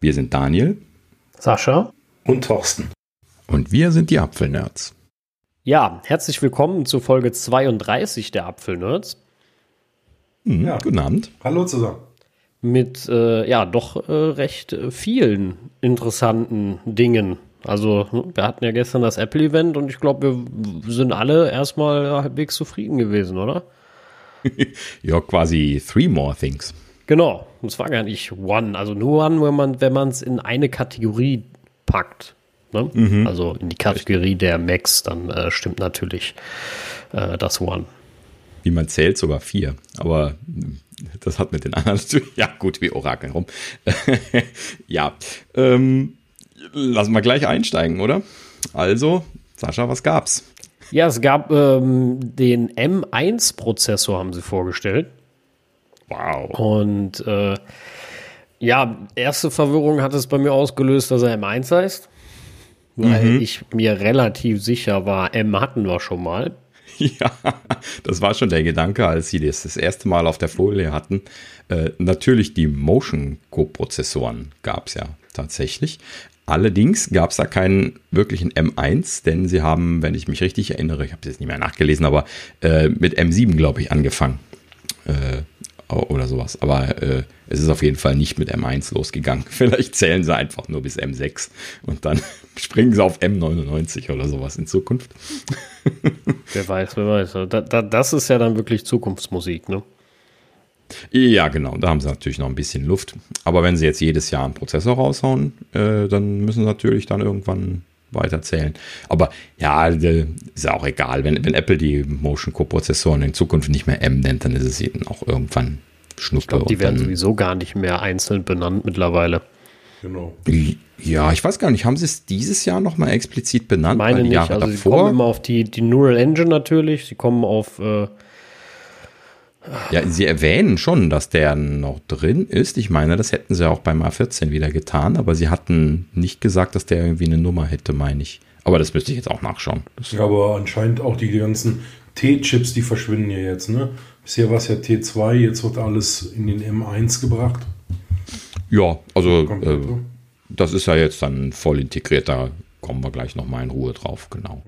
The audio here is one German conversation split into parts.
Wir sind Daniel, Sascha und Thorsten. Und wir sind die Apfelnerds. Ja, herzlich willkommen zu Folge 32 der Apfelnerds. Mhm, ja. Guten Abend. Hallo zusammen. Mit äh, ja doch äh, recht äh, vielen interessanten Dingen. Also, wir hatten ja gestern das Apple-Event und ich glaube, wir sind alle erstmal halbwegs zufrieden gewesen, oder? ja, quasi three more things. Genau, es war gar nicht one. Also nur one, wenn man wenn man es in eine Kategorie packt. Ne? Mhm. Also in die Kategorie der Macs, dann äh, stimmt natürlich äh, das One. Wie man zählt, sogar vier. Aber das hat mit den anderen zu Ja, gut, wie Orakel rum. ja, ähm, lassen wir gleich einsteigen, oder? Also, Sascha, was gab's? Ja, es gab ähm, den M1-Prozessor, haben sie vorgestellt. Wow. Und äh, ja, erste Verwirrung hat es bei mir ausgelöst, dass er M1 heißt. Weil mhm. ich mir relativ sicher war, M hatten wir schon mal. Ja, das war schon der Gedanke, als sie das das erste Mal auf der Folie hatten. Äh, natürlich die Motion-Coprozessoren gab es ja tatsächlich. Allerdings gab es da keinen wirklichen M1, denn sie haben, wenn ich mich richtig erinnere, ich habe es jetzt nicht mehr nachgelesen, aber äh, mit M7, glaube ich, angefangen. Äh, oder sowas. Aber äh, es ist auf jeden Fall nicht mit M1 losgegangen. Vielleicht zählen sie einfach nur bis M6 und dann springen sie auf M99 oder sowas in Zukunft. wer weiß, wer weiß. Da, das ist ja dann wirklich Zukunftsmusik, ne? Ja, genau. Da haben sie natürlich noch ein bisschen Luft. Aber wenn sie jetzt jedes Jahr einen Prozessor raushauen, äh, dann müssen sie natürlich dann irgendwann weiterzählen. Aber ja, ist ja auch egal. Wenn, wenn Apple die Motion Co-Prozessoren in Zukunft nicht mehr M nennt, dann ist es eben auch irgendwann Schnuppe. Ich glaube, die werden sowieso gar nicht mehr einzeln benannt mittlerweile. Genau. Ja, ich weiß gar nicht, haben sie es dieses Jahr nochmal explizit benannt? Meine nicht, Jahre also davor? sie kommen immer auf die, die Neural Engine natürlich, sie kommen auf äh, ja, sie erwähnen schon, dass der noch drin ist. Ich meine, das hätten sie auch beim A14 wieder getan, aber sie hatten nicht gesagt, dass der irgendwie eine Nummer hätte, meine ich. Aber das müsste ich jetzt auch nachschauen. Das ja, aber anscheinend auch die ganzen T-Chips, die verschwinden ja jetzt, ne? Bisher war es ja T2, jetzt wird alles in den M1 gebracht. Ja, also äh, das ist ja jetzt dann voll integriert, da kommen wir gleich nochmal in Ruhe drauf, genau.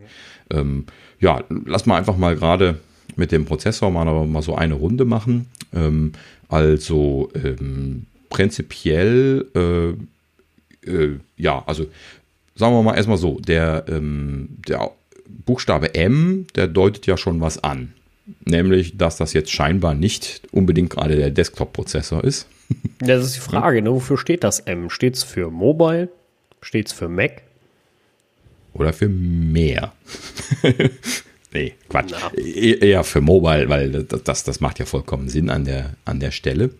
Ja, ähm, ja lass mal einfach mal gerade mit dem Prozessor mal, mal so eine Runde machen. Ähm, also ähm, prinzipiell, äh, äh, ja, also sagen wir mal erstmal so, der, ähm, der Buchstabe M, der deutet ja schon was an. Nämlich, dass das jetzt scheinbar nicht unbedingt gerade der Desktop-Prozessor ist. Das ist die Frage, ne? wofür steht das M? Steht es für Mobile? Steht es für Mac? Oder für mehr? Nee, Quatsch. E-, eher für Mobile, weil das, das macht ja vollkommen Sinn an der, an der Stelle.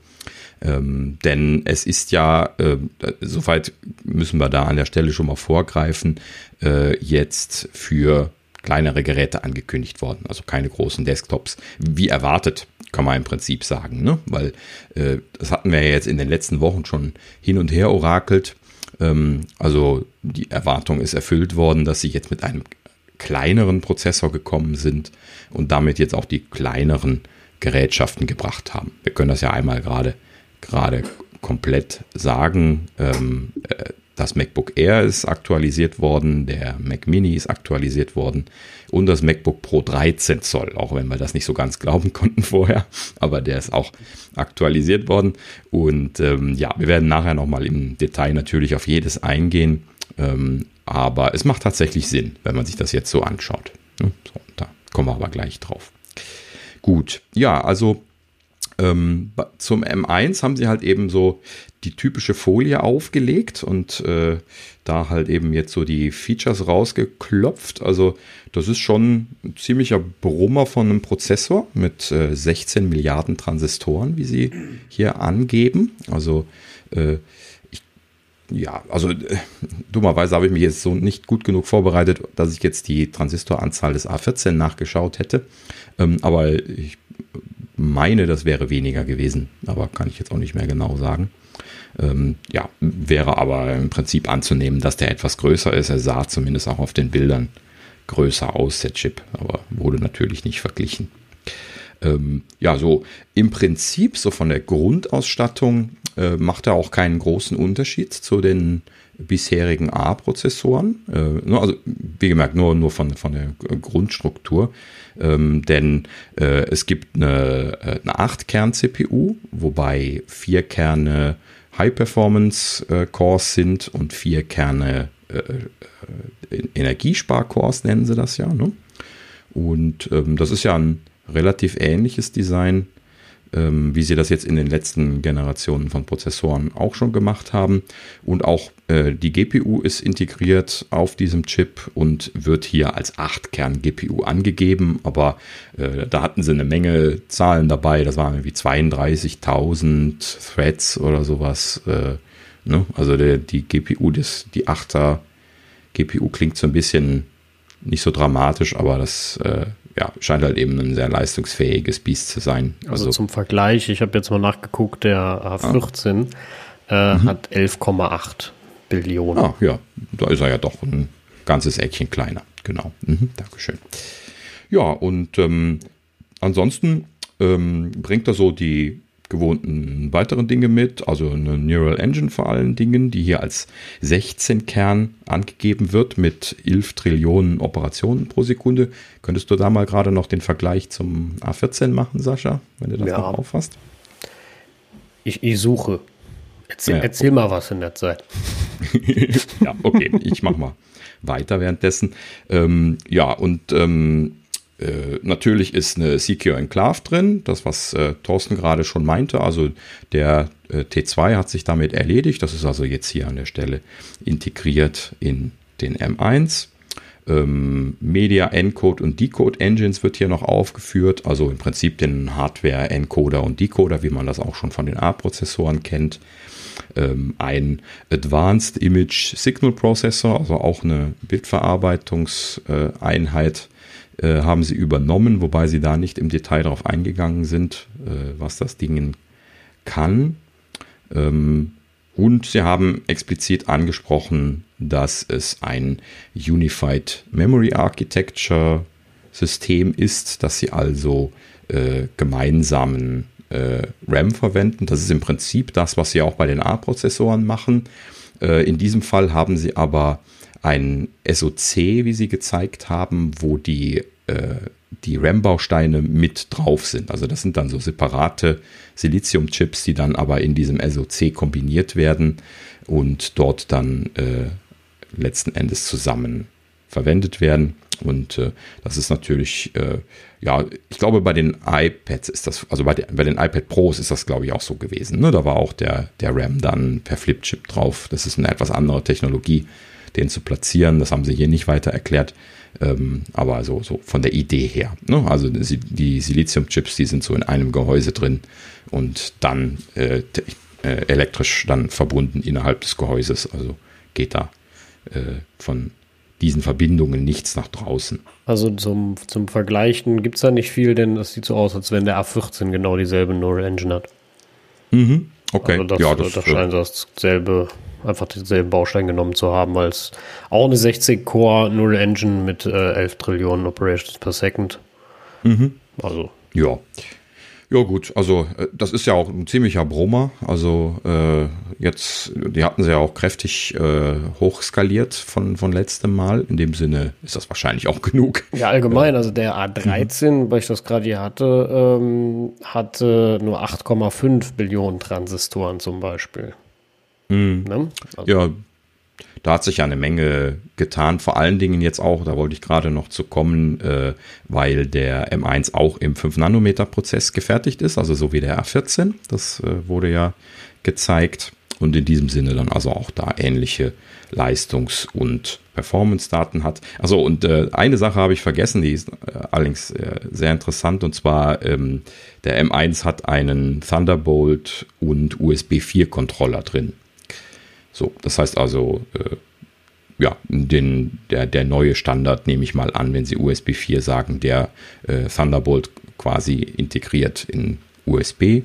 Ähm, denn es ist ja, äh, soweit müssen wir da an der Stelle schon mal vorgreifen, äh, jetzt für kleinere Geräte angekündigt worden, also keine großen Desktops, wie erwartet, kann man im Prinzip sagen, ne? weil äh, das hatten wir ja jetzt in den letzten Wochen schon hin und her orakelt. Ähm, also die Erwartung ist erfüllt worden, dass sie jetzt mit einem kleineren Prozessor gekommen sind und damit jetzt auch die kleineren Gerätschaften gebracht haben. Wir können das ja einmal gerade gerade komplett sagen. Ähm, äh, das MacBook Air ist aktualisiert worden, der Mac Mini ist aktualisiert worden und das MacBook Pro 13 Zoll, auch wenn wir das nicht so ganz glauben konnten vorher, aber der ist auch aktualisiert worden. Und ähm, ja, wir werden nachher nochmal im Detail natürlich auf jedes eingehen. Ähm, aber es macht tatsächlich Sinn, wenn man sich das jetzt so anschaut. So, da kommen wir aber gleich drauf. Gut, ja, also ähm, zum M1 haben sie halt eben so die typische Folie aufgelegt und äh, da halt eben jetzt so die Features rausgeklopft. Also das ist schon ein ziemlicher Brummer von einem Prozessor mit äh, 16 Milliarden Transistoren, wie sie hier angeben. Also äh, ja, also äh, dummerweise habe ich mich jetzt so nicht gut genug vorbereitet, dass ich jetzt die Transistoranzahl des A14 nachgeschaut hätte. Ähm, aber ich meine, das wäre weniger gewesen, aber kann ich jetzt auch nicht mehr genau sagen. Ähm, ja, wäre aber im Prinzip anzunehmen, dass der etwas größer ist. Er sah zumindest auch auf den Bildern größer aus, der Chip, aber wurde natürlich nicht verglichen. Ähm, ja, so im Prinzip, so von der Grundausstattung äh, macht er auch keinen großen Unterschied zu den bisherigen A-Prozessoren. Äh, also wie gemerkt, nur, nur von, von der Grundstruktur. Ähm, denn äh, es gibt eine, äh, eine 8-Kern-CPU, wobei vier Kerne High-Performance-Cores sind und vier Kerne äh, äh, Energiespar-Cores nennen sie das ja. Ne? Und ähm, das ist ja ein relativ ähnliches Design wie sie das jetzt in den letzten Generationen von Prozessoren auch schon gemacht haben. Und auch äh, die GPU ist integriert auf diesem Chip und wird hier als 8-Kern-GPU angegeben. Aber äh, da hatten sie eine Menge Zahlen dabei. Das waren irgendwie 32.000 Threads oder sowas. Äh, ne? Also der, die GPU, des, die 8er GPU klingt so ein bisschen nicht so dramatisch, aber das äh, ja, scheint halt eben ein sehr leistungsfähiges Biest zu sein. Also, also zum Vergleich, ich habe jetzt mal nachgeguckt, der A14 ah. äh, mhm. hat 11,8 Billionen. Ah, ja, da ist er ja doch ein ganzes Eckchen kleiner. Genau. Mhm, Dankeschön. Ja, und ähm, ansonsten ähm, bringt er so die gewohnten weiteren Dinge mit, also eine Neural Engine vor allen Dingen, die hier als 16-Kern angegeben wird mit 11 Trillionen Operationen pro Sekunde. Könntest du da mal gerade noch den Vergleich zum A14 machen, Sascha, wenn du das ja. noch auffasst? Ich, ich suche. Erzähl, ja. erzähl mal was in der Zeit. ja, okay, ich mach mal weiter währenddessen. Ähm, ja, und ähm, äh, natürlich ist eine Secure Enclave drin, das was äh, Thorsten gerade schon meinte. Also der äh, T2 hat sich damit erledigt. Das ist also jetzt hier an der Stelle integriert in den M1. Ähm, Media Encode und Decode Engines wird hier noch aufgeführt. Also im Prinzip den Hardware Encoder und Decoder, wie man das auch schon von den A-Prozessoren kennt. Ähm, ein Advanced Image Signal Processor, also auch eine Bildverarbeitungseinheit äh, haben sie übernommen, wobei sie da nicht im Detail darauf eingegangen sind, äh, was das Ding kann. Ähm, und sie haben explizit angesprochen, dass es ein Unified Memory Architecture System ist, dass sie also äh, gemeinsamen äh, RAM verwenden. Das ist im Prinzip das, was sie auch bei den A-Prozessoren machen. Äh, in diesem Fall haben sie aber ein SOC, wie sie gezeigt haben, wo die, äh, die RAM-Bausteine mit drauf sind. Also das sind dann so separate Silizium-Chips, die dann aber in diesem SOC kombiniert werden und dort dann äh, letzten Endes zusammen verwendet werden. Und äh, das ist natürlich, äh, ja, ich glaube, bei den iPads ist das, also bei, den, bei den iPad Pros ist das, glaube ich, auch so gewesen. Ne? Da war auch der, der RAM dann per Flip-Chip drauf. Das ist eine etwas andere Technologie den zu platzieren. Das haben sie hier nicht weiter erklärt. Ähm, aber so, so von der Idee her. Ne? Also die Silizium-Chips, die sind so in einem Gehäuse drin und dann äh, äh, elektrisch dann verbunden innerhalb des Gehäuses. Also geht da äh, von diesen Verbindungen nichts nach draußen. Also zum, zum Vergleichen gibt es da nicht viel, denn das sieht so aus, als wenn der A14 genau dieselbe Neural Engine hat. Mhm. Okay, also das, ja, das, das scheint dasselbe einfach denselben Baustein genommen zu haben, als auch eine 60-Core Null Engine mit äh, 11 Trillionen Operations per Second. Mhm. Also. Ja. Ja gut, also äh, das ist ja auch ein ziemlicher Brummer. Also äh, jetzt, die hatten sie ja auch kräftig äh, hochskaliert von, von letztem Mal. In dem Sinne ist das wahrscheinlich auch genug. Ja, allgemein, also der A13, mhm. weil ich das gerade hier hatte, ähm, hatte nur 8,5 Billionen Transistoren zum Beispiel. Mhm. Ne? Also. Ja, da hat sich ja eine Menge getan, vor allen Dingen jetzt auch, da wollte ich gerade noch zu kommen, äh, weil der M1 auch im 5-Nanometer-Prozess gefertigt ist, also so wie der A14, das äh, wurde ja gezeigt und in diesem Sinne dann also auch da ähnliche Leistungs- und Performance-Daten hat. Also und äh, eine Sache habe ich vergessen, die ist äh, allerdings äh, sehr interessant und zwar ähm, der M1 hat einen Thunderbolt und USB 4 Controller drin. So, das heißt also, äh, ja, den, der, der neue Standard nehme ich mal an, wenn Sie USB 4 sagen, der äh, Thunderbolt quasi integriert in USB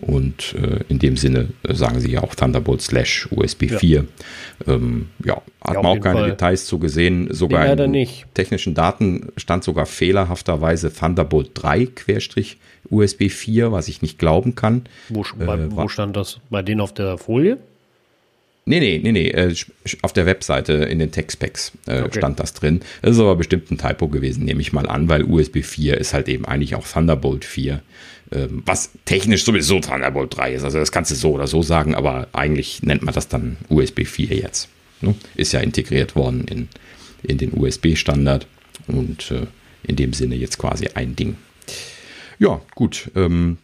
Und äh, in dem Sinne äh, sagen sie ja auch Thunderbolt slash USB 4. Ja, ähm, ja hat ja, man auch keine Fall. Details zu gesehen. Sogar in nicht. technischen Daten stand sogar fehlerhafterweise Thunderbolt 3 Querstrich USB 4, was ich nicht glauben kann. Wo, äh, wo stand das? Bei denen auf der Folie? Nee, nee, nee, nee. Äh, auf der Webseite in den Textpacks äh, okay. stand das drin. Das ist aber bestimmt ein Typo gewesen, nehme ich mal an, weil USB 4 ist halt eben eigentlich auch Thunderbolt 4. Ähm, was technisch sowieso Thunderbolt 3 ist. Also das kannst du so oder so sagen, aber eigentlich nennt man das dann USB 4 jetzt. Ne? Ist ja integriert worden in, in den USB-Standard und äh, in dem Sinne jetzt quasi ein Ding. Ja, gut. Ähm,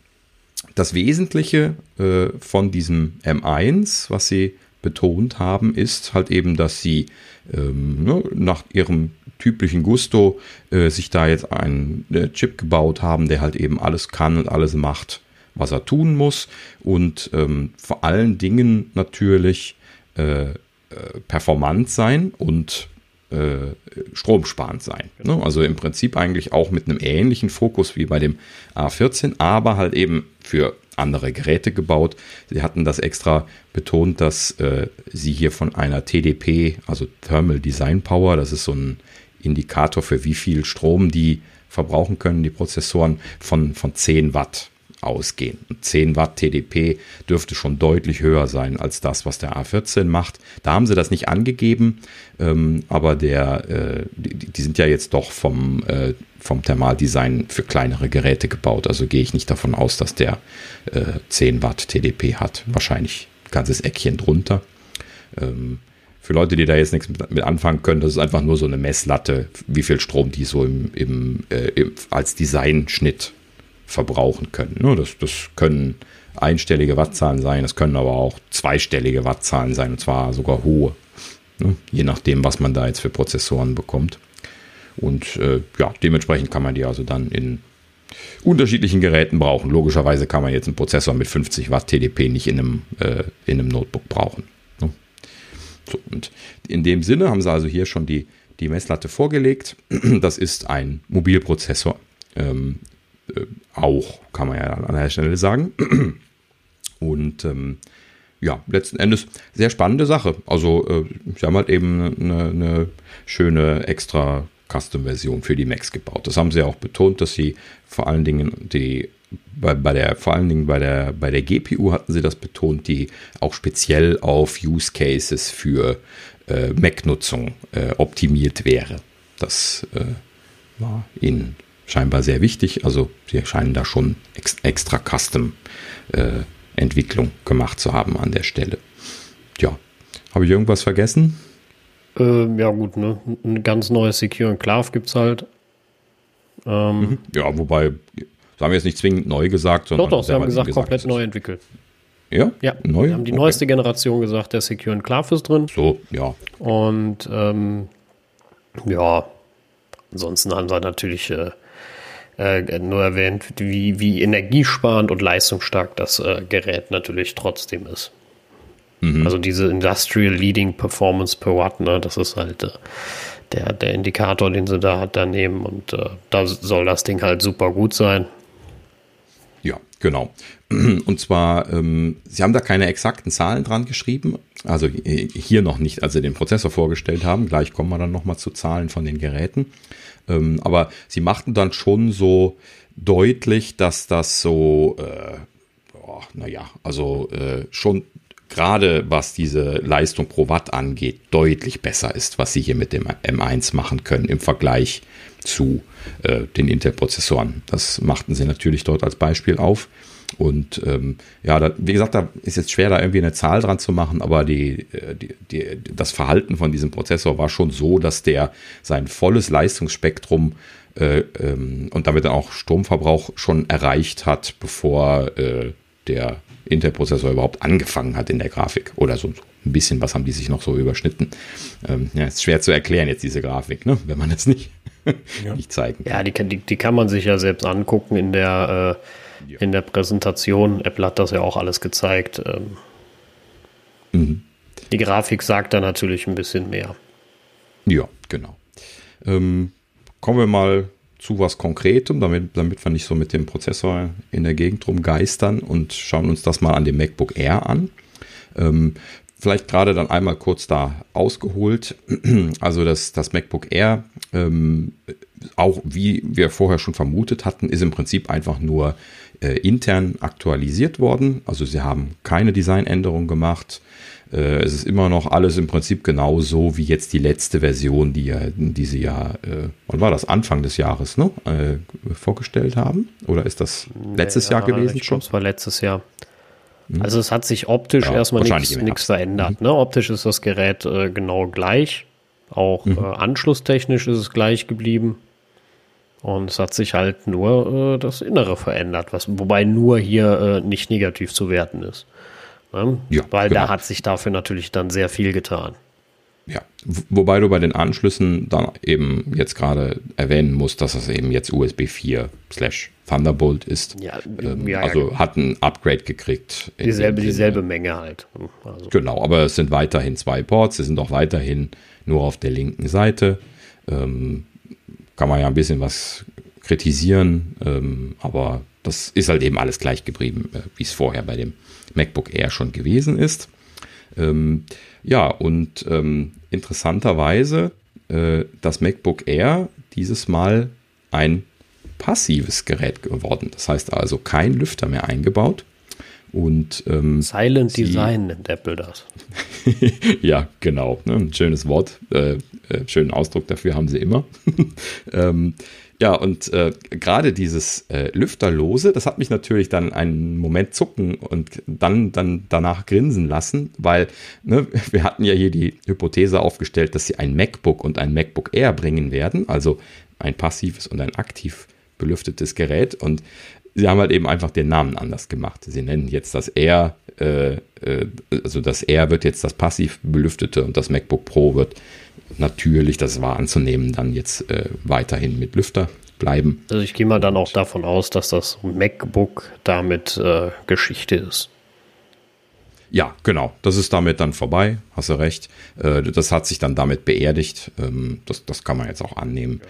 das Wesentliche äh, von diesem M1, was sie betont haben, ist halt eben, dass sie ähm, ne, nach ihrem typischen Gusto äh, sich da jetzt einen äh, Chip gebaut haben, der halt eben alles kann und alles macht, was er tun muss und ähm, vor allen Dingen natürlich äh, äh performant sein und äh, stromsparend sein. Ne? Also im Prinzip eigentlich auch mit einem ähnlichen Fokus wie bei dem A14, aber halt eben für andere Geräte gebaut. Sie hatten das extra betont, dass äh, sie hier von einer TDP, also Thermal Design Power, das ist so ein Indikator für wie viel Strom die verbrauchen können, die Prozessoren, von, von 10 Watt ausgehen. 10 Watt TDP dürfte schon deutlich höher sein als das, was der A14 macht. Da haben sie das nicht angegeben, ähm, aber der, äh, die, die, sind ja jetzt doch vom, äh, vom Thermaldesign für kleinere Geräte gebaut. Also gehe ich nicht davon aus, dass der äh, 10 Watt TDP hat. Wahrscheinlich ein ganzes Eckchen drunter. Ähm, für Leute, die da jetzt nichts mit, anfangen können, das ist einfach nur so eine Messlatte, wie viel Strom die so im, im, äh, im als Designschnitt verbrauchen können. Ne? Das, das können einstellige Wattzahlen sein, das können aber auch zweistellige Wattzahlen sein, und zwar sogar hohe. Ne? Je nachdem, was man da jetzt für Prozessoren bekommt. Und äh, ja, dementsprechend kann man die also dann in unterschiedlichen Geräten brauchen. Logischerweise kann man jetzt einen Prozessor mit 50 Watt TDP nicht in einem, äh, in einem Notebook brauchen. Ne? So, und in dem Sinne haben sie also hier schon die, die Messlatte vorgelegt. Das ist ein Mobilprozessor. Ähm, äh, auch, kann man ja an der Stelle sagen. Und ähm, ja, letzten Endes sehr spannende Sache. Also äh, sie haben halt eben eine, eine schöne extra Custom-Version für die Macs gebaut. Das haben sie auch betont, dass sie vor allen Dingen die bei, bei der, vor allen Dingen bei der, bei der GPU hatten sie das betont, die auch speziell auf Use Cases für äh, Mac-Nutzung äh, optimiert wäre. Das äh, war ihnen scheinbar sehr wichtig. Also sie scheinen da schon ex extra Custom-Entwicklung äh, gemacht zu haben an der Stelle. Ja, habe ich irgendwas vergessen? Ähm, ja gut, ne? Ein ganz neues Secure Enclave gibt es halt. Ähm, mhm. ja, wobei, sie haben jetzt nicht zwingend neu gesagt, sondern. Doch, doch, sie haben gesagt, gesagt, komplett neu entwickelt. Ja? Ja, neu? Sie haben die okay. neueste Generation gesagt, der Secure Enclave ist drin. So, ja. Und ähm, ja, ansonsten haben sie natürlich äh, äh, nur erwähnt, wie, wie energiesparend und leistungsstark das äh, Gerät natürlich trotzdem ist. Mhm. Also diese Industrial Leading Performance per Watt, ne, das ist halt äh, der, der Indikator, den sie da hat daneben und äh, da soll das Ding halt super gut sein. Ja, genau. Und zwar, ähm, Sie haben da keine exakten Zahlen dran geschrieben, also hier noch nicht, als Sie den Prozessor vorgestellt haben. Gleich kommen wir dann nochmal zu Zahlen von den Geräten. Ähm, aber sie machten dann schon so deutlich, dass das so, äh, oh, naja, also äh, schon gerade was diese Leistung pro Watt angeht, deutlich besser ist, was sie hier mit dem M1 machen können im Vergleich zu äh, den Intel-Prozessoren. Das machten sie natürlich dort als Beispiel auf. Und ähm, ja, da, wie gesagt, da ist jetzt schwer, da irgendwie eine Zahl dran zu machen, aber die, äh, die, die, das Verhalten von diesem Prozessor war schon so, dass der sein volles Leistungsspektrum äh, ähm, und damit auch Stromverbrauch schon erreicht hat, bevor äh, der Intel-Prozessor überhaupt angefangen hat in der Grafik. Oder so ein bisschen was haben die sich noch so überschnitten. Ähm, ja, ist schwer zu erklären jetzt diese Grafik, ne? wenn man es nicht, ja. nicht zeigen kann. Ja, die, die, die, kann man sich ja selbst angucken in der äh ja. in der Präsentation. Apple hat das ja auch alles gezeigt. Ähm, mhm. Die Grafik sagt da natürlich ein bisschen mehr. Ja, genau. Ähm, kommen wir mal zu was Konkretem, damit, damit wir nicht so mit dem Prozessor in der Gegend rumgeistern und schauen uns das mal an dem MacBook Air an. Ähm, vielleicht gerade dann einmal kurz da ausgeholt. Also das, das MacBook Air, ähm, auch wie wir vorher schon vermutet hatten, ist im Prinzip einfach nur äh, intern aktualisiert worden. Also sie haben keine Designänderung gemacht. Äh, es ist immer noch alles im Prinzip genauso wie jetzt die letzte Version, die, ja, die sie ja, äh, wann war das? Anfang des Jahres, ne? Äh, vorgestellt haben? Oder ist das letztes ja, Jahr gewesen ich schon? Es war letztes Jahr. Mhm. Also es hat sich optisch ja, erstmal nichts verändert. Mhm. Ne? Optisch ist das Gerät äh, genau gleich. Auch mhm. äh, anschlusstechnisch ist es gleich geblieben. Und es hat sich halt nur äh, das Innere verändert, was, wobei nur hier äh, nicht negativ zu werten ist. Ne? Ja, Weil genau. da hat sich dafür natürlich dann sehr viel getan. Ja, wobei du bei den Anschlüssen dann eben jetzt gerade erwähnen musst, dass es eben jetzt USB 4 slash Thunderbolt ist. Ja, ähm, ja also ja, hat ein Upgrade gekriegt. Dieselbe, dieselbe Menge halt. Also. Genau, aber es sind weiterhin zwei Ports, sie sind auch weiterhin nur auf der linken Seite. Ähm, kann man ja ein bisschen was kritisieren, ähm, aber das ist halt eben alles gleich geblieben, äh, wie es vorher bei dem MacBook Air schon gewesen ist. Ähm, ja, und ähm, interessanterweise äh, das MacBook Air dieses Mal ein passives Gerät geworden. Das heißt also kein Lüfter mehr eingebaut. Und, ähm, Silent Design nennt Apple das. ja, genau. Ne, ein schönes Wort, äh, äh, schönen Ausdruck dafür haben sie immer. ähm, ja, und äh, gerade dieses äh, Lüfterlose, das hat mich natürlich dann einen Moment zucken und dann, dann danach grinsen lassen, weil ne, wir hatten ja hier die Hypothese aufgestellt, dass sie ein MacBook und ein MacBook Air bringen werden, also ein passives und ein aktiv belüftetes Gerät. Und sie haben halt eben einfach den Namen anders gemacht. Sie nennen jetzt das Air, äh, äh, also das Air wird jetzt das passiv belüftete und das MacBook Pro wird natürlich, das war anzunehmen, dann jetzt äh, weiterhin mit Lüfter bleiben. Also ich gehe mal dann auch davon aus, dass das MacBook damit äh, Geschichte ist. Ja, genau. Das ist damit dann vorbei, hast du recht. Äh, das hat sich dann damit beerdigt. Ähm, das, das kann man jetzt auch annehmen.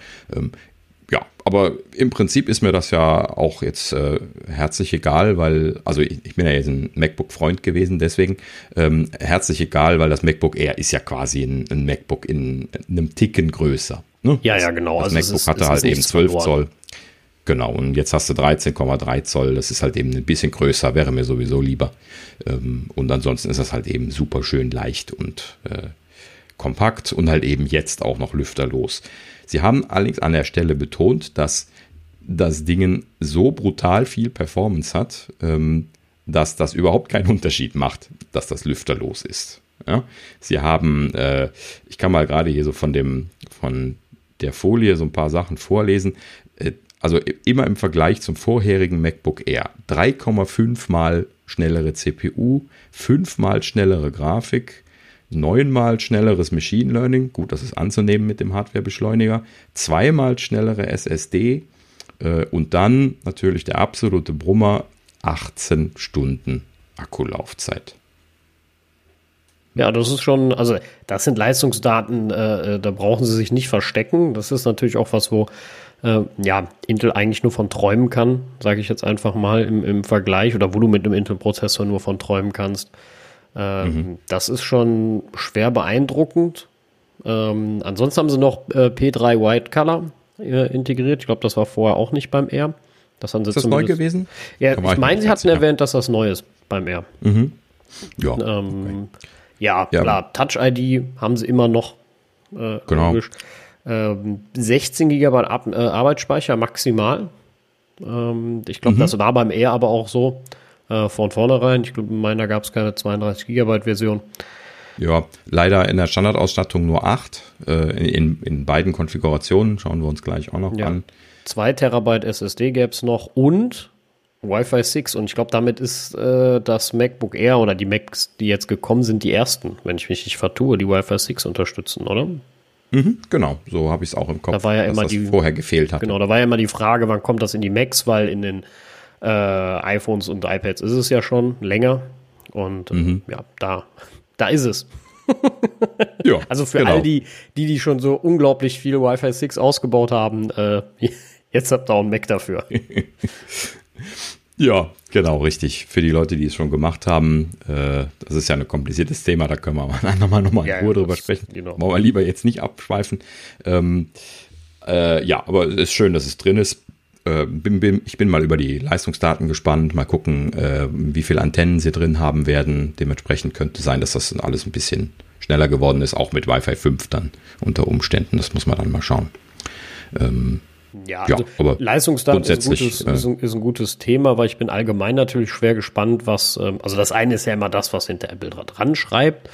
Aber im Prinzip ist mir das ja auch jetzt äh, herzlich egal, weil, also ich, ich bin ja jetzt ein MacBook-Freund gewesen, deswegen ähm, herzlich egal, weil das MacBook Air ist ja quasi ein, ein MacBook in, in, einem Ticken größer. Ne? Ja, ja, genau. Das also MacBook ist, hatte halt eben 12 verloren. Zoll. Genau, und jetzt hast du 13,3 Zoll, das ist halt eben ein bisschen größer, wäre mir sowieso lieber. Ähm, und ansonsten ist das halt eben super schön leicht und äh, kompakt und halt eben jetzt auch noch lüfterlos. Sie haben allerdings an der Stelle betont, dass das Ding so brutal viel Performance hat, ähm, dass das überhaupt keinen Unterschied macht, dass das lüfterlos ist. Ja? Sie haben, äh, ich kann mal gerade hier so von dem, von der Folie so ein paar Sachen vorlesen. Äh, also immer im Vergleich zum vorherigen MacBook Air. 3,5 mal schnellere CPU, 5 mal schnellere Grafik, neunmal schnelleres Machine Learning, gut, das ist anzunehmen mit dem Hardwarebeschleuniger, zweimal schnellere SSD äh, und dann natürlich der absolute Brummer, 18 Stunden Akkulaufzeit. Ja, das ist schon, also das sind Leistungsdaten, äh, äh, da brauchen sie sich nicht verstecken. Das ist natürlich auch was, wo äh, ja, Intel eigentlich nur von träumen kann, sage ich jetzt einfach mal im, im Vergleich, oder wo du mit einem Intel-Prozessor nur von träumen kannst. Ähm, mhm. Das ist schon schwer beeindruckend. Ähm, ansonsten haben sie noch äh, P3 White Color äh, integriert. Ich glaube, das war vorher auch nicht beim R. Das haben sie ist das neu gewesen? Ja, ich meine, sie hatten erwähnt, dass das neu ist beim R. Mhm. Ja, ähm, okay. ja, ja, klar. Touch ID haben sie immer noch. Äh, genau. Ähm, 16 GB Ar äh, Arbeitsspeicher maximal. Ähm, ich glaube, mhm. das war beim R aber auch so äh, von vornherein. Ich glaube, in meiner gab es keine 32 Gigabyte Version. Ja, leider in der Standardausstattung nur 8. Äh, in, in beiden Konfigurationen schauen wir uns gleich auch noch ja. an. 2 Terabyte SSD gäbe es noch und Wi-Fi 6 und ich glaube, damit ist äh, das MacBook Air oder die Macs, die jetzt gekommen sind, die ersten, wenn ich mich nicht vertue, die Wi-Fi 6 unterstützen, oder? Mhm, genau, so habe ich es auch im Kopf, da war ja immer die, vorher gefehlt hat. Genau, da war ja immer die Frage, wann kommt das in die Macs, weil in den äh, iPhones und iPads ist es ja schon länger. Und äh, mhm. ja, da, da ist es. ja, also für genau. all die, die, die schon so unglaublich viel Wi-Fi 6 ausgebaut haben, äh, Jetzt habt ihr auch einen Mac dafür. ja, genau, richtig. Für die Leute, die es schon gemacht haben, äh, das ist ja ein kompliziertes Thema, da können wir mal nochmal noch mal in ja, Ruhe ja, drüber sprechen. Genau. Wollen wir lieber jetzt nicht abschweifen. Ähm, äh, ja, aber es ist schön, dass es drin ist. Äh, bin, bin, ich bin mal über die Leistungsdaten gespannt, mal gucken, äh, wie viele Antennen sie drin haben werden. Dementsprechend könnte sein, dass das alles ein bisschen schneller geworden ist, auch mit Wi-Fi 5 dann unter Umständen. Das muss man dann mal schauen. Ähm, ja, ja, also aber Leistungsdaten ist ein, gutes, äh, ist, ein, ist ein, gutes, Thema, weil ich bin allgemein natürlich schwer gespannt, was, ähm, also das eine ist ja immer das, was hinter Apple dran schreibt.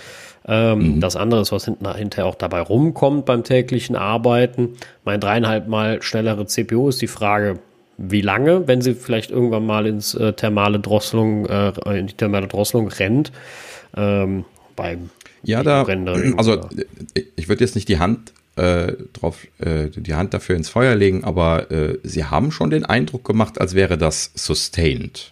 Ähm, mhm. Das andere ist, was hinterher auch dabei rumkommt beim täglichen Arbeiten. Mein dreieinhalb Mal schnellere CPU ist die Frage, wie lange, wenn sie vielleicht irgendwann mal ins äh, thermale Drosselung, äh, in die thermale Drosselung rennt. Ähm, beim ja, da, also ich würde jetzt nicht die Hand äh, drauf, äh, die Hand dafür ins Feuer legen, aber äh, sie haben schon den Eindruck gemacht, als wäre das sustained.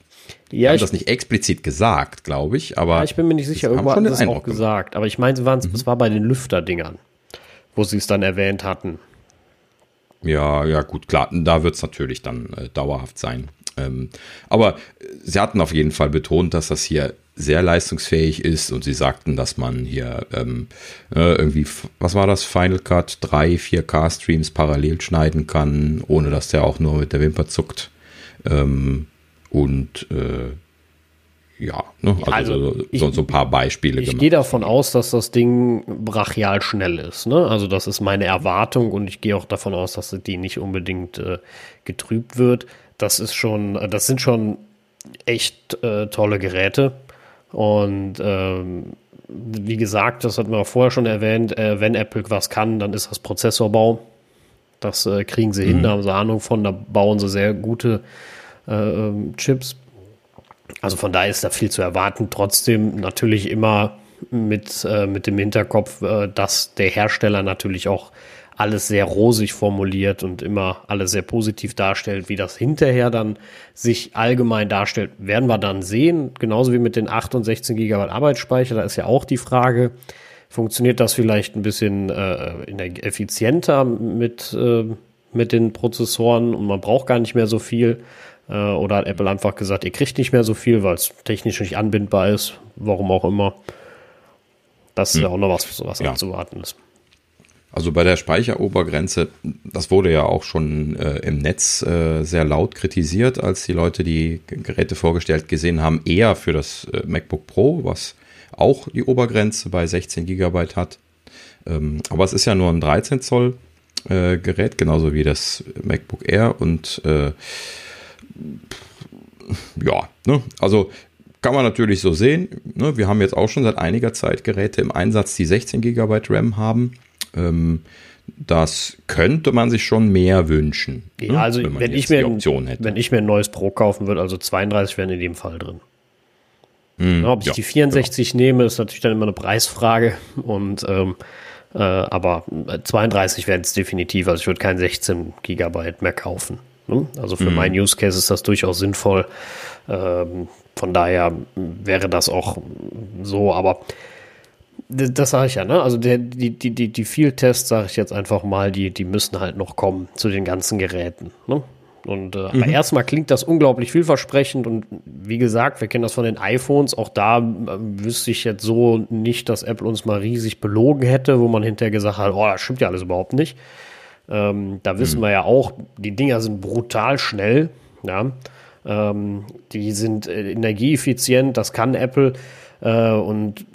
Ja, haben das nicht explizit gesagt, glaube ich, aber. Ja, ich bin mir nicht sicher, irgendwo haben sie es auch gesagt. Aber ich meine, sie waren, mhm. es war bei den Lüfterdingern, wo sie es dann erwähnt hatten. Ja, ja, gut, klar, da wird es natürlich dann äh, dauerhaft sein. Ähm, aber sie hatten auf jeden Fall betont, dass das hier sehr leistungsfähig ist und sie sagten, dass man hier ähm, äh, irgendwie, was war das, Final Cut, drei 4K-Streams parallel schneiden kann, ohne dass der auch nur mit der Wimper zuckt. Ähm, und äh, ja, ne? also, also ich, so, so, ein paar Beispiele. Ich gehe davon aus, dass das Ding brachial schnell ist. Ne? Also das ist meine Erwartung und ich gehe auch davon aus, dass die nicht unbedingt äh, getrübt wird. Das ist schon, das sind schon echt äh, tolle Geräte. Und ähm, wie gesagt, das hatten wir auch vorher schon erwähnt, äh, wenn Apple was kann, dann ist das Prozessorbau. Das äh, kriegen sie mhm. hin, da haben sie Ahnung von, da bauen sie sehr gute äh, ähm, Chips. Also von daher ist da viel zu erwarten. Trotzdem natürlich immer mit, äh, mit dem Hinterkopf, äh, dass der Hersteller natürlich auch alles sehr rosig formuliert und immer alles sehr positiv darstellt. Wie das hinterher dann sich allgemein darstellt, werden wir dann sehen. Genauso wie mit den 8 und 16 Gigabyte Arbeitsspeicher. Da ist ja auch die Frage, funktioniert das vielleicht ein bisschen äh, effizienter mit, äh, mit den Prozessoren und man braucht gar nicht mehr so viel. Äh, oder hat Apple einfach gesagt, ihr kriegt nicht mehr so viel, weil es technisch nicht anbindbar ist, warum auch immer. Das ist hm. ja auch noch was, was ja. anzuwarten ist. Also bei der Speicherobergrenze, das wurde ja auch schon äh, im Netz äh, sehr laut kritisiert, als die Leute die Geräte vorgestellt gesehen haben, eher für das äh, MacBook Pro, was auch die Obergrenze bei 16 GB hat. Ähm, aber es ist ja nur ein 13 Zoll äh, Gerät, genauso wie das MacBook Air und äh, ja, ne? also kann man natürlich so sehen. Ne? Wir haben jetzt auch schon seit einiger Zeit Geräte im Einsatz, die 16 GB RAM haben. Ähm, das könnte man sich schon mehr wünschen. Ja, ne? also wenn, wenn ich mir wenn ich mir ein neues Pro kaufen würde, also 32 wären in dem Fall drin. Mm, Ob ich ja, die 64 genau. nehme, ist natürlich dann immer eine Preisfrage. Und ähm, äh, aber 32 wären es definitiv. Also ich würde kein 16 Gigabyte mehr kaufen. Ne? Also für mm. meinen Use Case ist das durchaus sinnvoll. Ähm, von daher wäre das auch so, aber das sage ich ja, ne? Also der, die, die, die, die Field-Tests, sage ich jetzt einfach mal, die, die müssen halt noch kommen zu den ganzen Geräten. Ne? Und äh, mhm. erstmal klingt das unglaublich vielversprechend und wie gesagt, wir kennen das von den iPhones. Auch da äh, wüsste ich jetzt so nicht, dass Apple uns mal riesig belogen hätte, wo man hinterher gesagt hat, oh, das stimmt ja alles überhaupt nicht. Ähm, da wissen mhm. wir ja auch, die Dinger sind brutal schnell. Ja? Ähm, die sind äh, energieeffizient, das kann Apple. Äh, und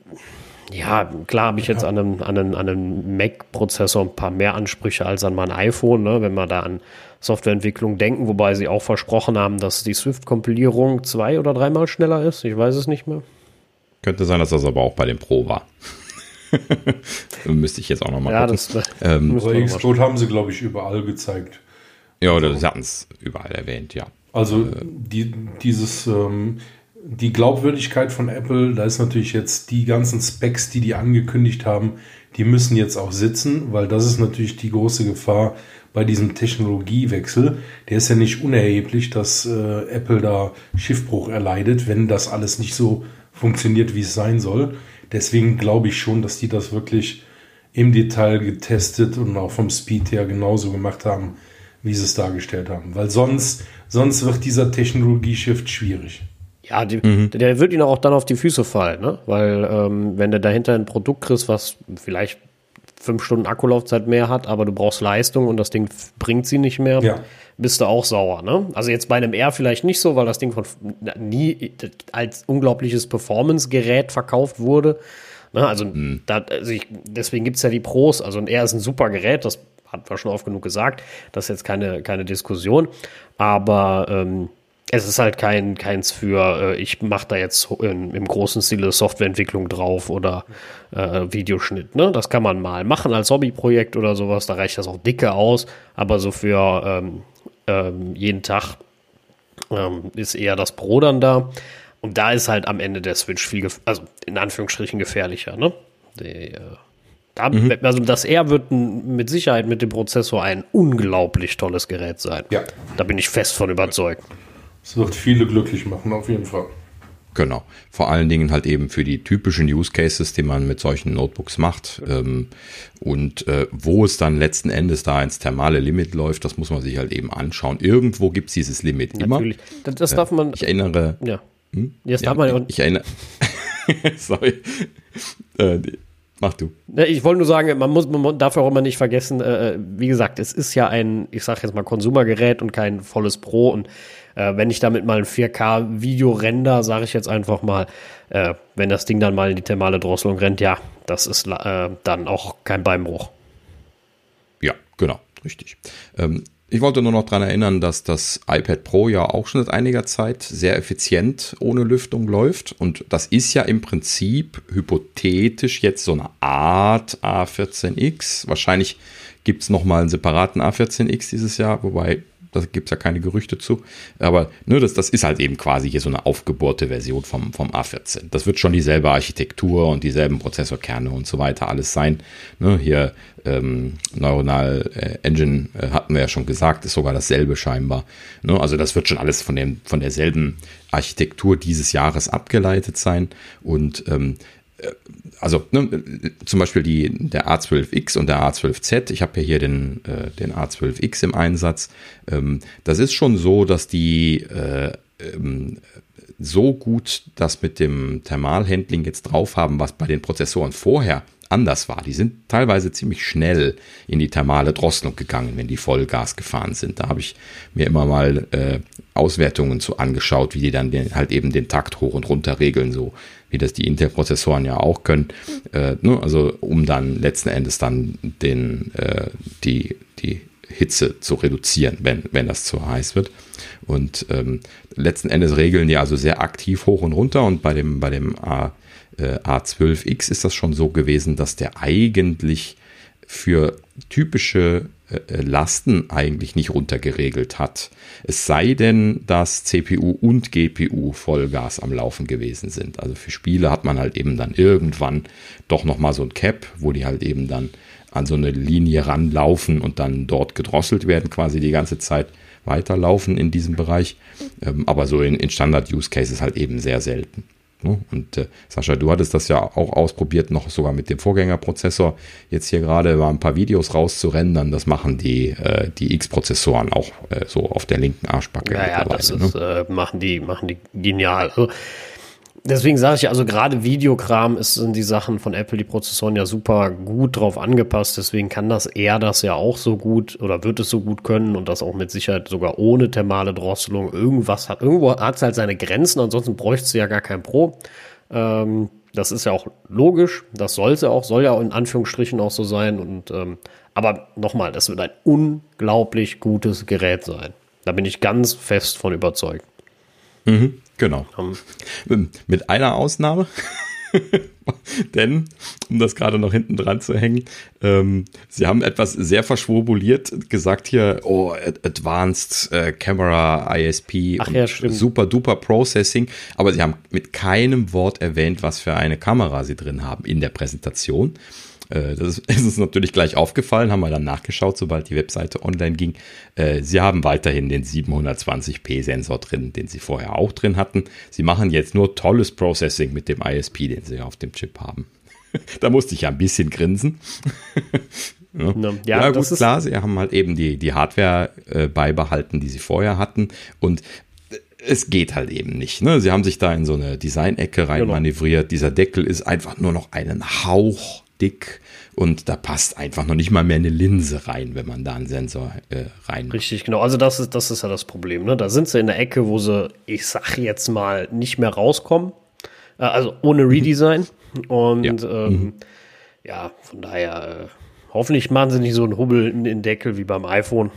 ja, klar habe ich jetzt an einem, an einem, an einem Mac-Prozessor ein paar mehr Ansprüche als an mein iPhone, ne, wenn wir da an Softwareentwicklung denken, wobei sie auch versprochen haben, dass die Swift-Kompilierung zwei- oder dreimal schneller ist. Ich weiß es nicht mehr. Könnte sein, dass das aber auch bei dem Pro war. Müsste ich jetzt auch nochmal ja, gucken. Das, ähm, aber Xcode haben sie, glaube ich, überall gezeigt. Ja, oder sie hatten es überall erwähnt, ja. Also äh, die, dieses, ähm, die Glaubwürdigkeit von Apple, da ist natürlich jetzt die ganzen Specs, die die angekündigt haben, die müssen jetzt auch sitzen, weil das ist natürlich die große Gefahr bei diesem Technologiewechsel. Der ist ja nicht unerheblich, dass äh, Apple da Schiffbruch erleidet, wenn das alles nicht so funktioniert, wie es sein soll. Deswegen glaube ich schon, dass die das wirklich im Detail getestet und auch vom Speed her genauso gemacht haben, wie sie es dargestellt haben. Weil sonst, sonst wird dieser Technologie-Shift schwierig. Ja, die, mhm. der wird ihnen auch dann auf die Füße fallen, ne? Weil ähm, wenn du dahinter ein Produkt kriegst, was vielleicht fünf Stunden Akkulaufzeit mehr hat, aber du brauchst Leistung und das Ding bringt sie nicht mehr, ja. bist du auch sauer. Ne? Also jetzt bei einem R vielleicht nicht so, weil das Ding von nie als unglaubliches Performance-Gerät verkauft wurde. Ne? Also, mhm. da, also ich, deswegen gibt es ja die Pros. Also ein R ist ein super Gerät, das hat wir schon oft genug gesagt. Das ist jetzt keine, keine Diskussion. Aber ähm, es ist halt kein keins für, äh, ich mache da jetzt in, im großen Stile Softwareentwicklung drauf oder äh, Videoschnitt. Ne? Das kann man mal machen als Hobbyprojekt oder sowas. Da reicht das auch dicke aus. Aber so für ähm, ähm, jeden Tag ähm, ist eher das Pro dann da. Und da ist halt am Ende der Switch viel, also in Anführungsstrichen gefährlicher. Ne? Die, äh, da, mhm. Also das R wird mit Sicherheit mit dem Prozessor ein unglaublich tolles Gerät sein. Ja. Da bin ich fest von überzeugt. Es wird viele glücklich machen, auf jeden Fall. Genau. Vor allen Dingen halt eben für die typischen Use Cases, die man mit solchen Notebooks macht. Ähm, und äh, wo es dann letzten Endes da ins thermale Limit läuft, das muss man sich halt eben anschauen. Irgendwo gibt es dieses Limit Natürlich. immer. Das, das darf man. Ich erinnere. Ja. Hm? Das ja, darf man. Ich, ich erinnere. Sorry. Äh, Mach du. Ich wollte nur sagen, man muss, man darf auch immer nicht vergessen, äh, wie gesagt, es ist ja ein, ich sage jetzt mal, Konsumergerät und kein volles Pro. Und äh, wenn ich damit mal ein 4K-Video render, sage ich jetzt einfach mal, äh, wenn das Ding dann mal in die thermale Drosselung rennt, ja, das ist äh, dann auch kein Beinbruch. Ja, genau, richtig. Ähm, ich wollte nur noch daran erinnern, dass das iPad Pro ja auch schon seit einiger Zeit sehr effizient ohne Lüftung läuft. Und das ist ja im Prinzip hypothetisch jetzt so eine Art A14X. Wahrscheinlich gibt es nochmal einen separaten A14X dieses Jahr, wobei da gibt es ja keine Gerüchte zu. Aber ne, das, das ist halt eben quasi hier so eine aufgebohrte Version vom, vom A14. Das wird schon dieselbe Architektur und dieselben Prozessorkerne und so weiter alles sein. Ne, hier ähm, Neuronal äh, Engine äh, hatten wir ja schon gesagt, ist sogar dasselbe scheinbar. Ne, also das wird schon alles von, dem, von derselben Architektur dieses Jahres abgeleitet sein. Und ähm, also ne, zum Beispiel die, der A12X und der A12Z, ich habe ja hier den, äh, den A12X im Einsatz. Ähm, das ist schon so, dass die äh, ähm, so gut das mit dem Thermalhandling jetzt drauf haben, was bei den Prozessoren vorher anders war. Die sind teilweise ziemlich schnell in die thermale Drosselung gegangen, wenn die Vollgas gefahren sind. Da habe ich mir immer mal äh, Auswertungen zu angeschaut, wie die dann den, halt eben den Takt hoch und runter regeln, so wie das die Intel-Prozessoren ja auch können. Äh, ne? Also um dann letzten Endes dann den, äh, die, die Hitze zu reduzieren, wenn, wenn das zu heiß wird. Und ähm, letzten Endes regeln die also sehr aktiv hoch und runter und bei dem, bei dem A, äh, A12X ist das schon so gewesen, dass der eigentlich für typische äh, äh, Lasten eigentlich nicht runtergeregelt hat. Es sei denn, dass CPU und GPU Vollgas am Laufen gewesen sind. Also für Spiele hat man halt eben dann irgendwann doch nochmal so ein Cap, wo die halt eben dann an so eine Linie ranlaufen und dann dort gedrosselt werden, quasi die ganze Zeit weiterlaufen in diesem Bereich. Ähm, aber so in, in Standard-Use-Cases halt eben sehr selten. Ne? Und äh, Sascha, du hattest das ja auch ausprobiert, noch sogar mit dem Vorgängerprozessor. Jetzt hier gerade mal ein paar Videos rauszurendern, das machen die, äh, die X-Prozessoren auch äh, so auf der linken Arschbacke. Ja, ja, das ist, ne? machen, die, machen die genial. Also, Deswegen sage ich, also gerade Videokram ist, sind die Sachen von Apple, die Prozessoren ja super gut drauf angepasst. Deswegen kann das eher das ja auch so gut oder wird es so gut können und das auch mit Sicherheit sogar ohne thermale Drosselung. Irgendwas hat, irgendwo hat es halt seine Grenzen, ansonsten bräuchte es ja gar kein Pro. Ähm, das ist ja auch logisch, das soll es ja auch, soll ja in Anführungsstrichen auch so sein. Und ähm, aber nochmal, das wird ein unglaublich gutes Gerät sein. Da bin ich ganz fest von überzeugt. Mhm. Genau. Um. Mit einer Ausnahme. Denn, um das gerade noch hinten dran zu hängen, ähm, sie haben etwas sehr verschwobuliert gesagt hier, oh, Advanced äh, Camera ISP Ach, ja, super duper Processing, aber sie haben mit keinem Wort erwähnt, was für eine Kamera sie drin haben in der Präsentation. Äh, das ist uns natürlich gleich aufgefallen, haben wir dann nachgeschaut, sobald die Webseite online ging. Äh, sie haben weiterhin den 720p-Sensor drin, den sie vorher auch drin hatten. Sie machen jetzt nur tolles Processing mit dem ISP, den sie auf dem Chip haben. da musste ich ja ein bisschen grinsen. Ja, ja, ja gut, klar, sie haben halt eben die, die Hardware äh, beibehalten, die sie vorher hatten. Und es geht halt eben nicht. Ne? Sie haben sich da in so eine Design-Ecke rein genau. Dieser Deckel ist einfach nur noch einen Hauch dick und da passt einfach noch nicht mal mehr eine Linse rein, wenn man da einen Sensor äh, rein. Richtig, genau. Also das ist, das ist ja das Problem. Ne? Da sind sie in der Ecke, wo sie, ich sag jetzt mal, nicht mehr rauskommen. Äh, also ohne Redesign. Und ja, ähm, mhm. ja von daher, äh, hoffentlich machen sie nicht so einen Hubbel in den Deckel wie beim iPhone.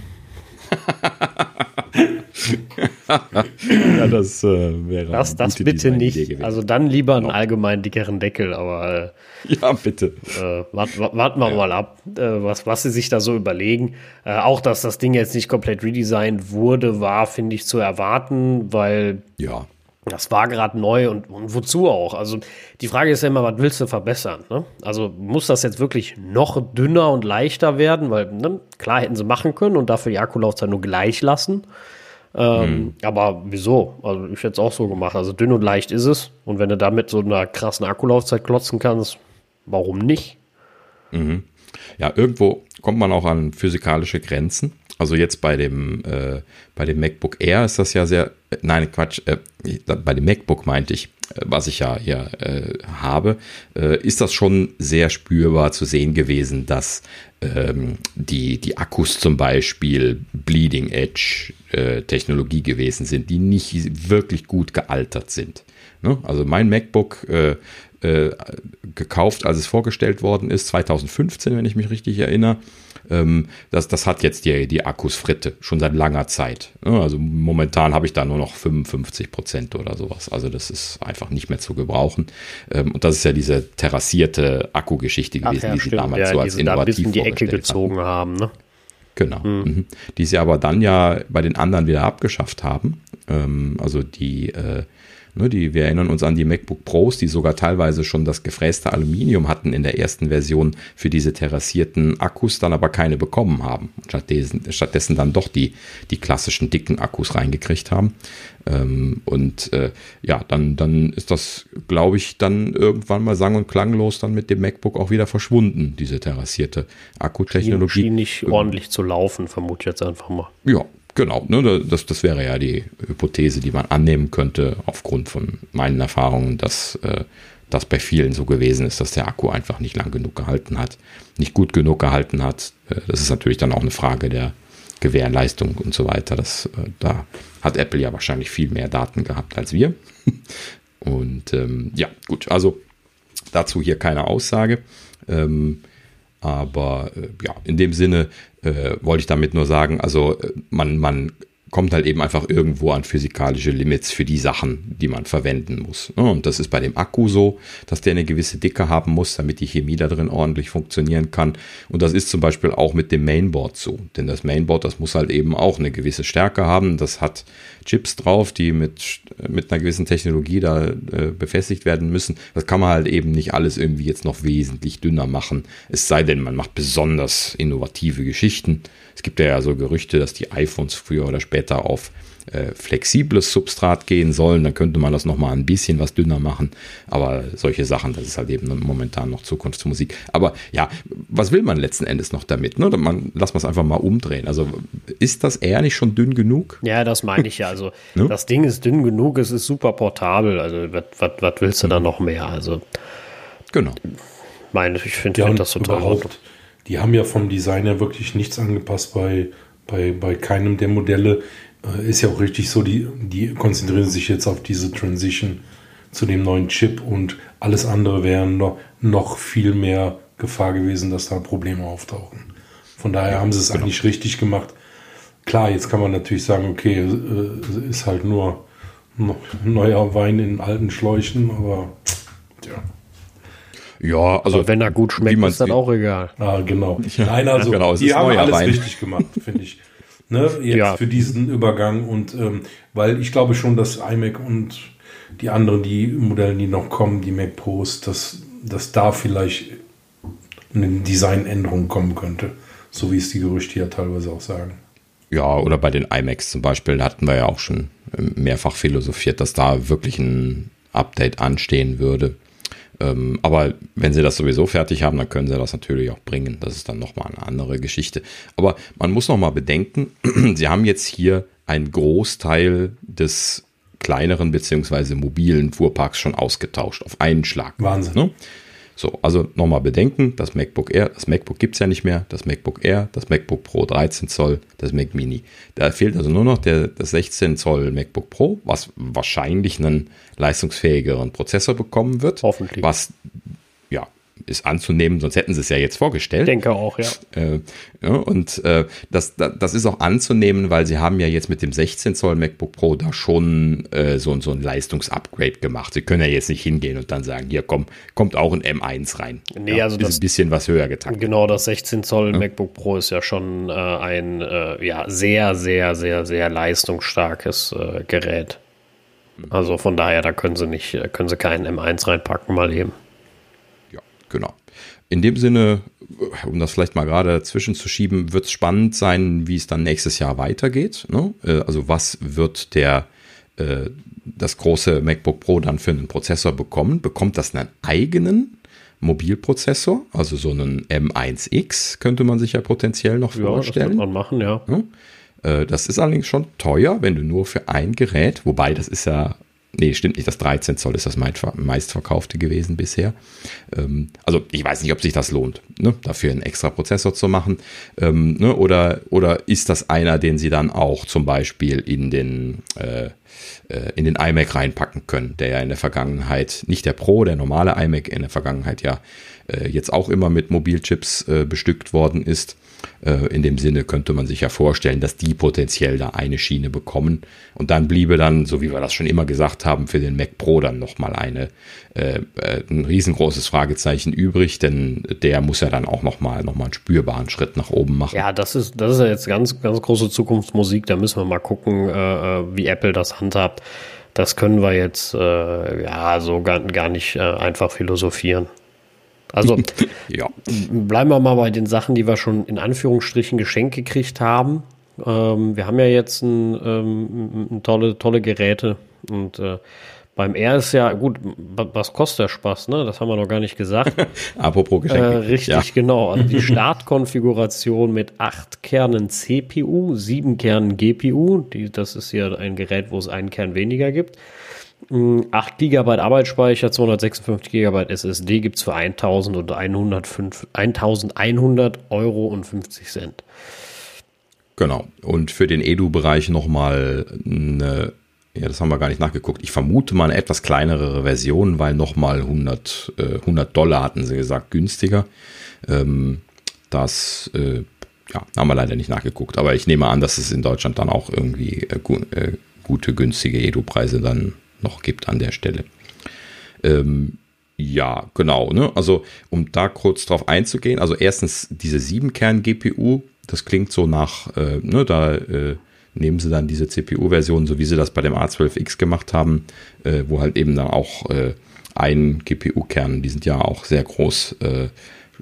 ja, das äh, wäre das, das bitte nicht. Also dann lieber einen allgemein dickeren Deckel, aber äh, ja bitte. Äh, warten wart wir ja. mal ab, äh, was was sie sich da so überlegen. Äh, auch dass das Ding jetzt nicht komplett redesigned wurde, war finde ich zu erwarten, weil ja das war gerade neu und, und, wozu auch? Also die Frage ist ja immer, was willst du verbessern? Ne? Also muss das jetzt wirklich noch dünner und leichter werden? Weil ne, klar hätten sie machen können und dafür die Akkulaufzeit nur gleich lassen. Ähm, mhm. Aber wieso? Also ich hätte es auch so gemacht. Also dünn und leicht ist es. Und wenn du damit so einer krassen Akkulaufzeit klotzen kannst, warum nicht? Mhm. Ja, irgendwo kommt man auch an physikalische Grenzen. Also jetzt bei dem, äh, bei dem MacBook Air ist das ja sehr, äh, nein, Quatsch, äh, bei dem MacBook meinte ich, äh, was ich ja hier äh, habe, äh, ist das schon sehr spürbar zu sehen gewesen, dass ähm, die, die Akkus zum Beispiel Bleeding Edge Technologie gewesen sind, die nicht wirklich gut gealtert sind. Ne? Also mein MacBook gekauft, als es vorgestellt worden ist, 2015, wenn ich mich richtig erinnere, ähm, das, das hat jetzt die, die Akkus Fritte, schon seit langer Zeit. Also momentan habe ich da nur noch 55 Prozent oder sowas. Also das ist einfach nicht mehr zu gebrauchen. Ähm, und das ist ja diese terrassierte Akkugeschichte gewesen, ja, die sie damals ja, so als innovativ da die Ecke gezogen hatten. haben. Ne? Genau. Hm. Mhm. Die sie aber dann ja bei den anderen wieder abgeschafft haben. Ähm, also die äh, Ne, die, wir erinnern uns an die MacBook Pros, die sogar teilweise schon das gefräste Aluminium hatten in der ersten Version für diese terrassierten Akkus, dann aber keine bekommen haben. Stattdessen, stattdessen dann doch die, die klassischen dicken Akkus reingekriegt haben. Ähm, und äh, ja, dann, dann ist das, glaube ich, dann irgendwann mal sang- und klanglos dann mit dem MacBook auch wieder verschwunden, diese terrassierte Akkutechnologie. Schien nicht ähm, ordentlich zu laufen, vermute ich jetzt einfach mal. Ja, Genau, ne, das, das wäre ja die Hypothese, die man annehmen könnte, aufgrund von meinen Erfahrungen, dass äh, das bei vielen so gewesen ist, dass der Akku einfach nicht lang genug gehalten hat, nicht gut genug gehalten hat. Äh, das ist natürlich dann auch eine Frage der Gewährleistung und so weiter. Das, äh, da hat Apple ja wahrscheinlich viel mehr Daten gehabt als wir. Und ähm, ja, gut, also dazu hier keine Aussage. Ähm, aber äh, ja, in dem Sinne äh, wollte ich damit nur sagen, also äh, man, man kommt halt eben einfach irgendwo an physikalische Limits für die Sachen, die man verwenden muss. Ne? Und das ist bei dem Akku so, dass der eine gewisse Dicke haben muss, damit die Chemie da drin ordentlich funktionieren kann. Und das ist zum Beispiel auch mit dem Mainboard so. Denn das Mainboard, das muss halt eben auch eine gewisse Stärke haben. Das hat Chips drauf, die mit, mit einer gewissen Technologie da äh, befestigt werden müssen. Das kann man halt eben nicht alles irgendwie jetzt noch wesentlich dünner machen. Es sei denn, man macht besonders innovative Geschichten. Es gibt ja so Gerüchte, dass die iPhones früher oder später auf äh, flexibles Substrat gehen sollen, dann könnte man das nochmal ein bisschen was dünner machen. Aber solche Sachen, das ist halt eben momentan noch Zukunftsmusik. Aber ja, was will man letzten Endes noch damit? Ne? Man, lass mal es einfach mal umdrehen. Also ist das eher nicht schon dünn genug? Ja, das meine ich ja. Also ne? das Ding ist dünn genug, es ist super portabel. Also was willst du da noch mehr? Also genau. Meine, ich finde ja, find das total überhaupt. Die haben ja vom Design her wirklich nichts angepasst bei, bei, bei keinem der Modelle. Äh, ist ja auch richtig so, die, die konzentrieren sich jetzt auf diese Transition zu dem neuen Chip und alles andere wäre noch, noch viel mehr Gefahr gewesen, dass da Probleme auftauchen. Von daher ja, haben sie es genau. eigentlich richtig gemacht. Klar, jetzt kann man natürlich sagen, okay, äh, ist halt nur neuer Wein in alten Schläuchen, aber ja. Ja, also Aber wenn er gut schmeckt, ist das auch egal. Ah, genau. Ja, Nein, also genau, die haben alles Wein. richtig gemacht, finde ich. Ne, jetzt ja. für diesen Übergang und ähm, weil ich glaube schon, dass iMac und die anderen, die Modelle, die noch kommen, die Mac Pros, dass, dass da vielleicht eine Designänderung kommen könnte, so wie es die Gerüchte ja teilweise auch sagen. Ja, oder bei den iMacs zum Beispiel, da hatten wir ja auch schon mehrfach philosophiert, dass da wirklich ein Update anstehen würde. Ähm, aber wenn sie das sowieso fertig haben, dann können sie das natürlich auch bringen. Das ist dann nochmal eine andere Geschichte. Aber man muss nochmal bedenken, sie haben jetzt hier einen Großteil des kleineren beziehungsweise mobilen Fuhrparks schon ausgetauscht auf einen Schlag. Wahnsinn. Ne? So, also nochmal bedenken, das MacBook Air, das MacBook gibt es ja nicht mehr, das MacBook Air, das MacBook Pro 13 Zoll, das Mac Mini. Da fehlt also nur noch der, das 16 Zoll MacBook Pro, was wahrscheinlich einen leistungsfähigeren Prozessor bekommen wird. Hoffentlich. Was ist anzunehmen, sonst hätten sie es ja jetzt vorgestellt. Ich denke auch, ja. Äh, ja und äh, das, das ist auch anzunehmen, weil sie haben ja jetzt mit dem 16 Zoll MacBook Pro da schon äh, so, so ein Leistungsupgrade gemacht. Sie können ja jetzt nicht hingehen und dann sagen, hier komm, kommt auch ein M1 rein. Nee, ja, also ist das, ein bisschen was höher getaktet. Genau, das 16 Zoll ja. MacBook Pro ist ja schon äh, ein äh, ja, sehr, sehr, sehr, sehr leistungsstarkes äh, Gerät. Also von daher, da können sie nicht, können sie keinen M1 reinpacken, mal eben. Genau. In dem Sinne, um das vielleicht mal gerade dazwischen zu schieben, wird es spannend sein, wie es dann nächstes Jahr weitergeht. Ne? Äh, also was wird der äh, das große MacBook Pro dann für einen Prozessor bekommen? Bekommt das einen eigenen Mobilprozessor, also so einen M1X könnte man sich ja potenziell noch ja, vorstellen. Das man machen, ja. Äh, das ist allerdings schon teuer, wenn du nur für ein Gerät, wobei das ist ja Nee, stimmt nicht. Das 13 Zoll ist das meistverkaufte gewesen bisher. Ähm, also ich weiß nicht, ob sich das lohnt, ne, dafür einen extra Prozessor zu machen. Ähm, ne, oder, oder ist das einer, den Sie dann auch zum Beispiel in den, äh, äh in den iMac reinpacken können, der ja in der Vergangenheit, nicht der Pro, der normale iMac in der Vergangenheit ja äh, jetzt auch immer mit Mobilchips äh, bestückt worden ist. Äh, in dem Sinne könnte man sich ja vorstellen, dass die potenziell da eine Schiene bekommen. Und dann bliebe dann, so wie wir das schon immer gesagt haben, für den Mac Pro dann nochmal eine, äh, äh, ein riesengroßes Fragezeichen übrig, denn der muss ja dann auch nochmal noch einen spürbaren Schritt nach oben machen. Ja, das ist, das ist ja jetzt ganz, ganz große Zukunftsmusik. Da müssen wir mal gucken, äh, äh wie Apple das handhabt. Das können wir jetzt äh, ja so gar, gar nicht einfach philosophieren. Also ja. bleiben wir mal bei den Sachen, die wir schon in Anführungsstrichen geschenkt gekriegt haben. Ähm, wir haben ja jetzt ein, ähm, ein tolle, tolle Geräte und äh, beim R ist ja, gut, was kostet der Spaß, ne? Das haben wir noch gar nicht gesagt. Apropos Geschenke. Äh, richtig, ja. genau. Also die Startkonfiguration mit acht Kernen CPU, sieben Kernen GPU. Die, das ist hier ein Gerät, wo es einen Kern weniger gibt. 8 GB Arbeitsspeicher, 256 GB SSD gibt es für 1105, 1100 Euro und 50 Cent. Genau. Und für den Edu-Bereich nochmal eine, ja, das haben wir gar nicht nachgeguckt. Ich vermute mal eine etwas kleinere Version, weil nochmal 100, äh, 100 Dollar hatten sie gesagt, günstiger. Ähm, das, äh, ja, haben wir leider nicht nachgeguckt. Aber ich nehme an, dass es in Deutschland dann auch irgendwie äh, äh, gute, günstige Edu-Preise dann noch gibt an der Stelle. Ähm, ja, genau. Ne? Also, um da kurz drauf einzugehen, also erstens diese 7-Kern-GPU, das klingt so nach, äh, ne, da äh, nehmen sie dann diese CPU-Version, so wie sie das bei dem A12X gemacht haben, äh, wo halt eben dann auch äh, ein GPU-Kern, die sind ja auch sehr groß, äh,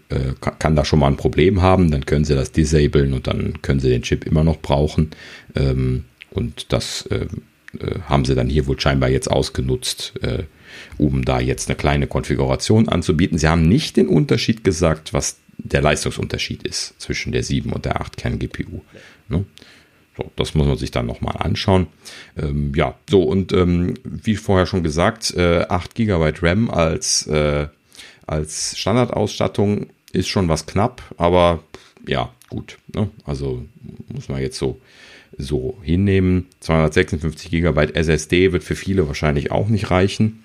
äh, kann da schon mal ein Problem haben, dann können sie das disablen und dann können sie den Chip immer noch brauchen. Ähm, und das äh, haben sie dann hier wohl scheinbar jetzt ausgenutzt, äh, um da jetzt eine kleine Konfiguration anzubieten. Sie haben nicht den Unterschied gesagt, was der Leistungsunterschied ist zwischen der 7 und der 8 Kern GPU. Ne? So, das muss man sich dann nochmal anschauen. Ähm, ja, so und ähm, wie vorher schon gesagt, äh, 8 GB RAM als, äh, als Standardausstattung ist schon was knapp, aber ja, gut. Ne? Also muss man jetzt so so hinnehmen. 256 GB SSD wird für viele wahrscheinlich auch nicht reichen.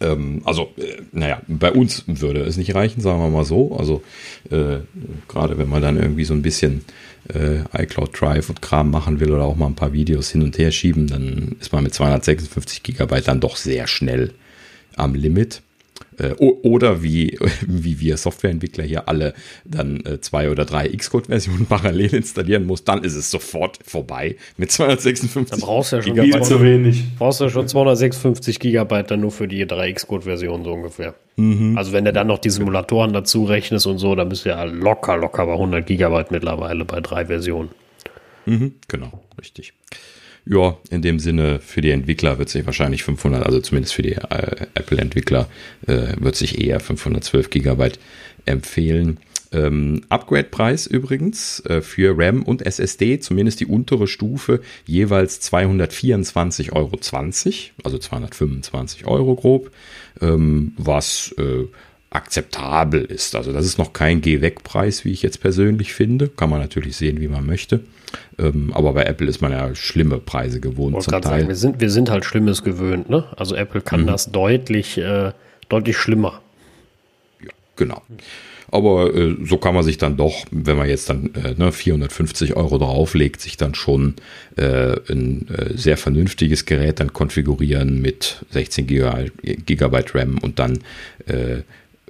Ähm, also, äh, naja, bei uns würde es nicht reichen, sagen wir mal so. Also, äh, gerade wenn man dann irgendwie so ein bisschen äh, iCloud Drive und Kram machen will oder auch mal ein paar Videos hin und her schieben, dann ist man mit 256 GB dann doch sehr schnell am Limit. Äh, oder wie, wie wir Softwareentwickler hier alle dann äh, zwei oder drei Xcode-Versionen parallel installieren muss, dann ist es sofort vorbei mit 256 Dann brauchst du ja schon Gigabyte. zu wenig. Brauchst du ja schon 256 Gigabyte dann nur für die drei Xcode-Versionen so ungefähr. Mhm. Also wenn du dann noch die Simulatoren dazu rechnest und so, dann bist du ja locker, locker bei 100 Gigabyte mittlerweile bei drei Versionen. Mhm, genau, richtig. Ja, in dem Sinne für die Entwickler wird sich wahrscheinlich 500, also zumindest für die äh, Apple-Entwickler äh, wird sich eher 512 Gigabyte empfehlen. Ähm, Upgrade-Preis übrigens äh, für RAM und SSD, zumindest die untere Stufe, jeweils 224,20 Euro, also 225 Euro grob, ähm, was äh, akzeptabel ist. Also das ist noch kein Geh-Weg-Preis, wie ich jetzt persönlich finde. Kann man natürlich sehen, wie man möchte. Ähm, aber bei Apple ist man ja schlimme Preise gewohnt. Ich zum Teil. Sagen, wir, sind, wir sind halt Schlimmes gewöhnt. Ne? Also Apple kann mhm. das deutlich, äh, deutlich schlimmer. Ja, genau. Aber äh, so kann man sich dann doch, wenn man jetzt dann äh, ne, 450 Euro drauflegt, sich dann schon äh, ein äh, sehr vernünftiges Gerät dann konfigurieren mit 16 Gigabyte RAM und dann äh,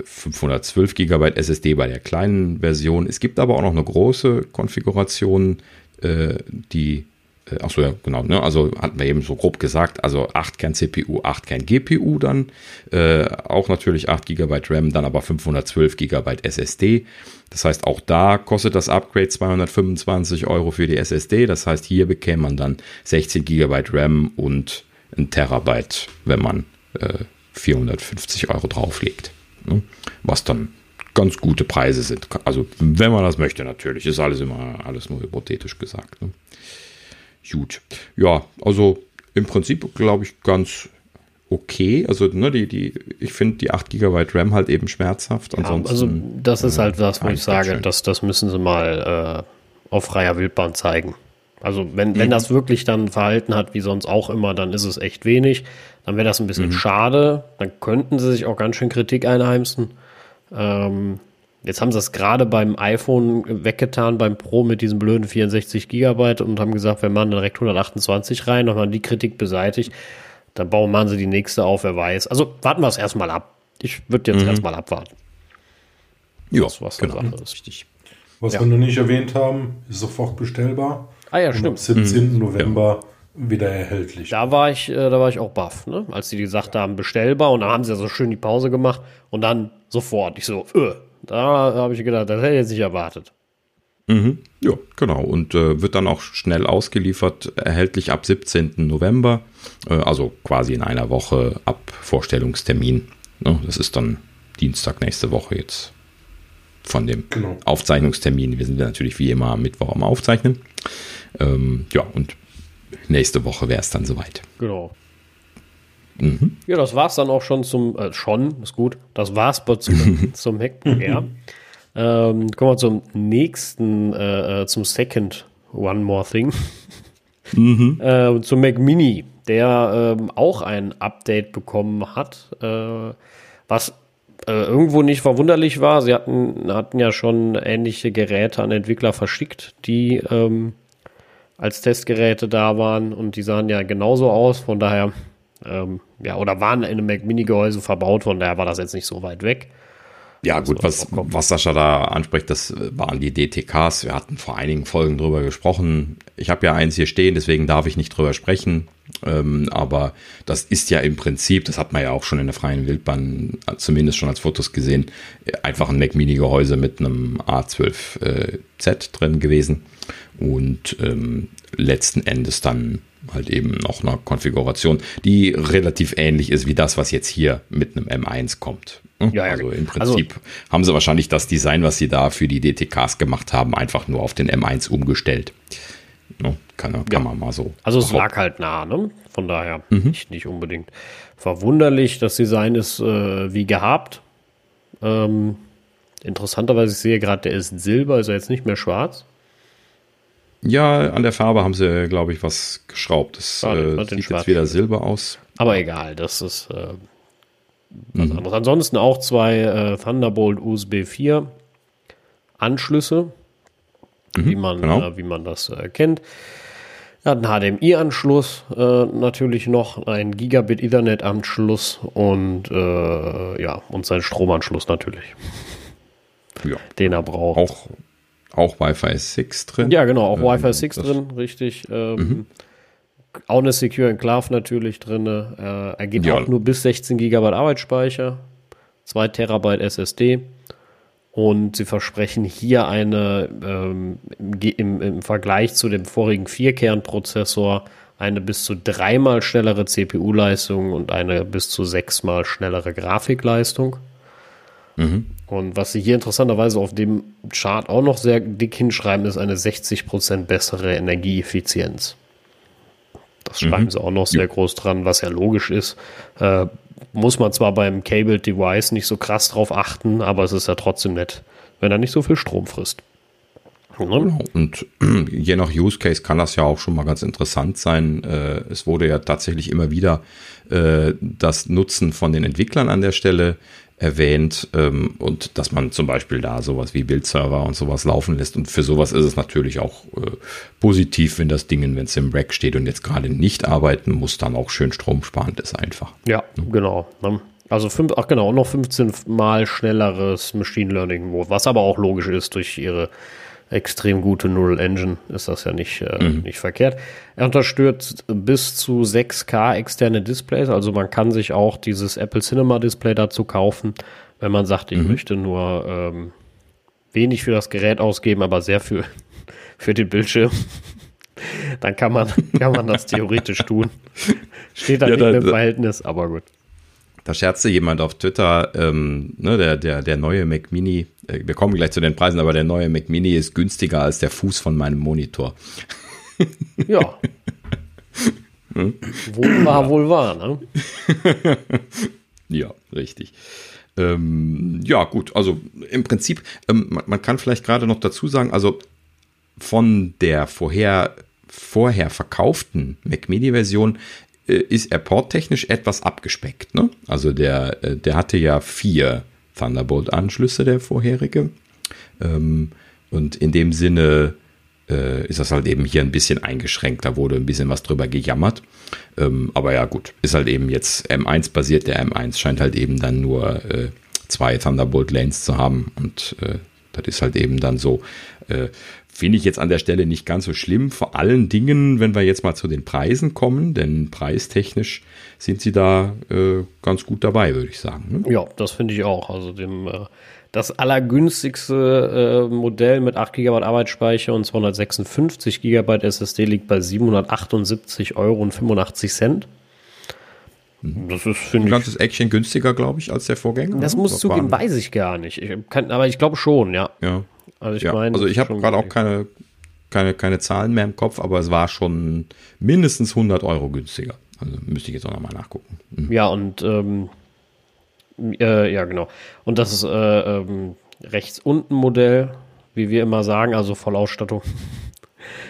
512 GB SSD bei der kleinen Version. Es gibt aber auch noch eine große Konfiguration, äh, die, äh, achso, ja, genau, ne? also hatten wir eben so grob gesagt, also 8 Kern CPU, 8 Kern GPU dann, äh, auch natürlich 8 GB RAM, dann aber 512 GB SSD. Das heißt, auch da kostet das Upgrade 225 Euro für die SSD. Das heißt, hier bekäme man dann 16 GB RAM und ein Terabyte, wenn man äh, 450 Euro drauflegt. Ne? Was dann ganz gute Preise sind. Also, wenn man das möchte, natürlich. Ist alles immer alles nur hypothetisch gesagt. Ne? Gut. Ja, also im Prinzip glaube ich ganz okay. Also, ne, die, die, ich finde die 8 GB RAM halt eben schmerzhaft. Ansonsten, ja, also, das ist halt das, wo ich sage, das, das müssen sie mal äh, auf freier Wildbahn zeigen. Also, wenn, mhm. wenn das wirklich dann Verhalten hat, wie sonst auch immer, dann ist es echt wenig. Dann wäre das ein bisschen mhm. schade. Dann könnten sie sich auch ganz schön Kritik einheimsen. Ähm, jetzt haben sie es gerade beim iPhone weggetan, beim Pro mit diesem blöden 64 Gigabyte und haben gesagt, wir machen direkt 128 rein, nochmal die Kritik beseitigt. Dann bauen machen sie die nächste auf, wer weiß. Also warten wir es erstmal ab. Ich würde jetzt mhm. erstmal abwarten. Ja, was genau. anderes. Richtig. Was ja. wir noch nicht erwähnt haben, ist sofort bestellbar. Ah ja, stimmt. Am 17. Mhm. November wieder erhältlich. Da war ich, äh, da war ich auch baff, ne? Als sie gesagt haben, bestellbar und dann haben sie ja so schön die Pause gemacht und dann sofort. Ich so, öh, da habe ich gedacht, das hätte ich jetzt nicht erwartet. Mhm. Ja, genau. Und äh, wird dann auch schnell ausgeliefert, erhältlich ab 17. November, äh, also quasi in einer Woche ab Vorstellungstermin. Ne? Das ist dann Dienstag nächste Woche jetzt von dem genau. Aufzeichnungstermin. Wir sind ja natürlich wie immer am Mittwoch am Aufzeichnen. Ähm, ja, und nächste Woche wäre es dann soweit. Genau. Mhm. Ja, das war es dann auch schon zum, äh, schon, ist gut, das war's zum, zum MacBook Air. Ähm, kommen wir zum nächsten, äh, äh, zum Second One More Thing. Mhm. äh, zum Mac Mini, der ähm, auch ein Update bekommen hat, äh, was äh, irgendwo nicht verwunderlich war. Sie hatten, hatten ja schon ähnliche Geräte an Entwickler verschickt, die ähm, als Testgeräte da waren und die sahen ja genauso aus, von daher, ähm, ja, oder waren in einem Mac Mini-Gehäuse verbaut, von daher war das jetzt nicht so weit weg. Ja, also gut, was, was Sascha da anspricht, das waren die DTKs. Wir hatten vor einigen Folgen drüber gesprochen. Ich habe ja eins hier stehen, deswegen darf ich nicht drüber sprechen. Ähm, aber das ist ja im Prinzip, das hat man ja auch schon in der freien Wildbahn, zumindest schon als Fotos gesehen, einfach ein Mac Mini-Gehäuse mit einem A12Z äh, drin gewesen und ähm, letzten Endes dann halt eben noch eine Konfiguration, die relativ ähnlich ist wie das, was jetzt hier mit einem M1 kommt. Hm? Ja, ja. Also im also Prinzip also, haben sie wahrscheinlich das Design, was sie da für die DTKs gemacht haben, einfach nur auf den M1 umgestellt. No, kann, kann ja. man mal so. Also es lag halt nah, ne? Von daher mhm. nicht, nicht unbedingt verwunderlich. Das Design ist äh, wie gehabt. Ähm, interessanterweise, ich sehe gerade, der ist Silber, ist er jetzt nicht mehr schwarz. Ja, an der Farbe haben sie, glaube ich, was geschraubt. Das äh, sieht jetzt wieder Silber aus. Aber egal, das ist äh, was mhm. anderes. Ansonsten auch zwei äh, Thunderbolt USB 4 Anschlüsse, mhm, wie, man, genau. äh, wie man das äh, kennt. Er hat einen HDMI-Anschluss äh, natürlich noch, ein Gigabit Ethernet-Anschluss und äh, ja, und sein Stromanschluss natürlich. Ja. Den er braucht. Auch auch Wi-Fi 6 drin? Ja, genau, auch ähm, Wi-Fi 6 drin, richtig. Ähm, mhm. Auch eine Secure Enclave natürlich drin. Äh, er geht ja. auch nur bis 16 GB Arbeitsspeicher, 2 Terabyte SSD. Und sie versprechen hier eine ähm, im, im, Vergleich zu dem vorigen Vierkernprozessor eine bis zu dreimal schnellere CPU-Leistung und eine bis zu sechsmal schnellere Grafikleistung. Mhm. Und was sie hier interessanterweise auf dem Chart auch noch sehr dick hinschreiben, ist eine 60% bessere Energieeffizienz. Das schreiben mhm. sie auch noch sehr ja. groß dran, was ja logisch ist. Äh, muss man zwar beim Cabled Device nicht so krass drauf achten, aber es ist ja trotzdem nett, wenn er nicht so viel Strom frisst. Ne? Und je nach Use Case kann das ja auch schon mal ganz interessant sein. Äh, es wurde ja tatsächlich immer wieder äh, das Nutzen von den Entwicklern an der Stelle erwähnt ähm, und dass man zum Beispiel da sowas wie Bildserver und sowas laufen lässt. Und für sowas ist es natürlich auch äh, positiv, wenn das Ding, wenn es im Rack steht und jetzt gerade nicht arbeiten muss, dann auch schön stromsparend ist einfach. Ja, genau. Ne? Also fünf, ach genau, noch 15 mal schnelleres Machine Learning was aber auch logisch ist durch ihre extrem gute Neural Engine ist das ja nicht, äh, mhm. nicht verkehrt. Er unterstützt bis zu 6K externe Displays, also man kann sich auch dieses Apple Cinema Display dazu kaufen, wenn man sagt, ich mhm. möchte nur ähm, wenig für das Gerät ausgeben, aber sehr für, für den Bildschirm. Dann kann man, kann man das theoretisch tun. Steht da ja, nicht im Verhältnis, aber gut. Da scherzte jemand auf Twitter, ähm, ne, der, der, der neue Mac Mini, äh, wir kommen gleich zu den Preisen, aber der neue Mac Mini ist günstiger als der Fuß von meinem Monitor. Ja. hm? Wohl war, wohl war, ne? ja, richtig. Ähm, ja, gut, also im Prinzip, ähm, man, man, kann vielleicht gerade noch dazu sagen, also von der vorher, vorher verkauften Mac Mini-Version äh, ist er porttechnisch etwas abgespeckt. Ne? Also der, äh, der hatte ja vier Thunderbolt-Anschlüsse, der vorherige. Ähm, und in dem Sinne äh, ist das halt eben hier ein bisschen eingeschränkt. Da wurde ein bisschen was drüber gejammert. Ähm, aber ja, gut, ist halt eben jetzt M1 basiert. Der M1 scheint halt eben dann nur zwei Thunderbolt-Lanes zu haben. Und das ist halt eben dann so. Finde ich jetzt an der Stelle nicht ganz so schlimm. Vor allen Dingen, wenn wir jetzt mal zu den Preisen kommen, denn preistechnisch sind sie da äh, ganz gut dabei, würde ich sagen. Ne? Ja, das finde ich auch. Also dem äh, das allergünstigste äh, Modell mit 8 GB Arbeitsspeicher und 256 GB SSD liegt bei 778,85 Euro. Mhm. Das ist, finde ich. Ein ganzes Eckchen günstiger, glaube ich, als der Vorgänger. Das muss zugeben, weiß ich gar nicht. Ich kann, aber ich glaube schon, ja. Ja. Also ich ja, meine. Also ich habe gerade auch keine, keine, keine Zahlen mehr im Kopf, aber es war schon mindestens 100 Euro günstiger. Also müsste ich jetzt auch nochmal nachgucken. Mhm. Ja, und ähm, äh, ja, genau. Und das ist äh, ähm, rechts unten Modell, wie wir immer sagen, also Vollausstattung.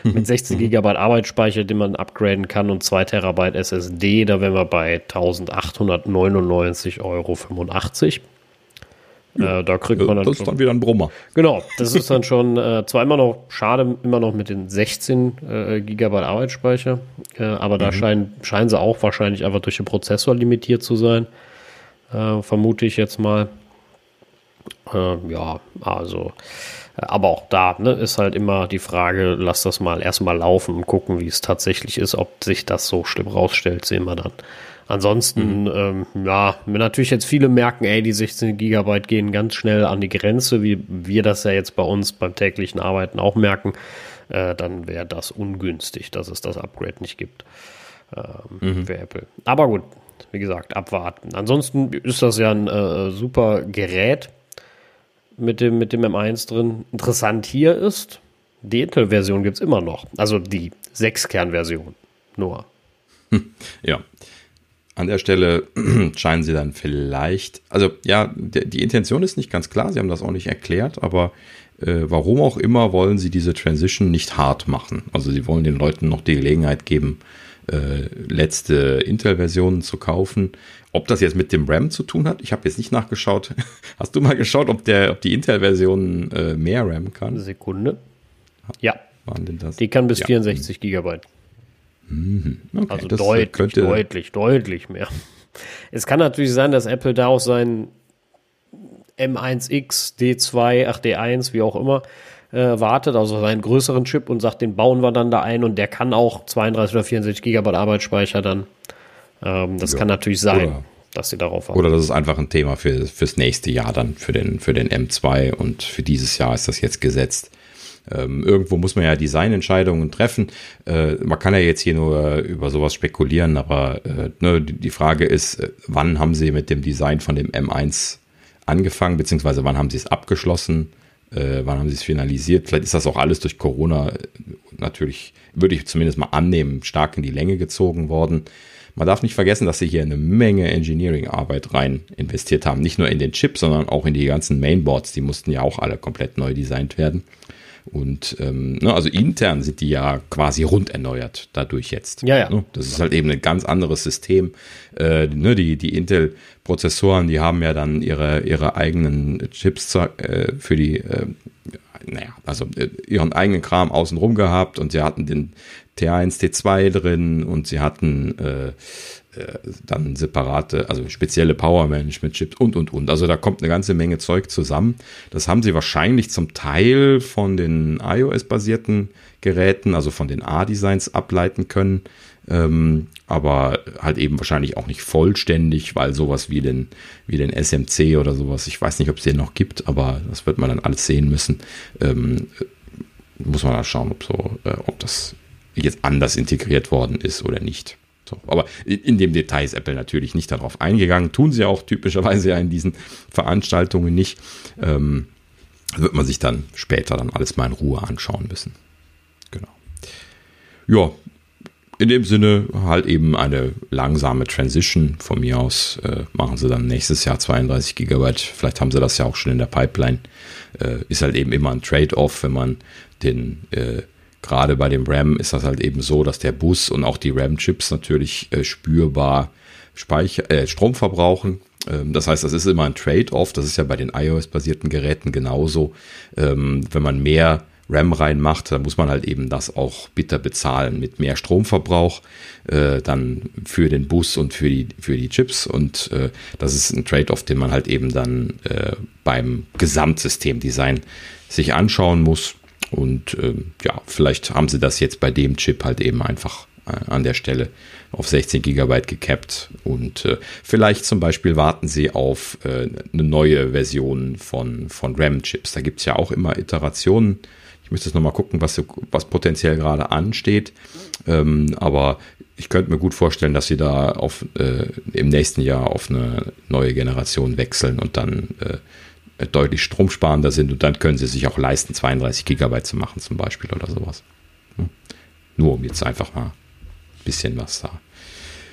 mit 16 GB Arbeitsspeicher, den man upgraden kann und 2 Terabyte SSD, da wären wir bei 1899,85 Euro. Ja, äh, da kriegt man dann Das ist dann wieder ein Brummer. Genau, das ist dann schon äh, zwar immer noch schade, immer noch mit den 16 äh, Gigabyte Arbeitsspeicher, äh, aber mhm. da scheinen, scheinen sie auch wahrscheinlich einfach durch den Prozessor limitiert zu sein, äh, vermute ich jetzt mal. Äh, ja, also, aber auch da ne, ist halt immer die Frage, lass das mal erstmal laufen und gucken, wie es tatsächlich ist, ob sich das so schlimm rausstellt, sehen wir dann. Ansonsten, mhm. ähm, ja, wenn natürlich jetzt viele merken, ey, die 16 Gigabyte gehen ganz schnell an die Grenze, wie wir das ja jetzt bei uns beim täglichen Arbeiten auch merken, äh, dann wäre das ungünstig, dass es das Upgrade nicht gibt ähm, mhm. für Apple. Aber gut, wie gesagt, abwarten. Ansonsten ist das ja ein äh, super Gerät mit dem, mit dem M1 drin. Interessant hier ist, die Intel-Version gibt es immer noch. Also die 6-Kern-Version nur. Ja, an der Stelle scheinen sie dann vielleicht, also ja, die Intention ist nicht ganz klar, sie haben das auch nicht erklärt, aber äh, warum auch immer wollen sie diese Transition nicht hart machen. Also sie wollen den Leuten noch die Gelegenheit geben, äh, letzte Intel-Versionen zu kaufen. Ob das jetzt mit dem RAM zu tun hat, ich habe jetzt nicht nachgeschaut. Hast du mal geschaut, ob, der, ob die Intel-Version äh, mehr RAM kann? Sekunde. Ja. Wann denn das? Die kann bis ja. 64 Gigabyte. Mhm. Okay, also deutlich, deutlich, deutlich mehr. Es kann natürlich sein, dass Apple da auch seinen M1X, D2, ach D1, wie auch immer, äh, wartet, also seinen größeren Chip und sagt, den bauen wir dann da ein und der kann auch 32 oder 64 Gigabyte Arbeitsspeicher dann. Ähm, das ja. kann natürlich sein, oder, dass sie darauf warten. Oder das ist einfach ein Thema für, fürs nächste Jahr dann, für den, für den M2 und für dieses Jahr ist das jetzt gesetzt. Ähm, irgendwo muss man ja Designentscheidungen treffen. Äh, man kann ja jetzt hier nur über sowas spekulieren, aber äh, ne, die Frage ist, äh, wann haben sie mit dem Design von dem M1 angefangen, beziehungsweise wann haben sie es abgeschlossen? Äh, wann haben sie es finalisiert? Vielleicht ist das auch alles durch Corona äh, natürlich, würde ich zumindest mal annehmen, stark in die Länge gezogen worden. Man darf nicht vergessen, dass sie hier eine Menge Engineering-Arbeit rein investiert haben. Nicht nur in den Chip, sondern auch in die ganzen Mainboards. Die mussten ja auch alle komplett neu designt werden. Und ähm, ne, also intern sind die ja quasi rund erneuert dadurch jetzt. Ja, ja. Ne? Das ist halt eben ein ganz anderes System. Äh, ne, die die Intel-Prozessoren, die haben ja dann ihre, ihre eigenen Chips äh, für die, äh, naja, also äh, ihren eigenen Kram außenrum gehabt und sie hatten den T1, T2 drin und sie hatten äh, äh, dann separate, also spezielle Power Management Chips und und und. Also da kommt eine ganze Menge Zeug zusammen. Das haben sie wahrscheinlich zum Teil von den iOS-basierten Geräten, also von den A-Designs ableiten können, ähm, aber halt eben wahrscheinlich auch nicht vollständig, weil sowas wie den, wie den SMC oder sowas, ich weiß nicht, ob es den noch gibt, aber das wird man dann alles sehen müssen. Ähm, muss man da schauen, ob so, äh, ob das jetzt anders integriert worden ist oder nicht. So, aber in dem Detail ist Apple natürlich nicht darauf eingegangen. Tun sie auch typischerweise ja in diesen Veranstaltungen nicht. Ähm, wird man sich dann später dann alles mal in Ruhe anschauen müssen. Genau. Ja, in dem Sinne halt eben eine langsame Transition. Von mir aus äh, machen sie dann nächstes Jahr 32 Gigabyte. Vielleicht haben sie das ja auch schon in der Pipeline. Äh, ist halt eben immer ein Trade-off, wenn man den äh, gerade bei dem RAM ist das halt eben so, dass der Bus und auch die RAM-Chips natürlich äh, spürbar Speicher, äh, Strom verbrauchen. Ähm, das heißt, das ist immer ein Trade-off. Das ist ja bei den iOS-basierten Geräten genauso. Ähm, wenn man mehr RAM reinmacht, dann muss man halt eben das auch bitter bezahlen mit mehr Stromverbrauch, äh, dann für den Bus und für die, für die Chips. Und äh, das ist ein Trade-off, den man halt eben dann äh, beim Gesamtsystemdesign sich anschauen muss. Und äh, ja, vielleicht haben sie das jetzt bei dem Chip halt eben einfach äh, an der Stelle auf 16 Gigabyte gekappt. Und äh, vielleicht zum Beispiel warten sie auf äh, eine neue Version von, von RAM-Chips. Da gibt es ja auch immer Iterationen. Ich müsste jetzt nochmal gucken, was, was potenziell gerade ansteht. Ähm, aber ich könnte mir gut vorstellen, dass sie da auf, äh, im nächsten Jahr auf eine neue Generation wechseln und dann äh, deutlich stromsparender sind und dann können sie sich auch leisten, 32 Gigabyte zu machen zum Beispiel oder sowas. Nur um jetzt einfach mal ein bisschen was da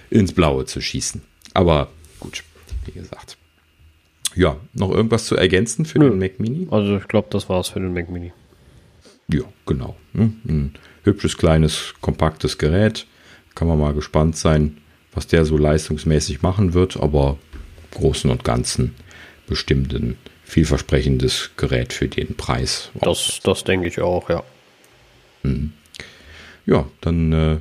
ins Blaue zu schießen. Aber gut, wie gesagt. Ja, noch irgendwas zu ergänzen für Nö. den Mac Mini? Also ich glaube, das war es für den Mac Mini. Ja, genau. Ein hübsches, kleines, kompaktes Gerät. Kann man mal gespannt sein, was der so leistungsmäßig machen wird, aber Großen und Ganzen bestimmt ein vielversprechendes Gerät für den Preis. Das, das denke ich auch, ja. Mhm. Ja, dann äh,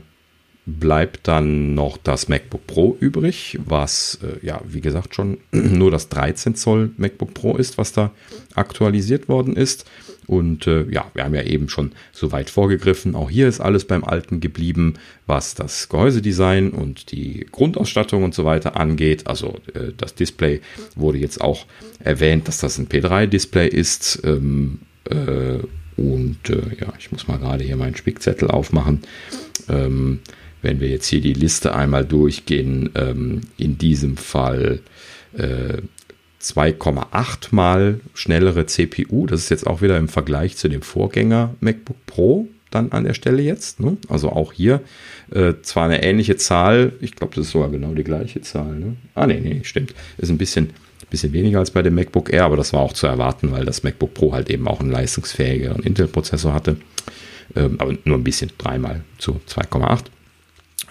bleibt dann noch das MacBook Pro übrig, was äh, ja, wie gesagt, schon nur das 13 Zoll MacBook Pro ist, was da aktualisiert worden ist. Und äh, ja, wir haben ja eben schon so weit vorgegriffen. Auch hier ist alles beim Alten geblieben, was das Gehäusedesign und die Grundausstattung und so weiter angeht. Also äh, das Display wurde jetzt auch erwähnt, dass das ein P3-Display ist. Ähm, äh, und äh, ja, ich muss mal gerade hier meinen Spickzettel aufmachen. Ähm, wenn wir jetzt hier die Liste einmal durchgehen, ähm, in diesem Fall äh, 2,8 mal schnellere CPU. Das ist jetzt auch wieder im Vergleich zu dem Vorgänger MacBook Pro dann an der Stelle jetzt. Ne? Also auch hier äh, zwar eine ähnliche Zahl, ich glaube, das ist sogar genau die gleiche Zahl. Ne? Ah, nee, nee, stimmt. Ist ein bisschen, bisschen weniger als bei dem MacBook Air, aber das war auch zu erwarten, weil das MacBook Pro halt eben auch einen leistungsfähigeren Intel-Prozessor hatte. Ähm, aber nur ein bisschen, dreimal zu 2,8.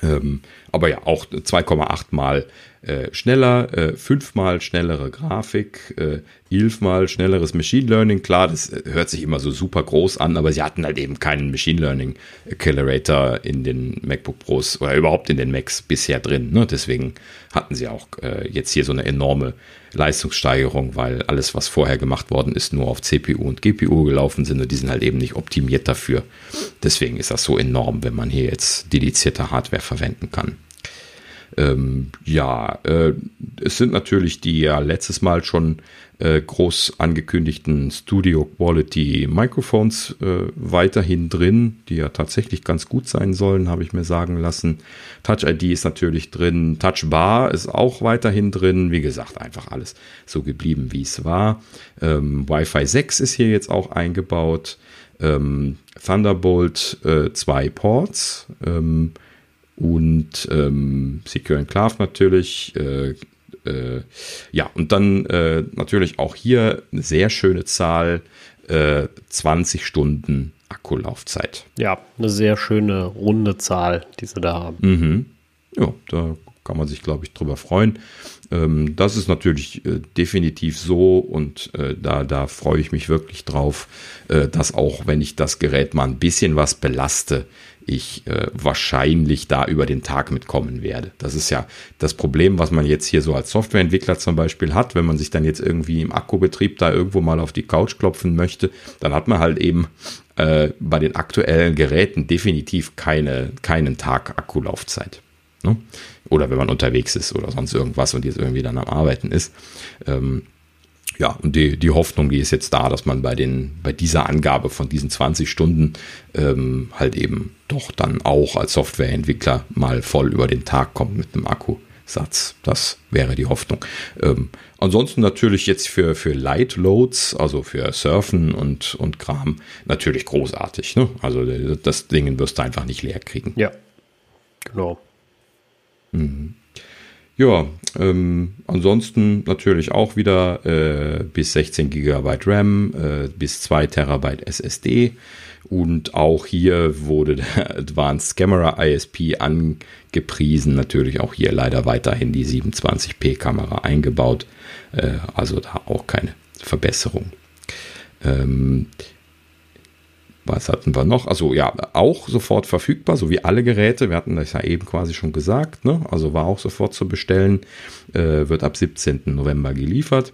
Ähm, aber ja, auch 2,8 mal äh, schneller, äh, fünfmal schnellere Grafik, äh, elfmal schnelleres Machine Learning. Klar, das äh, hört sich immer so super groß an, aber sie hatten halt eben keinen Machine Learning Accelerator in den MacBook Pros oder überhaupt in den Macs bisher drin. Ne? Deswegen hatten sie auch äh, jetzt hier so eine enorme Leistungssteigerung, weil alles, was vorher gemacht worden ist, nur auf CPU und GPU gelaufen sind und die sind halt eben nicht optimiert dafür. Deswegen ist das so enorm, wenn man hier jetzt dedizierte Hardware verwenden kann. Ähm, ja, äh, es sind natürlich die ja letztes Mal schon äh, groß angekündigten Studio Quality Microphones äh, weiterhin drin, die ja tatsächlich ganz gut sein sollen, habe ich mir sagen lassen. Touch ID ist natürlich drin, Touch Bar ist auch weiterhin drin. Wie gesagt, einfach alles so geblieben, wie es war. Ähm, Wi-Fi 6 ist hier jetzt auch eingebaut. Ähm, Thunderbolt äh, zwei Ports ähm, und ähm, Secure Enclave natürlich, äh, äh, ja, und dann äh, natürlich auch hier eine sehr schöne Zahl, äh, 20 Stunden Akkulaufzeit. Ja, eine sehr schöne runde Zahl, die sie da haben. Mhm. Ja, da kann man sich, glaube ich, drüber freuen. Ähm, das ist natürlich äh, definitiv so und äh, da, da freue ich mich wirklich drauf, äh, dass auch wenn ich das Gerät mal ein bisschen was belaste, ich äh, wahrscheinlich da über den Tag mitkommen werde. Das ist ja das Problem, was man jetzt hier so als Softwareentwickler zum Beispiel hat, wenn man sich dann jetzt irgendwie im Akkubetrieb da irgendwo mal auf die Couch klopfen möchte, dann hat man halt eben äh, bei den aktuellen Geräten definitiv keine, keinen Tag Akkulaufzeit. Ne? Oder wenn man unterwegs ist oder sonst irgendwas und jetzt irgendwie dann am Arbeiten ist. Ähm, ja, und die, die Hoffnung, die ist jetzt da, dass man bei, den, bei dieser Angabe von diesen 20 Stunden ähm, halt eben doch dann auch als Softwareentwickler mal voll über den Tag kommt mit einem Akkusatz. Das wäre die Hoffnung. Ähm, ansonsten natürlich jetzt für, für Light Loads, also für Surfen und, und Kram, natürlich großartig. Ne? Also das Ding wirst du einfach nicht leer kriegen. Ja, genau. Mhm. Ja, ähm, ansonsten natürlich auch wieder äh, bis 16 GB RAM, äh, bis 2 Terabyte SSD und auch hier wurde der Advanced Camera ISP angepriesen, natürlich auch hier leider weiterhin die 27p Kamera eingebaut, äh, also da auch keine Verbesserung. Ähm, was hatten wir noch? Also ja, auch sofort verfügbar, so wie alle Geräte. Wir hatten das ja eben quasi schon gesagt. Ne? Also war auch sofort zu bestellen. Äh, wird ab 17. November geliefert.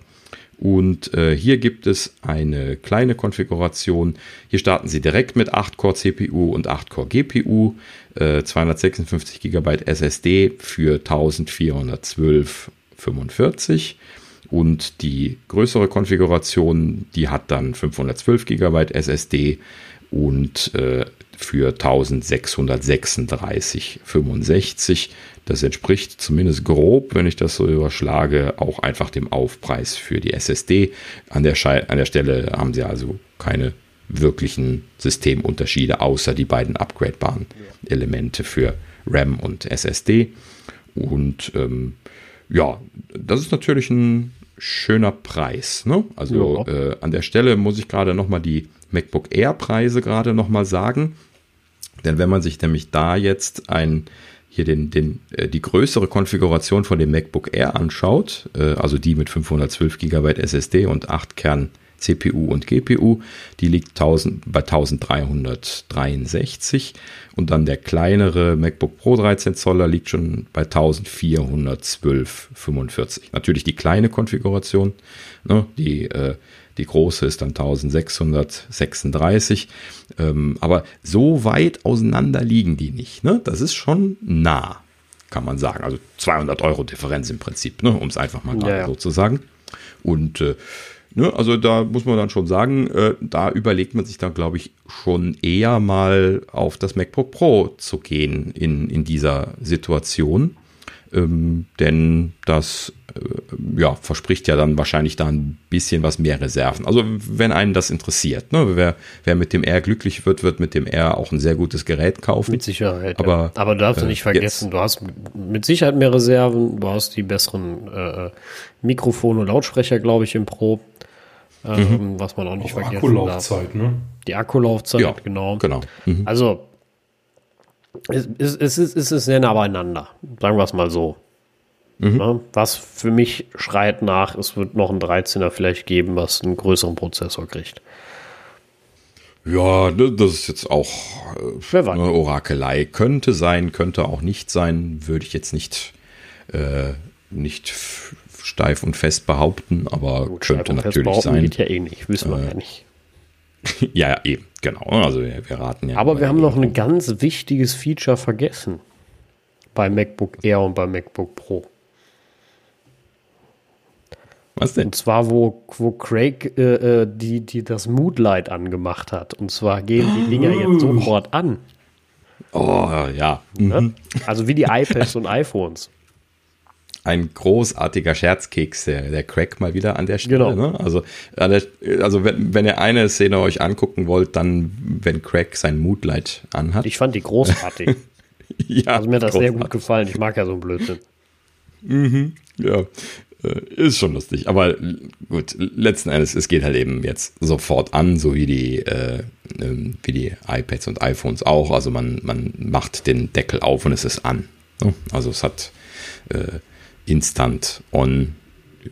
Und äh, hier gibt es eine kleine Konfiguration. Hier starten Sie direkt mit 8-Core CPU und 8-Core GPU, äh, 256 GB SSD für 1412,45 und die größere Konfiguration, die hat dann 512 GB SSD und äh, für 1636,65. Das entspricht zumindest grob, wenn ich das so überschlage, auch einfach dem Aufpreis für die SSD. An der, an der Stelle haben sie also keine wirklichen Systemunterschiede, außer die beiden upgradebaren Elemente für RAM und SSD. Und ähm, ja, das ist natürlich ein schöner Preis. Ne? Also ja. äh, an der Stelle muss ich gerade nochmal die MacBook Air Preise gerade nochmal sagen. Denn wenn man sich nämlich da jetzt ein hier den, den, äh, die größere Konfiguration von dem MacBook Air anschaut, äh, also die mit 512 GB SSD und 8 Kern CPU und GPU, die liegt 1000, bei 1363 und dann der kleinere MacBook Pro 13 Zoller liegt schon bei 1412,45. Natürlich die kleine Konfiguration, ne, die äh, die große ist dann 1636. Ähm, aber so weit auseinander liegen die nicht. Ne? Das ist schon nah, kann man sagen. Also 200 Euro Differenz im Prinzip, ne? um es einfach mal ja, ja. so zu sagen. Und äh, ne, also da muss man dann schon sagen, äh, da überlegt man sich dann, glaube ich, schon eher mal auf das MacBook Pro zu gehen in, in dieser Situation. Ähm, denn das äh, ja, verspricht ja dann wahrscheinlich da ein bisschen was mehr Reserven. Also wenn einen das interessiert, ne? wer, wer mit dem R glücklich wird, wird mit dem R auch ein sehr gutes Gerät kaufen. Mit Sicherheit. Aber, ja. Aber du darfst äh, nicht vergessen, jetzt. du hast mit Sicherheit mehr Reserven, du hast die besseren äh, Mikrofone und Lautsprecher, glaube ich, im Pro. Ähm, mhm. Was man auch nicht auch vergessen Akkulaufzeit, darf. ne? Die Akkulaufzeit, ja, genau. genau. Mhm. Also es, es, es, ist, es ist sehr nah beieinander, sagen wir es mal so. Mhm. Ja, was für mich schreit nach, es wird noch ein 13er vielleicht geben, was einen größeren Prozessor kriegt. Ja, ne, das ist jetzt auch äh, eine Orakelei. Könnte sein, könnte auch nicht sein, würde ich jetzt nicht, äh, nicht steif und fest behaupten, aber Gut, könnte natürlich sein. Geht ja eh nicht, wissen wir äh, ja nicht. ja, ja, eben, genau. Also wir, wir raten ja. Aber wir haben noch ein ganz wichtiges Feature vergessen. Bei MacBook Air und bei MacBook Pro. Was denn? Und zwar, wo, wo Craig äh, äh die, die das Moodlight angemacht hat. Und zwar gehen die Dinger jetzt sofort an. Oh, ja. Mhm. Also wie die iPads und iPhones. Ein großartiger Scherzkeks, der, der Craig mal wieder an der Stelle. Genau. Ne? Also, der, also wenn, wenn ihr eine Szene euch angucken wollt, dann, wenn Craig sein Moodlight anhat. Ich fand die großartig. ja, also mir hat das großartig. sehr gut gefallen. Ich mag ja so einen Blödsinn. Mhm, ja. Äh, ist schon lustig. Aber gut, letzten Endes, es geht halt eben jetzt sofort an, so wie die, äh, ähm, wie die iPads und iPhones auch. Also man, man macht den Deckel auf und es ist an. Also es hat äh, Instant on.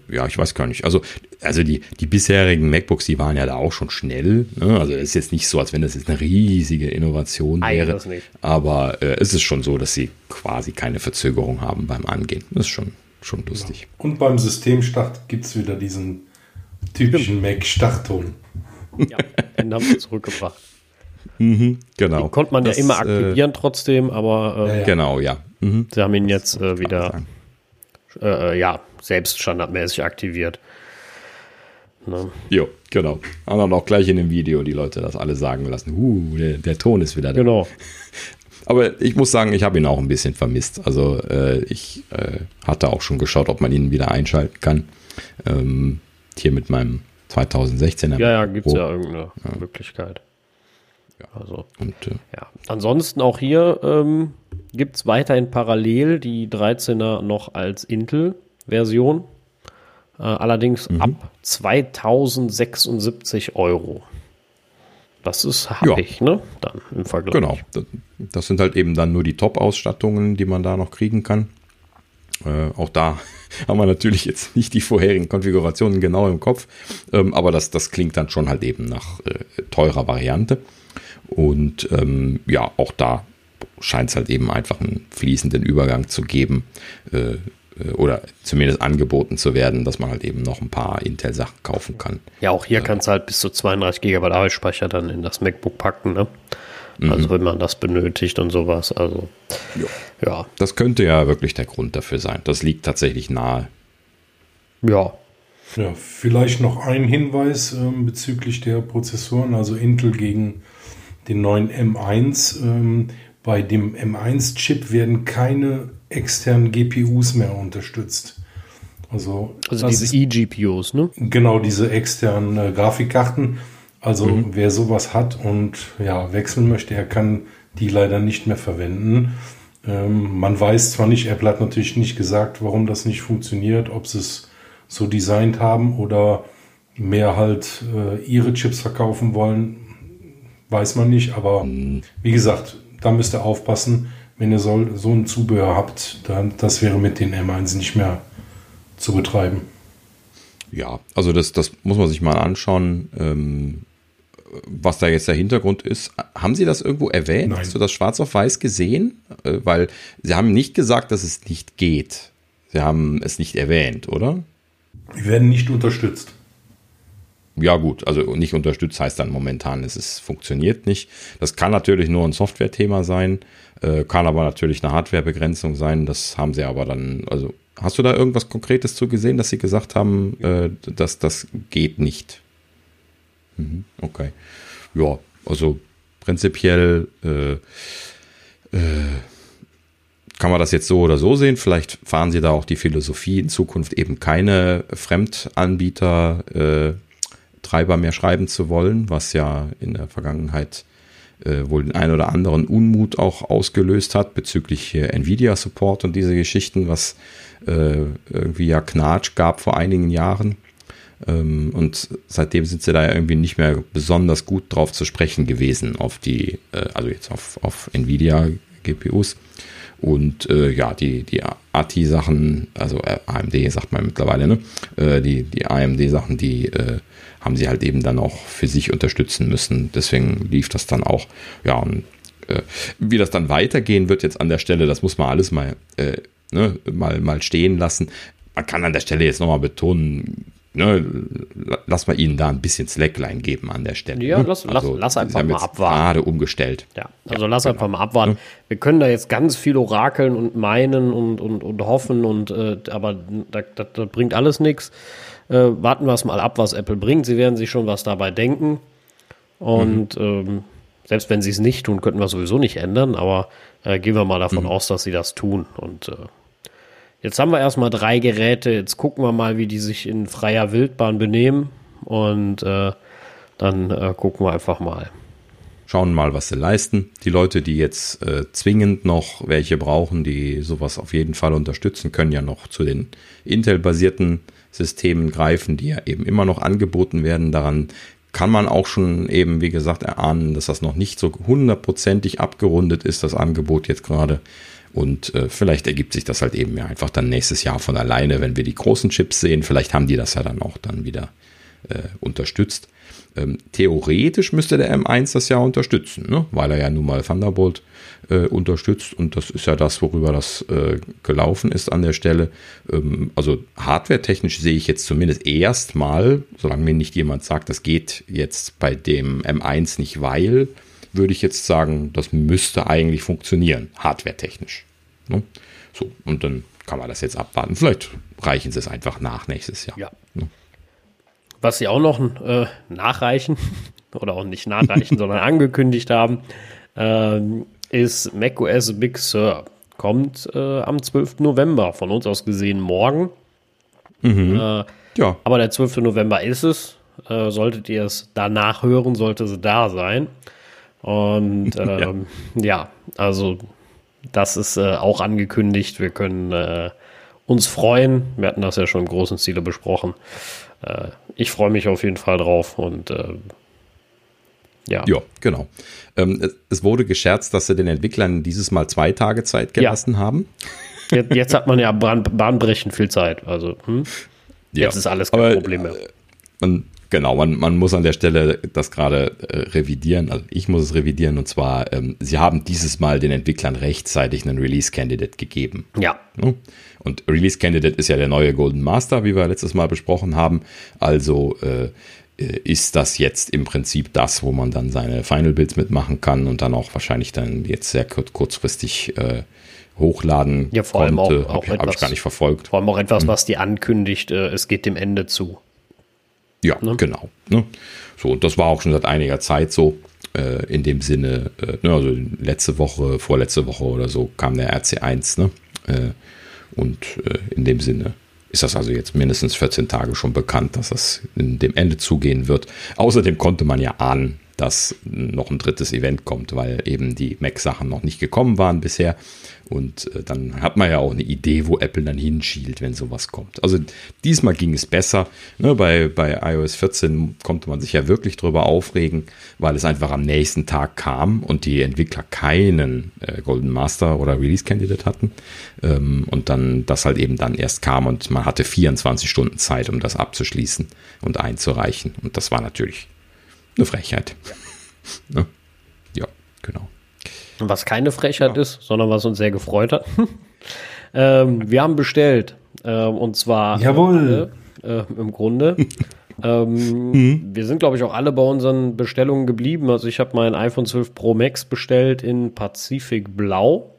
Ja, ich weiß gar nicht. Also, also die, die bisherigen MacBooks, die waren ja da auch schon schnell. Ne? Also es ist jetzt nicht so, als wenn das jetzt eine riesige Innovation wäre. Aber äh, es ist schon so, dass sie quasi keine Verzögerung haben beim Angehen. Das ist schon schon lustig. Ja. Und beim Systemstart gibt es wieder diesen typischen Mac-Startton. Ja, den haben sie zurückgebracht. Mhm, genau. Den konnte man das, ja immer äh, aktivieren äh, trotzdem, aber äh, ja, ja. genau, ja. Mhm. Sie haben ihn jetzt äh, wieder äh, äh, ja, selbst standardmäßig aktiviert. Ne? Jo, genau. Haben dann auch gleich in dem Video die Leute das alle sagen lassen. Uh, der, der Ton ist wieder da. Genau. Aber ich muss sagen, ich habe ihn auch ein bisschen vermisst. Also äh, ich äh, hatte auch schon geschaut, ob man ihn wieder einschalten kann. Ähm, hier mit meinem 2016er. Ja, ja, gibt es ja irgendeine ja. Möglichkeit. Ja. Also, und, äh, ja. Ansonsten auch hier ähm, gibt es weiterhin parallel die 13er noch als Intel-Version. Äh, allerdings mhm. ab 2076 Euro. Das ist happig, ja. ne? Dann im Vergleich. Genau. Das sind halt eben dann nur die Top-Ausstattungen, die man da noch kriegen kann. Äh, auch da haben wir natürlich jetzt nicht die vorherigen Konfigurationen genau im Kopf, ähm, aber das, das klingt dann schon halt eben nach äh, teurer Variante. Und ähm, ja, auch da scheint es halt eben einfach einen fließenden Übergang zu geben. Äh, äh, oder zumindest angeboten zu werden, dass man halt eben noch ein paar Intel-Sachen kaufen kann. Ja, auch hier äh, kannst du halt bis zu 32 GB Arbeitsspeicher dann in das MacBook packen, ne? Mhm. Also wenn man das benötigt und sowas. Also ja. ja. Das könnte ja wirklich der Grund dafür sein. Das liegt tatsächlich nahe. Ja. Ja, vielleicht noch ein Hinweis ähm, bezüglich der Prozessoren, also Intel gegen den neuen M1. Ähm, bei dem M1-Chip werden keine externen GPUs mehr unterstützt. Also, also diese eGPUs, ne? Genau, diese externen äh, Grafikkarten. Also mhm. wer sowas hat und ja, wechseln möchte, er kann die leider nicht mehr verwenden. Ähm, man weiß zwar nicht, Apple hat natürlich nicht gesagt, warum das nicht funktioniert, ob sie es so designt haben oder mehr halt äh, ihre Chips verkaufen wollen, weiß man nicht. Aber mhm. wie gesagt, da müsst ihr aufpassen wenn ihr so, so ein Zubehör habt, dann das wäre mit den M1 nicht mehr zu betreiben. Ja, also das, das muss man sich mal anschauen, ähm, was da jetzt der Hintergrund ist. Haben Sie das irgendwo erwähnt? Nein. Hast du das schwarz auf weiß gesehen? Äh, weil Sie haben nicht gesagt, dass es nicht geht. Sie haben es nicht erwähnt, oder? Wir werden nicht unterstützt. Ja gut, also nicht unterstützt heißt dann momentan, es ist, funktioniert nicht. Das kann natürlich nur ein Software-Thema sein. Äh, kann aber natürlich eine Hardwarebegrenzung sein. Das haben sie aber dann, also hast du da irgendwas Konkretes zu gesehen, dass sie gesagt haben, äh, dass das geht nicht? Mhm, okay. Ja, also prinzipiell äh, äh, kann man das jetzt so oder so sehen. Vielleicht fahren sie da auch die Philosophie in Zukunft eben keine Fremdanbieter äh, Treiber mehr schreiben zu wollen, was ja in der Vergangenheit äh, wohl den einen oder anderen Unmut auch ausgelöst hat bezüglich äh, Nvidia-Support und diese Geschichten, was äh, irgendwie ja Knatsch gab vor einigen Jahren. Ähm, und seitdem sind sie da ja irgendwie nicht mehr besonders gut drauf zu sprechen gewesen, auf die, äh, also jetzt auf, auf Nvidia-GPUs. Und äh, ja, die, die ATI-Sachen, also AMD sagt man mittlerweile, ne? Äh, die, die AMD-Sachen, die äh, haben sie halt eben dann auch für sich unterstützen müssen. Deswegen lief das dann auch. Ja, und äh, wie das dann weitergehen wird jetzt an der Stelle, das muss man alles mal, äh, ne, mal, mal stehen lassen. Man kann an der Stelle jetzt nochmal betonen, ne, lass mal ihnen da ein bisschen Slackline geben an der Stelle. Ja, ne? lass, also, lass, lass einfach mal abwarten. Gerade umgestellt. Ja, also ja, lass genau. einfach mal abwarten. Wir können da jetzt ganz viel orakeln und meinen und, und, und hoffen und äh, aber das, das, das, bringt alles nichts. Äh, warten wir es mal ab, was Apple bringt. Sie werden sich schon was dabei denken. Und mhm. ähm, selbst wenn sie es nicht tun, könnten wir sowieso nicht ändern, aber äh, gehen wir mal davon mhm. aus, dass sie das tun. Und äh, Jetzt haben wir erstmal drei Geräte. Jetzt gucken wir mal, wie die sich in freier Wildbahn benehmen. Und äh, dann äh, gucken wir einfach mal. Schauen mal, was sie leisten. Die Leute, die jetzt äh, zwingend noch welche brauchen, die sowas auf jeden Fall unterstützen, können ja noch zu den Intel-basierten Systemen greifen, die ja eben immer noch angeboten werden. Daran kann man auch schon eben, wie gesagt, erahnen, dass das noch nicht so hundertprozentig abgerundet ist, das Angebot jetzt gerade. Und äh, vielleicht ergibt sich das halt eben ja einfach dann nächstes Jahr von alleine, wenn wir die großen Chips sehen. Vielleicht haben die das ja dann auch dann wieder äh, unterstützt. Ähm, theoretisch müsste der M1 das ja unterstützen, ne? weil er ja nun mal Thunderbolt äh, unterstützt und das ist ja das, worüber das äh, gelaufen ist an der Stelle. Ähm, also hardware-technisch sehe ich jetzt zumindest erstmal, solange mir nicht jemand sagt, das geht jetzt bei dem M1 nicht, weil würde ich jetzt sagen, das müsste eigentlich funktionieren, hardware-technisch. Ne? So, und dann kann man das jetzt abwarten. Vielleicht reichen sie es einfach nach nächstes Jahr. Ja. Was sie auch noch äh, nachreichen, oder auch nicht nachreichen, sondern angekündigt haben, äh, ist macOS Big Sur. Kommt äh, am 12. November, von uns aus gesehen morgen. Mhm. Äh, ja. Aber der 12. November ist es. Äh, solltet ihr es danach hören, sollte es da sein. Und ähm, ja. ja. also das ist äh, auch angekündigt. Wir können uns freuen. Wir hatten das ja schon im großen Stile besprochen. Äh, ich freue mich auf jeden Fall drauf und äh, ja. Ja, genau. Ähm, es, wurde gescherzt, dass sie den Entwicklern dieses Mal zwei Tage Zeit gelassen ja. haben. Jetzt, jetzt, hat man ja bahn, bahnbrechend viel Zeit. Also hm? jetzt ja. ist alles kein Aber, Problem mehr. Äh, man, Genau, man, man muss an der Stelle das gerade äh, revidieren. Also ich muss es revidieren und zwar, ähm, sie haben dieses Mal den Entwicklern rechtzeitig einen Release Candidate gegeben. Ja. Und Release Candidate ist ja der neue Golden Master, wie wir letztes Mal besprochen haben. Also äh, äh, ist das jetzt im Prinzip das, wo man dann seine Final Builds mitmachen kann und dann auch wahrscheinlich dann jetzt sehr kurzfristig äh, hochladen ja, vor allem konnte. Auch, auch Habe ich, hab ich gar nicht verfolgt. Vor allem auch etwas, hm. was die ankündigt, äh, es geht dem Ende zu. Ja, ne? genau. Ne? So, und das war auch schon seit einiger Zeit so. Äh, in dem Sinne, äh, ne, also letzte Woche, vorletzte Woche oder so kam der RC1, ne? Und äh, in dem Sinne ist das also jetzt mindestens 14 Tage schon bekannt, dass das in dem Ende zugehen wird. Außerdem konnte man ja ahnen, dass noch ein drittes Event kommt, weil eben die Mac-Sachen noch nicht gekommen waren bisher. Und äh, dann hat man ja auch eine Idee, wo Apple dann hinschielt, wenn sowas kommt. Also diesmal ging es besser. Ne, bei, bei iOS 14 konnte man sich ja wirklich drüber aufregen, weil es einfach am nächsten Tag kam und die Entwickler keinen äh, Golden Master oder Release Candidate hatten. Ähm, und dann das halt eben dann erst kam und man hatte 24 Stunden Zeit, um das abzuschließen und einzureichen. Und das war natürlich eine Frechheit. Ja, ne? ja genau. Was keine Frechheit ja. ist, sondern was uns sehr gefreut hat. ähm, wir haben bestellt. Ähm, und zwar Jawohl. Äh, im Grunde. ähm, mhm. Wir sind, glaube ich, auch alle bei unseren Bestellungen geblieben. Also ich habe mein iPhone 12 Pro Max bestellt in Pazifik Blau,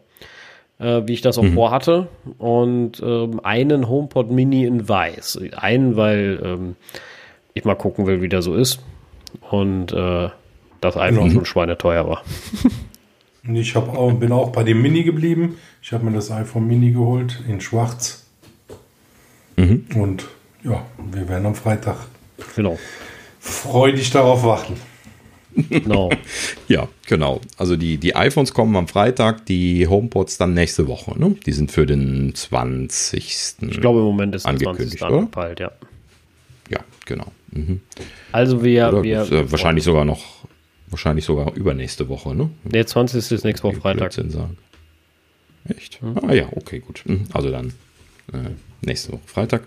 äh, wie ich das auch mhm. vorhatte. Und ähm, einen HomePod Mini in Weiß. Einen, weil ähm, ich mal gucken will, wie der so ist. Und äh, das eine mhm. schon schweineteuer war. ich auch, bin auch bei dem Mini geblieben. Ich habe mir das iPhone Mini geholt in schwarz. Mhm. Und ja, wir werden am Freitag genau. freudig darauf warten. Genau. ja, genau. Also die, die iPhones kommen am Freitag, die HomePods dann nächste Woche. Ne? Die sind für den 20. Ich glaube, im Moment ist angekündigt, angepeilt, ja. Ja, genau. Mhm. Also wir, wir äh, wahrscheinlich sogar noch, wahrscheinlich sogar übernächste Woche, ne? Der 20. ist nächste Woche Freitag. Sagen. Echt? Mhm. Ah ja, okay, gut. Mhm. Also dann äh, nächste Woche Freitag.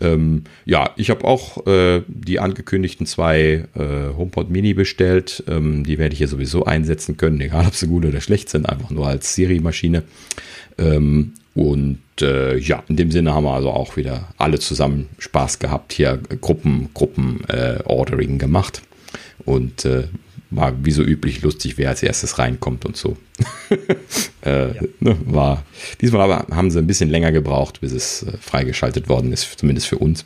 Ähm, ja, ich habe auch äh, die angekündigten zwei äh, HomePod Mini bestellt. Ähm, die werde ich hier sowieso einsetzen können, egal ob sie gut oder schlecht sind, einfach nur als Siri-Maschine. Ähm, und äh, ja, in dem Sinne haben wir also auch wieder alle zusammen Spaß gehabt, hier Gruppen, Gruppen äh, Ordering gemacht. Und äh, war wie so üblich lustig, wer als erstes reinkommt und so. äh, ja. ne, war diesmal aber haben sie ein bisschen länger gebraucht, bis es äh, freigeschaltet worden ist, zumindest für uns.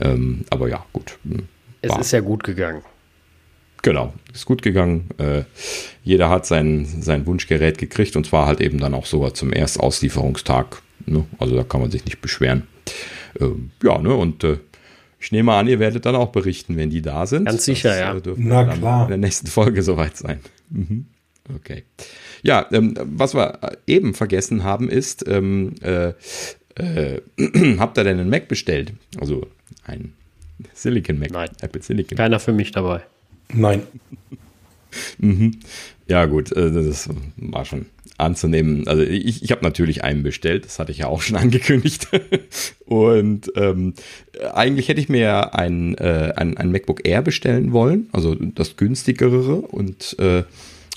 Ähm, aber ja, gut. Hm, es ist ja gut gegangen. Genau, ist gut gegangen. Äh, jeder hat sein, sein Wunschgerät gekriegt und zwar halt eben dann auch sogar zum Erstauslieferungstag. Ne? Also da kann man sich nicht beschweren. Ähm, ja, ne, und äh, ich nehme an, ihr werdet dann auch berichten, wenn die da sind. Ganz sicher, das, ja. Äh, Na klar. In der nächsten Folge soweit sein. Mhm. Okay. Ja, ähm, was wir eben vergessen haben ist, ähm, äh, äh, habt ihr denn einen Mac bestellt? Also ein Silicon Mac. Nein. Apple Silicon. Keiner für mich dabei. Nein. mhm. Ja, gut, äh, das war schon anzunehmen. Also ich, ich habe natürlich einen bestellt, das hatte ich ja auch schon angekündigt. Und ähm, eigentlich hätte ich mir ein, äh, ein, ein MacBook Air bestellen wollen, also das günstigere und äh,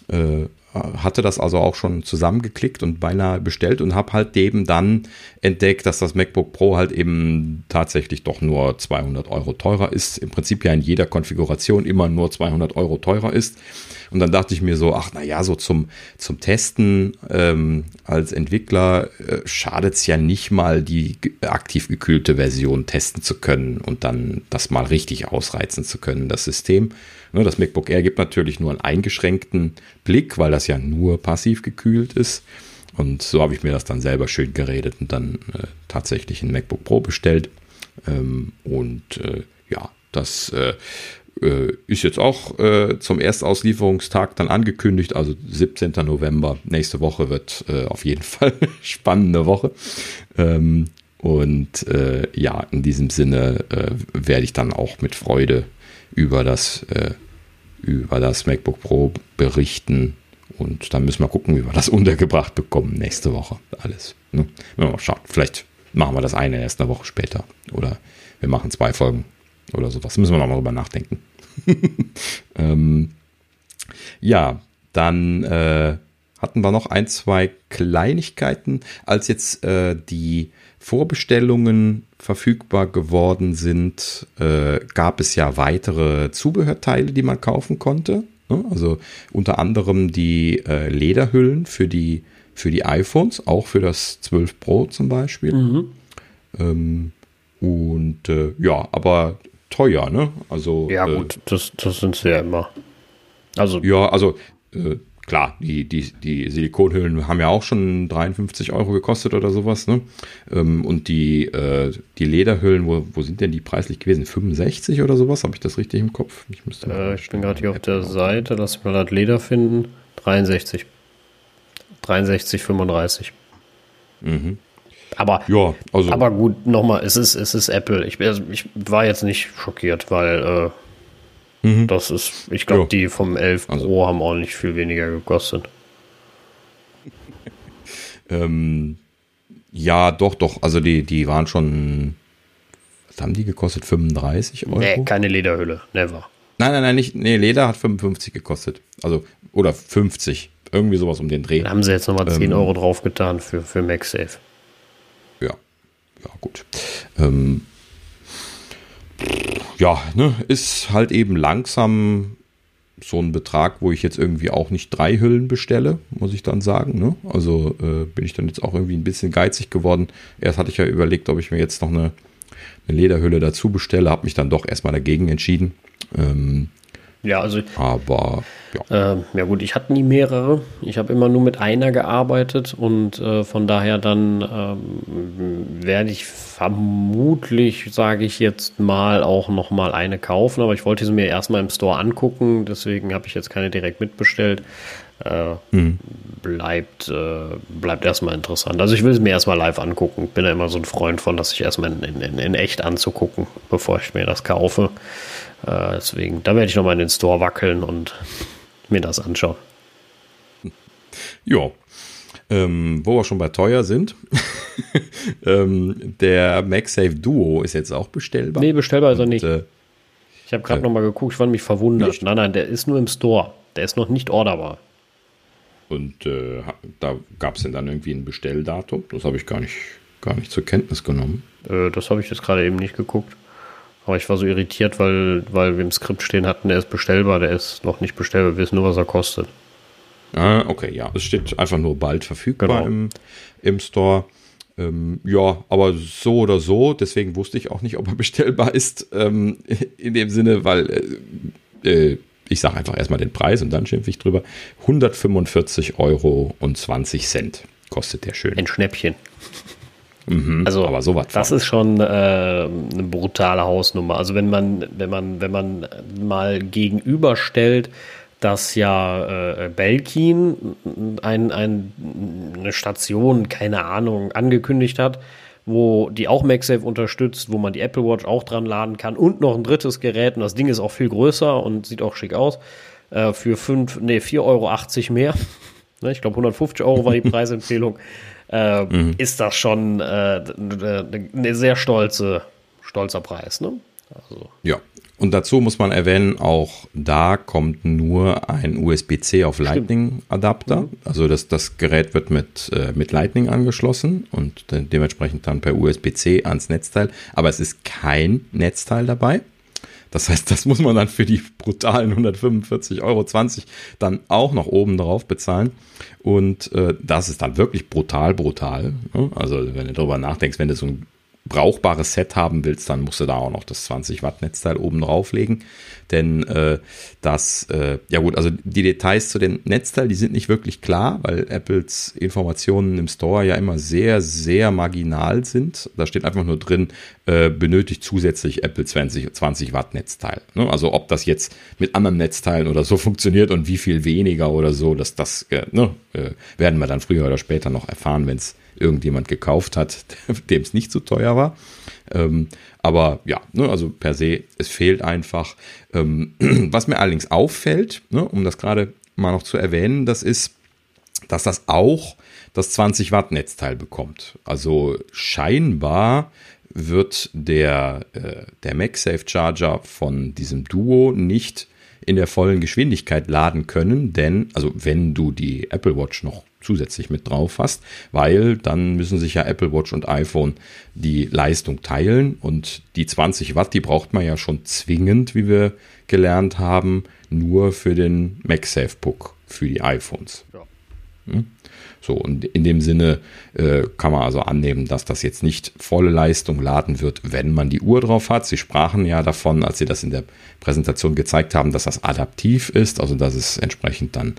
äh, hatte das also auch schon zusammengeklickt und beinahe bestellt und habe halt eben dann entdeckt, dass das MacBook Pro halt eben tatsächlich doch nur 200 Euro teurer ist. Im Prinzip ja in jeder Konfiguration immer nur 200 Euro teurer ist. Und dann dachte ich mir so, ach naja, so zum, zum Testen ähm, als Entwickler äh, schadet es ja nicht mal, die aktiv gekühlte Version testen zu können und dann das mal richtig ausreizen zu können, das System. Ne, das MacBook Air gibt natürlich nur einen eingeschränkten Blick, weil das ja nur passiv gekühlt ist. Und so habe ich mir das dann selber schön geredet und dann äh, tatsächlich ein MacBook Pro bestellt. Ähm, und äh, ja, das äh, äh, ist jetzt auch äh, zum Erstauslieferungstag dann angekündigt, also 17. November. Nächste Woche wird äh, auf jeden Fall eine spannende Woche. Ähm, und ja, in diesem Sinne werde ich dann auch mit Freude über das, über das MacBook Pro berichten. Und dann müssen wir gucken, wie wir das untergebracht bekommen nächste Woche. Alles. Ne? Mal schauen. Vielleicht machen wir das eine erst eine Woche später. Oder wir machen zwei Folgen oder sowas. Müssen wir nochmal drüber nachdenken. ähm, ja, dann äh, hatten wir noch ein, zwei Kleinigkeiten, als jetzt äh, die Vorbestellungen verfügbar geworden sind, äh, gab es ja weitere Zubehörteile, die man kaufen konnte. Ne? Also unter anderem die äh, Lederhüllen für die, für die iPhones, auch für das 12 Pro zum Beispiel. Mhm. Ähm, und äh, ja, aber teuer, ne? Also ja äh, gut, das, das sind sie ja immer. Also ja, also äh, klar, die, die, die Silikonhüllen haben ja auch schon 53 Euro gekostet oder sowas, ne? Ähm, und die, äh, die Lederhüllen, wo, wo sind denn die preislich gewesen? 65 oder sowas? Habe ich das richtig im Kopf? Ich, müsste äh, ich bin gerade hier auf der Seite, lass mich mal das Leder finden. 63. 63, 35. Mhm. Aber, ja, also, aber gut, nochmal, es ist, es ist Apple. Ich, also ich war jetzt nicht schockiert, weil äh, mhm. das ist, ich glaube, die vom 11 Pro also. haben auch nicht viel weniger gekostet. ähm, ja, doch, doch. Also die, die waren schon, was haben die gekostet? 35 Euro? Nee, keine Lederhülle, never. Nein, nein, nein, nicht, nee, Leder hat 55 gekostet. Also, oder 50. Irgendwie sowas um den Dreh. Dann haben sie jetzt nochmal 10 ähm, Euro draufgetan für, für MagSafe ja, gut. Ähm, ja, ne, ist halt eben langsam so ein Betrag, wo ich jetzt irgendwie auch nicht drei Hüllen bestelle, muss ich dann sagen. Ne? Also äh, bin ich dann jetzt auch irgendwie ein bisschen geizig geworden. Erst hatte ich ja überlegt, ob ich mir jetzt noch eine, eine Lederhülle dazu bestelle, habe mich dann doch erstmal dagegen entschieden. Ähm, ja, also. Aber ja. Äh, ja gut, ich hatte nie mehrere. Ich habe immer nur mit einer gearbeitet und äh, von daher dann ähm, werde ich vermutlich, sage ich jetzt mal, auch noch mal eine kaufen. Aber ich wollte sie mir erstmal im Store angucken, deswegen habe ich jetzt keine direkt mitbestellt. Äh, mhm. bleibt, äh, bleibt erstmal interessant. Also ich will es mir erstmal live angucken. Bin ja immer so ein Freund von, dass ich erstmal in, in, in echt anzugucken, bevor ich mir das kaufe. Äh, deswegen, da werde ich nochmal in den Store wackeln und mir das anschauen. Ja. Ähm, wo wir schon bei teuer sind, ähm, der MagSafe Duo ist jetzt auch bestellbar. Nee, bestellbar ist er nicht. Äh, ich habe gerade äh, nochmal geguckt, ich fand mich verwundert. Nicht? Nein, nein, der ist nur im Store. Der ist noch nicht orderbar. Und äh, da gab es denn dann irgendwie ein Bestelldatum? Das habe ich gar nicht gar nicht zur Kenntnis genommen. Äh, das habe ich jetzt gerade eben nicht geguckt. Aber ich war so irritiert, weil, weil wir im Skript stehen hatten, der ist bestellbar, der ist noch nicht bestellbar, wir wissen nur, was er kostet. Ah, okay, ja. Es steht einfach nur bald verfügbar genau. im, im Store. Ähm, ja, aber so oder so, deswegen wusste ich auch nicht, ob er bestellbar ist, ähm, in dem Sinne, weil äh, äh, ich sage einfach erstmal den Preis und dann schimpfe ich drüber. 145 Euro und 20 Cent kostet der schön. Ein Schnäppchen. Mhm, also, aber sowas. Das ist schon äh, eine brutale Hausnummer. Also wenn man, wenn man, wenn man mal gegenüberstellt, dass ja äh, Belkin ein, ein, eine Station, keine Ahnung, angekündigt hat, wo die auch MagSafe unterstützt, wo man die Apple Watch auch dran laden kann und noch ein drittes Gerät. Und das Ding ist auch viel größer und sieht auch schick aus. Äh, für fünf, nee, 4,80 Euro mehr. ne, ich glaube, 150 Euro war die Preisempfehlung. Äh, mhm. Ist das schon äh, eine sehr stolze, stolzer Preis, ne? Also. Ja, und dazu muss man erwähnen, auch da kommt nur ein USB-C auf Lightning-Adapter. Mhm. Also das, das Gerät wird mit, äh, mit Lightning angeschlossen und de dementsprechend dann per USB-C ans Netzteil. Aber es ist kein Netzteil dabei. Das heißt, das muss man dann für die brutalen 145,20 Euro dann auch noch oben drauf bezahlen. Und äh, das ist dann wirklich brutal, brutal. Ne? Also wenn du darüber nachdenkst, wenn du so ein brauchbares Set haben willst, dann musst du da auch noch das 20 Watt Netzteil oben drauflegen. Denn äh, das, äh, ja gut, also die Details zu den Netzteil, die sind nicht wirklich klar, weil Apples Informationen im Store ja immer sehr, sehr marginal sind. Da steht einfach nur drin, äh, benötigt zusätzlich Apple 20, 20 Watt Netzteil. Ne? Also ob das jetzt mit anderen Netzteilen oder so funktioniert und wie viel weniger oder so, dass das äh, ne, äh, werden wir dann früher oder später noch erfahren, wenn es irgendjemand gekauft hat, dem es nicht zu so teuer war. Ähm, aber ja, ne, also per se, es fehlt einfach. Ähm, was mir allerdings auffällt, ne, um das gerade mal noch zu erwähnen, das ist, dass das auch das 20 Watt Netzteil bekommt. Also scheinbar wird der, äh, der MagSafe Charger von diesem Duo nicht in der vollen Geschwindigkeit laden können, denn, also wenn du die Apple Watch noch zusätzlich mit drauf hast, weil dann müssen sich ja Apple Watch und iPhone die Leistung teilen und die 20 Watt, die braucht man ja schon zwingend, wie wir gelernt haben, nur für den MagSafe Puck für die iPhones. Ja. Hm? So, und in dem Sinne äh, kann man also annehmen, dass das jetzt nicht volle Leistung laden wird, wenn man die Uhr drauf hat. Sie sprachen ja davon, als sie das in der Präsentation gezeigt haben, dass das adaptiv ist, also dass es entsprechend dann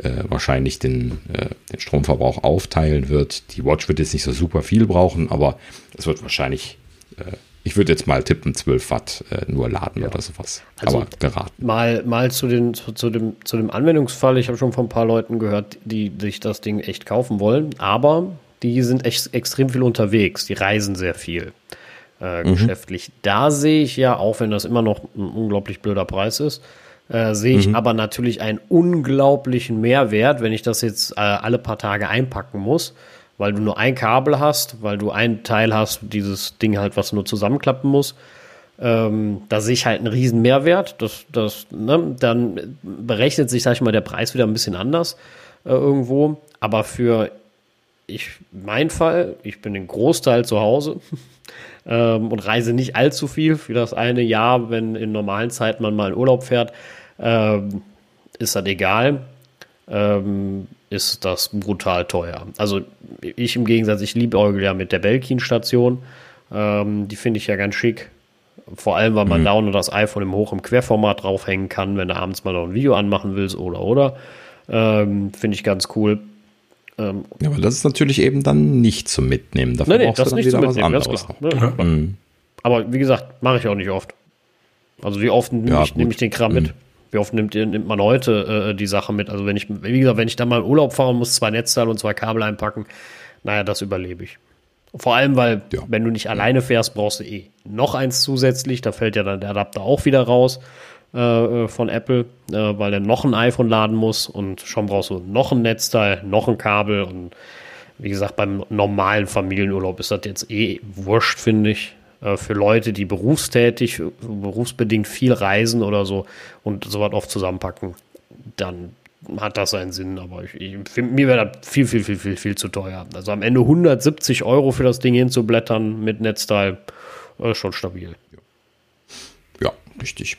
äh, wahrscheinlich den, äh, den Stromverbrauch aufteilen wird. Die Watch wird jetzt nicht so super viel brauchen, aber es wird wahrscheinlich äh, ich würde jetzt mal tippen, 12 Watt äh, nur laden ja. oder sowas. Also Aber geraten. Mal, mal zu, den, zu, zu, dem, zu dem Anwendungsfall. Ich habe schon von ein paar Leuten gehört, die sich das Ding echt kaufen wollen. Aber die sind echt extrem viel unterwegs. Die reisen sehr viel äh, mhm. geschäftlich. Da sehe ich ja, auch wenn das immer noch ein unglaublich blöder Preis ist, äh, sehe ich mhm. aber natürlich einen unglaublichen Mehrwert, wenn ich das jetzt äh, alle paar Tage einpacken muss weil du nur ein Kabel hast, weil du ein Teil hast, dieses Ding halt, was nur zusammenklappen muss. Ähm, da sehe ich halt einen riesen Mehrwert. Das, das, ne? Dann berechnet sich, sag ich mal, der Preis wieder ein bisschen anders äh, irgendwo. Aber für ich, mein Fall, ich bin den Großteil zu Hause ähm, und reise nicht allzu viel. Für das eine Jahr, wenn in normalen Zeiten man mal in Urlaub fährt, ähm, ist das egal. Ähm, ist das brutal teuer. Also ich im Gegensatz, ich liebe Eugel ja mit der Belkin-Station. Ähm, die finde ich ja ganz schick. Vor allem, weil man mhm. da auch noch das iPhone im Hoch- im Querformat draufhängen kann, wenn du abends mal noch ein Video anmachen willst oder oder. Ähm, finde ich ganz cool. Ähm, ja, aber das ist natürlich eben dann nicht zum Mitnehmen. Dafür nee, nee, das ist nicht zum Mitnehmen, ist klar. Ja, mhm. Aber wie gesagt, mache ich auch nicht oft. Also wie oft nehme ja, ich, nehm ich den Kram mhm. Wie oft nimmt, nimmt man heute äh, die Sache mit? Also wenn ich, wie gesagt, wenn ich dann mal in Urlaub fahre und muss zwei Netzteile und zwei Kabel einpacken, naja, das überlebe ich. Vor allem, weil ja. wenn du nicht alleine fährst, brauchst du eh noch eins zusätzlich. Da fällt ja dann der Adapter auch wieder raus äh, äh von Apple, äh, weil er noch ein iPhone laden muss und schon brauchst du noch ein Netzteil, noch ein Kabel und wie gesagt, beim normalen Familienurlaub ist das jetzt eh wurscht, finde ich. Äh, für Leute, die berufstätig, berufsbedingt viel reisen oder so und sowas oft zusammenpacken, dann hat das seinen Sinn, aber ich, ich find, mir wäre das viel, viel, viel, viel, viel zu teuer. Also am Ende 170 Euro für das Ding hinzublättern mit Netzteil, äh, schon stabil. Ja, richtig.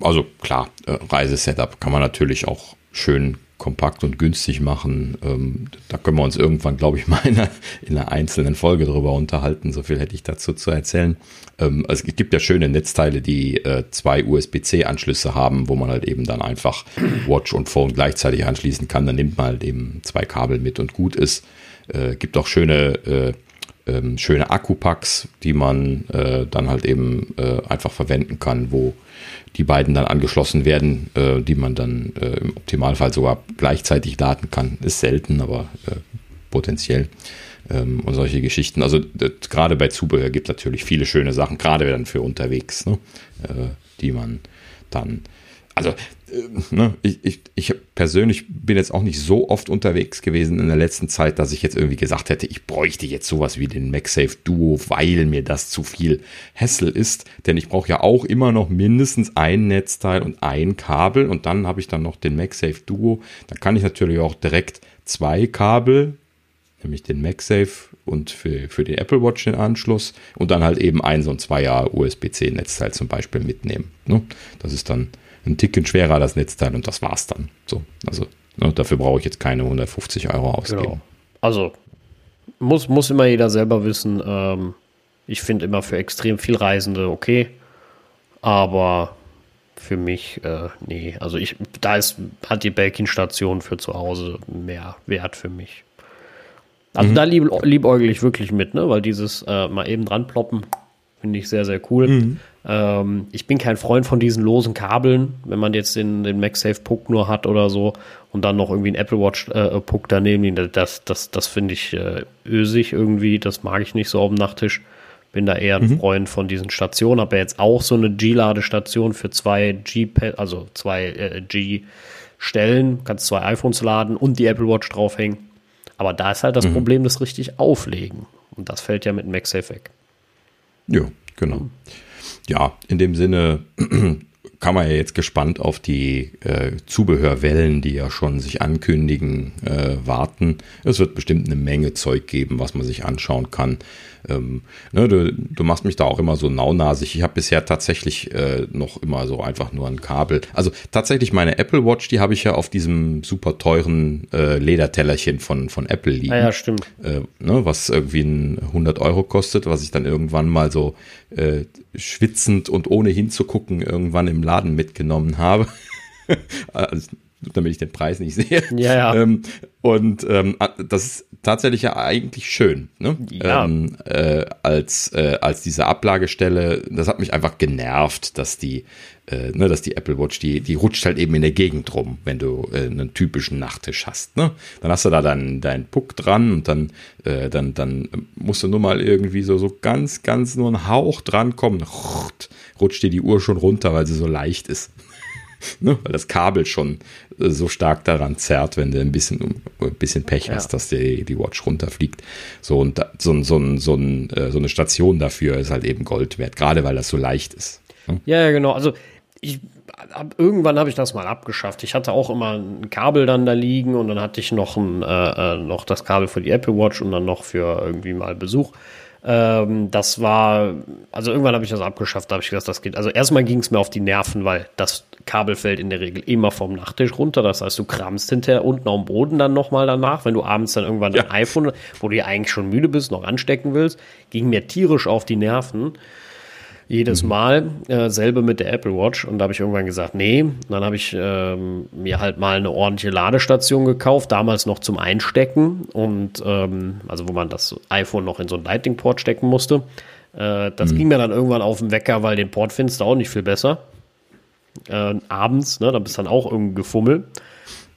Also klar, äh, Reisesetup kann man natürlich auch schön kompakt und günstig machen. Ähm, da können wir uns irgendwann, glaube ich, mal in einer, in einer, einzelnen Folge drüber unterhalten. So viel hätte ich dazu zu erzählen. Ähm, also es gibt ja schöne Netzteile, die äh, zwei USB-C-Anschlüsse haben, wo man halt eben dann einfach Watch und Phone gleichzeitig anschließen kann. Dann nimmt man halt eben zwei Kabel mit und gut ist. Äh, gibt auch schöne äh, ähm, schöne Akkupacks, die man äh, dann halt eben äh, einfach verwenden kann, wo die beiden dann angeschlossen werden, äh, die man dann äh, im Optimalfall sogar gleichzeitig laden kann. Ist selten, aber äh, potenziell. Ähm, und solche Geschichten. Also gerade bei Zubehör gibt es natürlich viele schöne Sachen, gerade dann für unterwegs, ne? Äh, die man dann also ne, ich, ich, ich persönlich bin jetzt auch nicht so oft unterwegs gewesen in der letzten Zeit, dass ich jetzt irgendwie gesagt hätte, ich bräuchte jetzt sowas wie den MagSafe Duo, weil mir das zu viel Hassel ist. Denn ich brauche ja auch immer noch mindestens ein Netzteil und ein Kabel und dann habe ich dann noch den MagSafe Duo. Da kann ich natürlich auch direkt zwei Kabel, nämlich den MagSafe und für, für den Apple Watch den Anschluss und dann halt eben ein so ein Zweier USB-C Netzteil zum Beispiel mitnehmen. Ne? Das ist dann ein Ticken schwerer, das Netzteil, und das war's dann. So, also ne, dafür brauche ich jetzt keine 150 Euro ausgeben. Genau. Also muss, muss immer jeder selber wissen. Ähm, ich finde immer für extrem viel Reisende okay, aber für mich, äh, nee. Also ich, da ist, hat die Belkin-Station für zu Hause mehr Wert für mich. Also mhm. da lieb, liebäugel ich wirklich mit, ne? Weil dieses äh, mal eben dran ploppen, finde ich sehr, sehr cool. Mhm. Ähm, ich bin kein Freund von diesen losen Kabeln, wenn man jetzt den, den MagSafe Puck nur hat oder so und dann noch irgendwie ein Apple Watch äh, Puck daneben, das, das, das finde ich äh, ösig irgendwie, das mag ich nicht so auf dem Nachttisch. Bin da eher ein mhm. Freund von diesen Stationen, habe ja jetzt auch so eine G-Ladestation für zwei G, also zwei äh, G-Stellen, kannst zwei iPhones laden und die Apple Watch draufhängen. Aber da ist halt das mhm. Problem, das richtig auflegen. Und das fällt ja mit MagSafe weg. Ja, genau. Mhm ja, in dem Sinne kann man ja jetzt gespannt auf die äh, Zubehörwellen, die ja schon sich ankündigen, äh, warten. Es wird bestimmt eine Menge Zeug geben, was man sich anschauen kann. Ähm, ne, du, du, machst mich da auch immer so naunasig. Ich habe bisher tatsächlich äh, noch immer so einfach nur ein Kabel. Also tatsächlich meine Apple Watch, die habe ich ja auf diesem super teuren äh, Ledertellerchen von, von Apple liegen. Ah ja, stimmt. Äh, ne, was irgendwie ein 100 Euro kostet, was ich dann irgendwann mal so äh, schwitzend und ohne hinzugucken irgendwann im Laden mitgenommen habe. also, damit ich den Preis nicht sehe. Ja, ja. Ähm, und ähm, das ist tatsächlich ja eigentlich schön, ne? Ja. Ähm, äh, als, äh, als diese Ablagestelle, das hat mich einfach genervt, dass die, äh, ne, dass die Apple Watch, die, die rutscht halt eben in der Gegend rum, wenn du äh, einen typischen Nachttisch hast, ne? Dann hast du da dann deinen Puck dran und dann, äh, dann, dann musst du nur mal irgendwie so, so ganz, ganz nur ein Hauch dran kommen, rutscht dir die Uhr schon runter, weil sie so leicht ist ne? weil das Kabel schon so stark daran zerrt, wenn du ein bisschen, ein bisschen Pech ja. hast, dass die, die Watch runterfliegt. So, und da, so, so, so, äh, so eine Station dafür ist halt eben Gold wert, gerade weil das so leicht ist. Ja, ja, genau. Also ich ab, irgendwann habe ich das mal abgeschafft. Ich hatte auch immer ein Kabel dann da liegen und dann hatte ich noch, ein, äh, äh noch das Kabel für die Apple Watch und dann noch für irgendwie mal Besuch. Ähm, das war, also irgendwann habe ich das abgeschafft, da habe ich gesagt, das geht. Also erstmal ging es mir auf die Nerven, weil das Kabel fällt in der Regel immer vom Nachttisch runter. Das heißt, du kramst hinterher unten am Boden dann nochmal danach, wenn du abends dann irgendwann ja. ein iPhone, wo du ja eigentlich schon müde bist, noch anstecken willst, ging mir tierisch auf die Nerven jedes mhm. Mal. Äh, selbe mit der Apple Watch. Und da habe ich irgendwann gesagt, nee. Und dann habe ich ähm, mir halt mal eine ordentliche Ladestation gekauft, damals noch zum Einstecken. Und ähm, also wo man das iPhone noch in so einen Lightning-Port stecken musste. Äh, das mhm. ging mir dann irgendwann auf den Wecker, weil den Port findest du auch nicht viel besser. Äh, abends, ne, da bist du dann auch irgendwie gefummelt.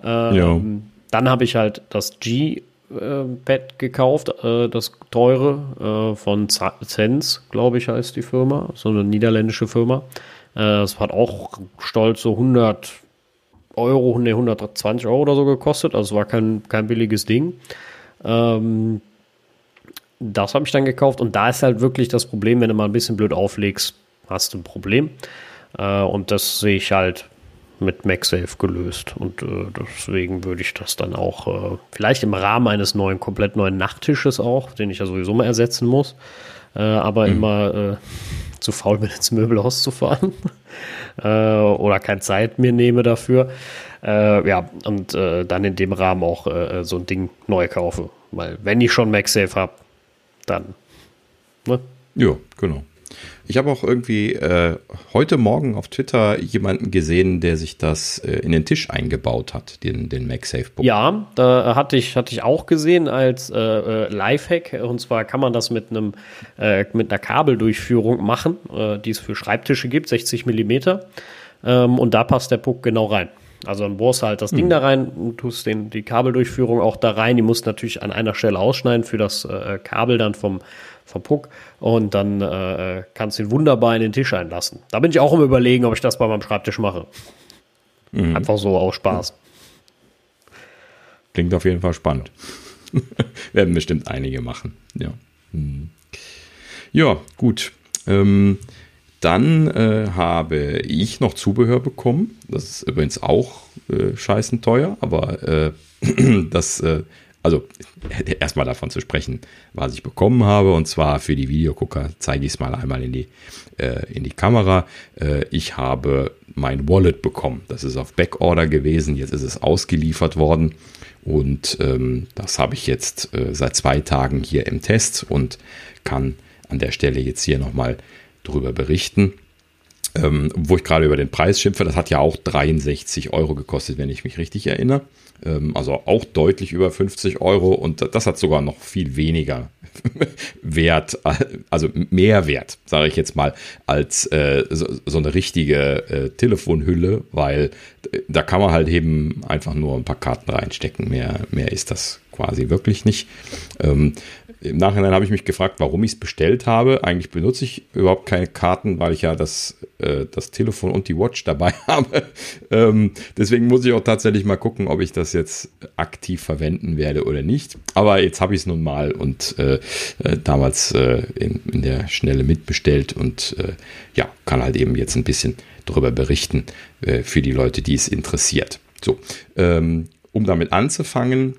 Ähm, dann habe ich halt das G Pad gekauft, äh, das teure äh, von Zenz, glaube ich, heißt die Firma, so eine niederländische Firma. Äh, das hat auch stolz so 100 Euro, ne, 120 Euro oder so gekostet, also es war kein, kein billiges Ding. Ähm, das habe ich dann gekauft und da ist halt wirklich das Problem, wenn du mal ein bisschen blöd auflegst, hast du ein Problem. Äh, und das sehe ich halt mit MagSafe gelöst. Und äh, deswegen würde ich das dann auch äh, vielleicht im Rahmen eines neuen, komplett neuen Nachttisches auch, den ich ja sowieso mal ersetzen muss, äh, aber mhm. immer äh, zu faul bin, ins Möbelhaus zu fahren äh, oder keine Zeit mir nehme dafür. Äh, ja, und dann in dem Rahmen auch so ein Ding neu kaufe. Weil wenn ich schon MagSafe habe, dann. Ne? Ja, genau. Ich habe auch irgendwie äh, heute Morgen auf Twitter jemanden gesehen, der sich das äh, in den Tisch eingebaut hat, den, den MagSafe-Book. Ja, da hatte ich, hatte ich auch gesehen als äh, äh Lifehack. Und zwar kann man das mit einem äh, mit einer Kabeldurchführung machen, äh, die es für Schreibtische gibt, 60 Millimeter. Ähm, und da passt der Puck genau rein. Also dann bohrst du halt das Ding hm. da rein und tust den, die Kabeldurchführung auch da rein. Die musst natürlich an einer Stelle ausschneiden für das äh, Kabel dann vom, vom Puck und dann äh, kannst du ihn wunderbar in den Tisch einlassen. Da bin ich auch im Überlegen, ob ich das bei meinem Schreibtisch mache. Mhm. Einfach so aus Spaß. Klingt auf jeden Fall spannend. Werden bestimmt einige machen. Ja, hm. ja gut. Ähm, dann äh, habe ich noch Zubehör bekommen. Das ist übrigens auch äh, scheißen teuer, aber äh, das, äh, also erstmal davon zu sprechen, was ich bekommen habe. Und zwar für die Videogucker zeige ich es mal einmal in die, äh, in die Kamera. Äh, ich habe mein Wallet bekommen. Das ist auf Backorder gewesen. Jetzt ist es ausgeliefert worden. Und ähm, das habe ich jetzt seit zwei Tagen hier im Test und kann an der Stelle jetzt hier nochmal mal drüber berichten. Ähm, wo ich gerade über den Preis schimpfe, das hat ja auch 63 Euro gekostet, wenn ich mich richtig erinnere. Ähm, also auch deutlich über 50 Euro und das hat sogar noch viel weniger Wert, also mehr Wert, sage ich jetzt mal, als äh, so, eine richtige äh, Telefonhülle, weil äh, da kann man halt eben einfach nur ein paar Karten reinstecken. Mehr, mehr ist das quasi wirklich nicht. Im Nachhinein habe ich mich gefragt, warum ich es bestellt habe. Eigentlich benutze ich überhaupt keine Karten, weil ich ja das, äh, das Telefon und die Watch dabei habe. ähm, deswegen muss ich auch tatsächlich mal gucken, ob ich das jetzt aktiv verwenden werde oder nicht. Aber jetzt habe ich es nun mal und äh, äh, damals äh, in, in, der Schnelle mitbestellt und äh, ja, kann halt eben jetzt ein bisschen darüber berichten äh, für die Leute, die es interessiert. So, ähm, um damit anzufangen,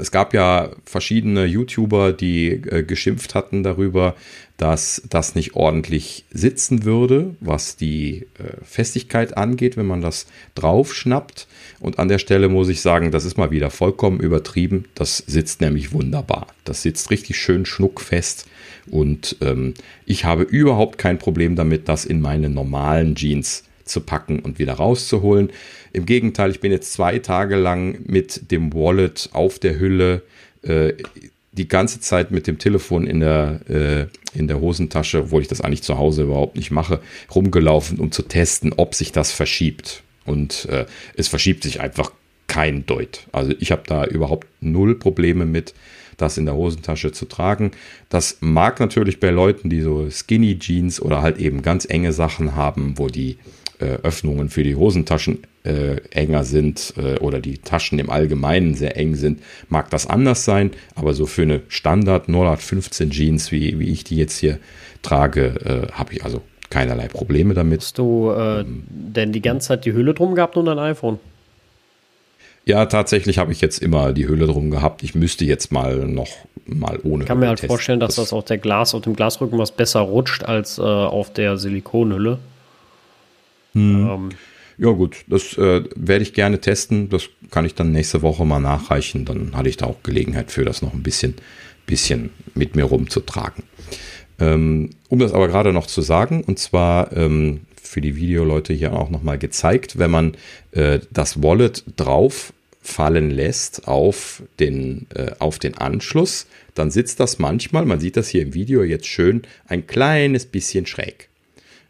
es gab ja verschiedene YouTuber, die äh, geschimpft hatten darüber, dass das nicht ordentlich sitzen würde, was die äh, Festigkeit angeht, wenn man das draufschnappt. Und an der Stelle muss ich sagen, das ist mal wieder vollkommen übertrieben. Das sitzt nämlich wunderbar. Das sitzt richtig schön schnuckfest. Und ähm, ich habe überhaupt kein Problem damit, das in meine normalen Jeans zu packen und wieder rauszuholen. Im Gegenteil, ich bin jetzt zwei Tage lang mit dem Wallet auf der Hülle, äh, die ganze Zeit mit dem Telefon in der, äh, in der Hosentasche, obwohl ich das eigentlich zu Hause überhaupt nicht mache, rumgelaufen, um zu testen, ob sich das verschiebt. Und äh, es verschiebt sich einfach kein Deut. Also ich habe da überhaupt null Probleme mit, das in der Hosentasche zu tragen. Das mag natürlich bei Leuten, die so Skinny Jeans oder halt eben ganz enge Sachen haben, wo die äh, Öffnungen für die Hosentaschen äh, enger sind äh, oder die Taschen im Allgemeinen sehr eng sind, mag das anders sein, aber so für eine Standard 0815 Jeans, wie, wie ich die jetzt hier trage, äh, habe ich also keinerlei Probleme damit. Hast du äh, ähm, denn die ganze Zeit die Hülle drum gehabt und ein iPhone? Ja, tatsächlich habe ich jetzt immer die Hülle drum gehabt. Ich müsste jetzt mal noch mal ohne. Ich kann mir halt testen. vorstellen, dass das, das auf der Glas, auf dem Glasrücken was besser rutscht als äh, auf der Silikonhülle. Hm. Ähm, ja gut, das äh, werde ich gerne testen. Das kann ich dann nächste Woche mal nachreichen. Dann hatte ich da auch Gelegenheit für das noch ein bisschen, bisschen mit mir rumzutragen. Ähm, um das aber gerade noch zu sagen, und zwar ähm, für die Videoleute hier auch nochmal gezeigt, wenn man äh, das Wallet drauf fallen lässt auf den, äh, auf den Anschluss, dann sitzt das manchmal, man sieht das hier im Video jetzt schön, ein kleines bisschen schräg.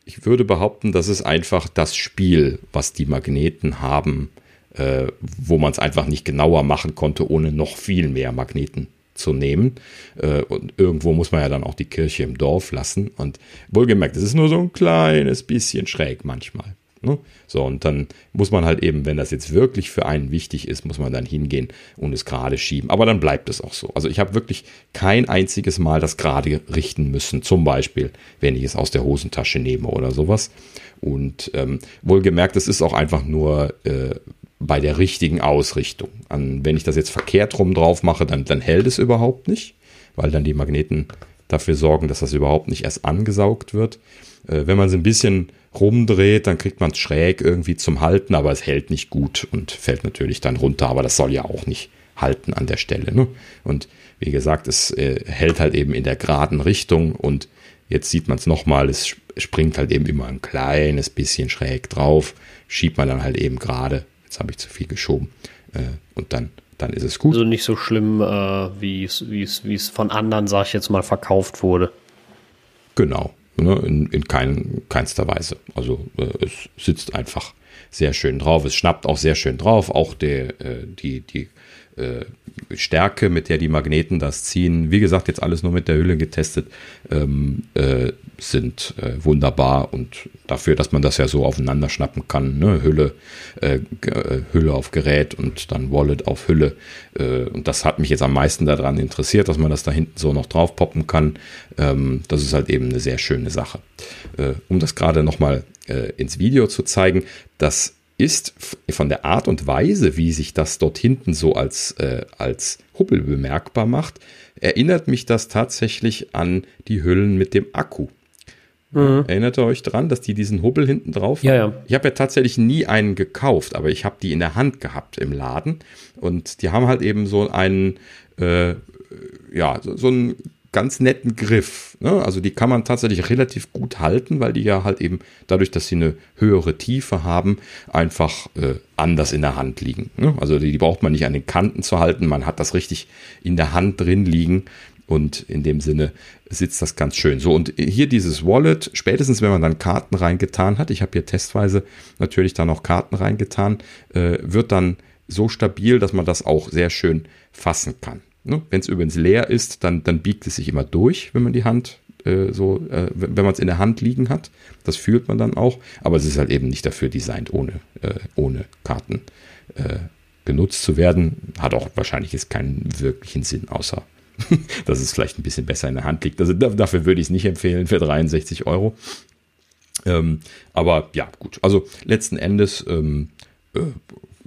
Ich würde behaupten, das ist einfach das Spiel, was die Magneten haben, äh, wo man es einfach nicht genauer machen konnte, ohne noch viel mehr Magneten zu nehmen. Äh, und irgendwo muss man ja dann auch die Kirche im Dorf lassen. Und wohlgemerkt, es ist nur so ein kleines bisschen schräg manchmal. Ne? So, und dann muss man halt eben, wenn das jetzt wirklich für einen wichtig ist, muss man dann hingehen und es gerade schieben. Aber dann bleibt es auch so. Also ich habe wirklich kein einziges Mal das gerade richten müssen. Zum Beispiel, wenn ich es aus der Hosentasche nehme oder sowas. Und ähm, wohlgemerkt, es ist auch einfach nur äh, bei der richtigen Ausrichtung. An, wenn ich das jetzt verkehrt rum drauf mache, dann, dann hält es überhaupt nicht, weil dann die Magneten dafür sorgen, dass das überhaupt nicht erst angesaugt wird. Äh, wenn man es ein bisschen rumdreht, dann kriegt man es schräg irgendwie zum Halten, aber es hält nicht gut und fällt natürlich dann runter, aber das soll ja auch nicht halten an der Stelle. Ne? Und wie gesagt, es äh, hält halt eben in der geraden Richtung und jetzt sieht man es nochmal, es springt halt eben immer ein kleines bisschen schräg drauf, schiebt man dann halt eben gerade jetzt habe ich zu viel geschoben. Äh, und dann, dann ist es gut. Also nicht so schlimm, äh, wie es von anderen, sag ich jetzt mal, verkauft wurde. Genau, ne, in, in kein, keinster Weise. Also äh, es sitzt einfach sehr schön drauf. Es schnappt auch sehr schön drauf. Auch der, äh, die, die äh, Stärke, mit der die Magneten das ziehen, wie gesagt, jetzt alles nur mit der Hülle getestet, ähm, äh, sind äh, wunderbar und dafür, dass man das ja so aufeinander schnappen kann, ne? Hülle, äh, äh, Hülle auf Gerät und dann Wallet auf Hülle. Äh, und das hat mich jetzt am meisten daran interessiert, dass man das da hinten so noch drauf poppen kann. Ähm, das ist halt eben eine sehr schöne Sache. Äh, um das gerade nochmal äh, ins Video zu zeigen, das ist von der Art und Weise, wie sich das dort hinten so als, äh, als Hubbel bemerkbar macht, erinnert mich das tatsächlich an die Hüllen mit dem Akku. Mhm. Erinnert ihr euch dran, dass die diesen Hubbel hinten drauf haben? Ja, ja. Ich habe ja tatsächlich nie einen gekauft, aber ich habe die in der Hand gehabt im Laden und die haben halt eben so einen, äh, ja, so, so einen ganz netten Griff. Ne? Also die kann man tatsächlich relativ gut halten, weil die ja halt eben dadurch, dass sie eine höhere Tiefe haben, einfach äh, anders in der Hand liegen. Ne? Also die, die, braucht man nicht an den Kanten zu halten, man hat das richtig in der Hand drin liegen und in dem Sinne sitzt das ganz schön. So und hier dieses Wallet, spätestens wenn man dann Karten reingetan hat, ich habe hier testweise natürlich da noch Karten reingetan, äh, wird dann so stabil, dass man das auch sehr schön fassen kann. Ne? Wenn es übrigens leer ist, dann, dann biegt es sich immer durch, wenn man die Hand äh, so, äh, wenn man es in der Hand liegen hat. Das fühlt man dann auch. Aber es ist halt eben nicht dafür designt, ohne, äh, ohne Karten äh, genutzt zu werden. Hat auch wahrscheinlich jetzt keinen wirklichen Sinn, außer dass es vielleicht ein bisschen besser in der Hand liegt. Also dafür würde ich es nicht empfehlen für 63 Euro. Ähm, aber ja, gut. Also letzten Endes ähm, äh,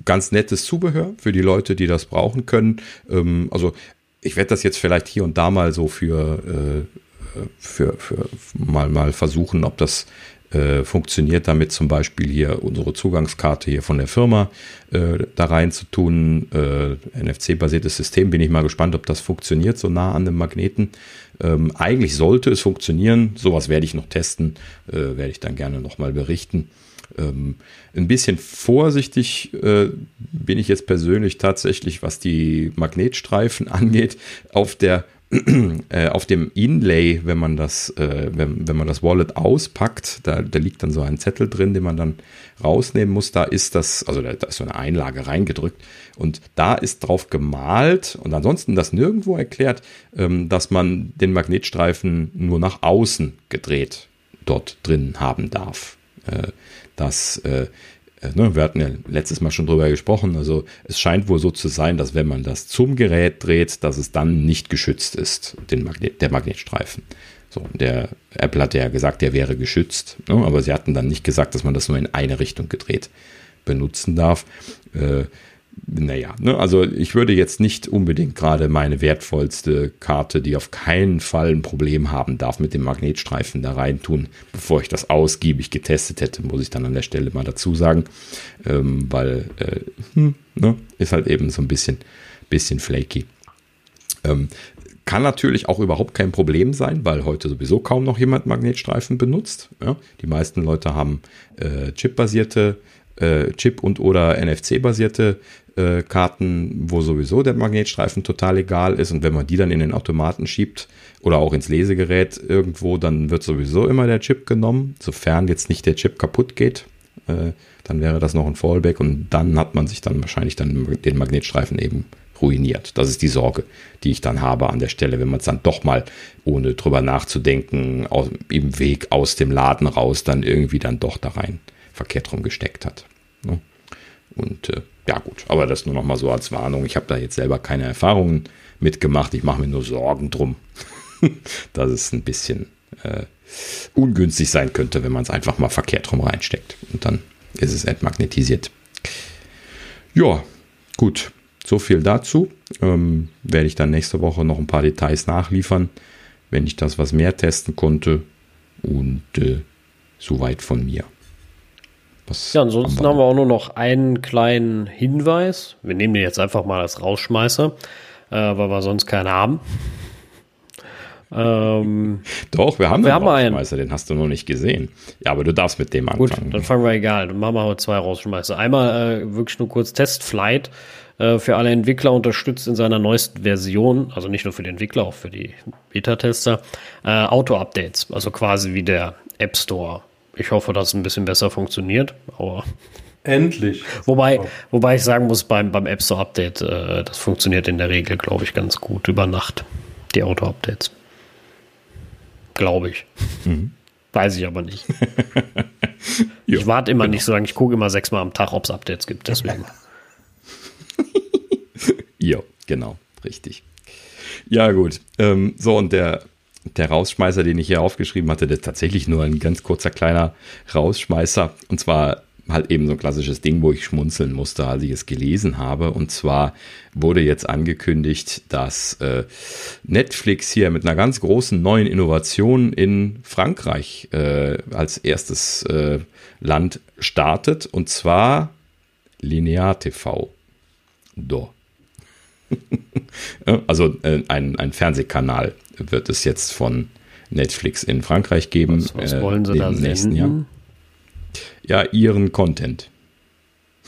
ganz nettes Zubehör für die Leute, die das brauchen können. Ähm, also ich werde das jetzt vielleicht hier und da mal so für, äh, für, für mal, mal versuchen, ob das äh, funktioniert damit zum Beispiel hier unsere Zugangskarte hier von der Firma äh, da rein zu tun. Äh, NFC-basiertes System, bin ich mal gespannt, ob das funktioniert, so nah an dem Magneten. Ähm, eigentlich sollte es funktionieren, sowas werde ich noch testen, äh, werde ich dann gerne nochmal berichten. Ähm, ein bisschen vorsichtig äh, bin ich jetzt persönlich tatsächlich, was die Magnetstreifen angeht. Auf der äh, auf dem Inlay, wenn man das, äh, wenn, wenn man das Wallet auspackt, da, da liegt dann so ein Zettel drin, den man dann rausnehmen muss. Da ist das, also da, da ist so eine Einlage reingedrückt und da ist drauf gemalt und ansonsten das nirgendwo erklärt, ähm, dass man den Magnetstreifen nur nach außen gedreht dort drin haben darf. Äh, dass äh, äh, ne, wir hatten ja letztes Mal schon drüber gesprochen, also es scheint wohl so zu sein, dass wenn man das zum Gerät dreht, dass es dann nicht geschützt ist, den Magnet, der Magnetstreifen. So, der Apple hatte ja gesagt, der wäre geschützt, ne, aber sie hatten dann nicht gesagt, dass man das nur in eine Richtung gedreht benutzen darf. Äh, naja, ne, also ich würde jetzt nicht unbedingt gerade meine wertvollste Karte, die auf keinen Fall ein Problem haben darf, mit dem Magnetstreifen da rein tun, bevor ich das ausgiebig getestet hätte, muss ich dann an der Stelle mal dazu sagen, ähm, weil äh, hm, ne, ist halt eben so ein bisschen, bisschen flaky. Ähm, kann natürlich auch überhaupt kein Problem sein, weil heute sowieso kaum noch jemand Magnetstreifen benutzt. Ja? Die meisten Leute haben äh, chipbasierte äh, Chip- und oder NFC-basierte äh, Karten, wo sowieso der Magnetstreifen total egal ist. Und wenn man die dann in den Automaten schiebt oder auch ins Lesegerät irgendwo, dann wird sowieso immer der Chip genommen, sofern jetzt nicht der Chip kaputt geht. Äh, dann wäre das noch ein Fallback und dann hat man sich dann wahrscheinlich dann den Magnetstreifen eben ruiniert. Das ist die Sorge, die ich dann habe an der Stelle, wenn man es dann doch mal, ohne drüber nachzudenken, aus, im Weg aus dem Laden raus, dann irgendwie dann doch da rein verkehrt rum gesteckt hat. Ne? Und äh, ja gut, aber das nur noch mal so als Warnung. Ich habe da jetzt selber keine Erfahrungen mitgemacht. Ich mache mir nur Sorgen drum, dass es ein bisschen äh, ungünstig sein könnte, wenn man es einfach mal verkehrt rum reinsteckt. Und dann ist es entmagnetisiert. Ja, gut. So viel dazu. Ähm, werde ich dann nächste Woche noch ein paar Details nachliefern, wenn ich das was mehr testen konnte. Und äh, soweit von mir. Was ja, ansonsten haben wir, auch nur noch einen kleinen Hinweis. Wir nehmen den jetzt einfach mal als Rausschmeißer, äh, weil wir sonst keinen haben. Ähm, Doch, wir haben, wir einen haben Rausschmeißer, einen. den hast du noch nicht gesehen. Ja, aber du darfst mit dem anfangen. Gut, dann fangen wir egal. Dann machen wir heute zwei Rausschmeißer. Einmal äh, wirklich nur kurz Testflight äh, für alle Entwickler unterstützt in seiner neuesten Version, also nicht nur für die Entwickler, auch für die Beta-Tester, äh, Auto-Updates, also quasi wie der App Store. Ich hoffe, dass es ein bisschen besser funktioniert, aber Endlich. Wobei, wobei ich sagen muss, beim, beim App Store Update, äh, das funktioniert in der Regel, glaube ich, ganz gut über Nacht. Die Auto-Updates. Glaube ich. Mhm. Weiß ich aber nicht. ich warte immer genau. nicht so lange. Ich gucke immer sechsmal am Tag, ob es Updates gibt. Deswegen. ja, genau. Richtig. Ja, gut. Ähm, so, und der, der Rausschmeißer, den ich hier aufgeschrieben hatte, der ist tatsächlich nur ein ganz kurzer kleiner Rausschmeißer. Und zwar halt eben so ein klassisches Ding, wo ich schmunzeln musste, als ich es gelesen habe. Und zwar wurde jetzt angekündigt, dass äh, Netflix hier mit einer ganz großen neuen Innovation in Frankreich äh, als erstes äh, Land startet. Und zwar Linear TV. Do. also äh, ein, ein Fernsehkanal wird es jetzt von Netflix in Frankreich geben. Was, was wollen sie äh, da nächsten Jahr ja ihren Content.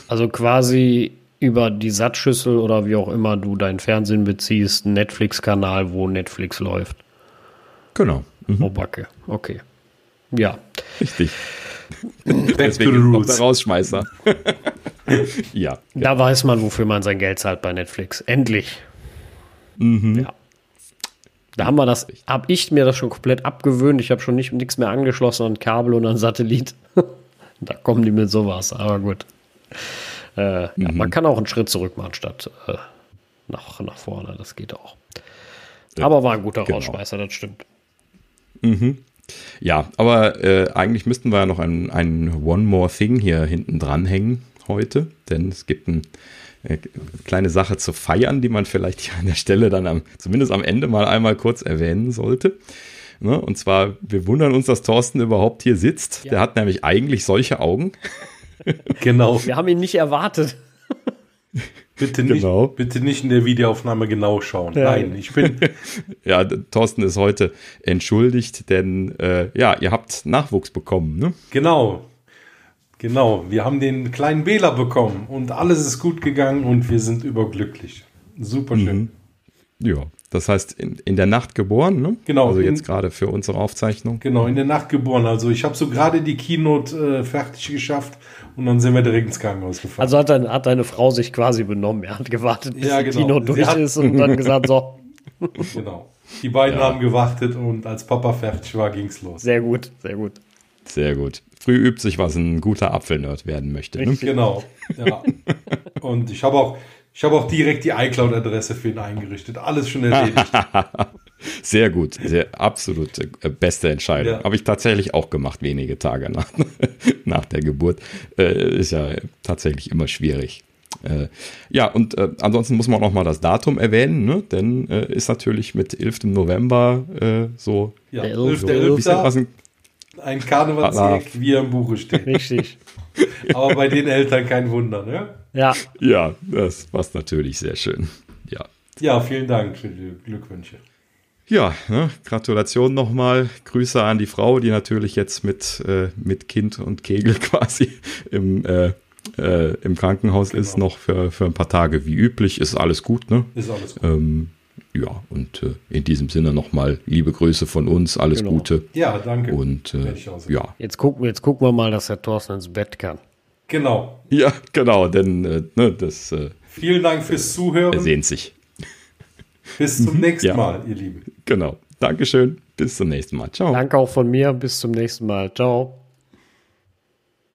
Also quasi über die Satzschüssel oder wie auch immer du dein Fernsehen beziehst, Netflix-Kanal, wo Netflix läuft. Genau. Mhm. Oh, Backe. Okay. Ja. Richtig. Deswegen noch der Rausschmeißer. ja. Da weiß man, wofür man sein Geld zahlt bei Netflix. Endlich. Mhm. Ja. Da haben wir das, habe ich mir das schon komplett abgewöhnt. Ich habe schon nicht nichts mehr angeschlossen an Kabel und an Satellit. Da kommen die mit sowas, aber gut. Äh, mhm. ja, man kann auch einen Schritt zurück machen, statt äh, nach, nach vorne. Das geht auch. Ja, aber war ein guter genau. Rausschmeißer, das stimmt. Mhm. Ja, aber äh, eigentlich müssten wir ja noch ein, ein One More Thing hier hinten dranhängen heute, denn es gibt eine äh, kleine Sache zu feiern, die man vielleicht hier an der Stelle dann am, zumindest am Ende mal einmal kurz erwähnen sollte. Ne? Und zwar, wir wundern uns, dass Thorsten überhaupt hier sitzt. Ja. Der hat nämlich eigentlich solche Augen. Genau. Wir haben ihn nicht erwartet. Bitte nicht, genau. bitte nicht in der Videoaufnahme genau schauen. Ja. Nein, ich bin. ja, Thorsten ist heute entschuldigt, denn äh, ja, ihr habt Nachwuchs bekommen, ne? Genau. Genau. Wir haben den kleinen Wähler bekommen und alles ist gut gegangen und wir sind überglücklich. Super schön. Mhm. Ja, das heißt, in, in der Nacht geboren, ne? Genau. Also jetzt gerade für unsere Aufzeichnung. Genau, in der Nacht geboren. Also ich habe so gerade die Keynote äh, fertig geschafft und dann sind wir direkt ins Krankenhaus gefahren. Also hat, dein, hat deine Frau sich quasi benommen. Er hat gewartet, bis ja, genau. die Keynote durch hat, ist und dann gesagt, so. Genau. Die beiden ja. haben gewartet und als Papa fertig war, ging's los. Sehr gut, sehr gut. Sehr gut. Früh übt sich, was ein guter Apfelnerd werden möchte. Ne? Genau. Ja. Und ich habe auch, ich habe auch direkt die iCloud-Adresse für ihn eingerichtet. Alles schon erledigt. Sehr gut. Sehr, absolut äh, beste Entscheidung. Ja. Habe ich tatsächlich auch gemacht, wenige Tage nach, nach der Geburt. Äh, ist ja tatsächlich immer schwierig. Äh, ja, und äh, ansonsten muss man auch noch mal das Datum erwähnen, ne? denn äh, ist natürlich mit 11. November äh, so, ja, 11. so 11. ein, ein Karnevalsjäger, wie er im Buche steht. Richtig. Aber bei den Eltern kein Wunder, ne? Ja. Ja, das passt natürlich sehr schön. Ja. Ja, vielen Dank für die Glückwünsche. Ja, ne, Gratulation nochmal. Grüße an die Frau, die natürlich jetzt mit, äh, mit Kind und Kegel quasi im, äh, äh, im Krankenhaus genau. ist, noch für, für ein paar Tage wie üblich. Ist alles gut, ne? Ist alles gut. Ähm, ja, und äh, in diesem Sinne nochmal liebe Grüße von uns, alles genau. Gute. Ja, danke. Und äh, ja. Jetzt gucken, jetzt gucken wir mal, dass der Thorsten ins Bett kann. Genau. Ja, genau, denn äh, ne, das. Äh, Vielen Dank fürs Zuhören. Er sehnt sich. Bis zum nächsten ja. Mal, ihr Lieben. Genau. Dankeschön. Bis zum nächsten Mal. Ciao. Danke auch von mir. Bis zum nächsten Mal. Ciao.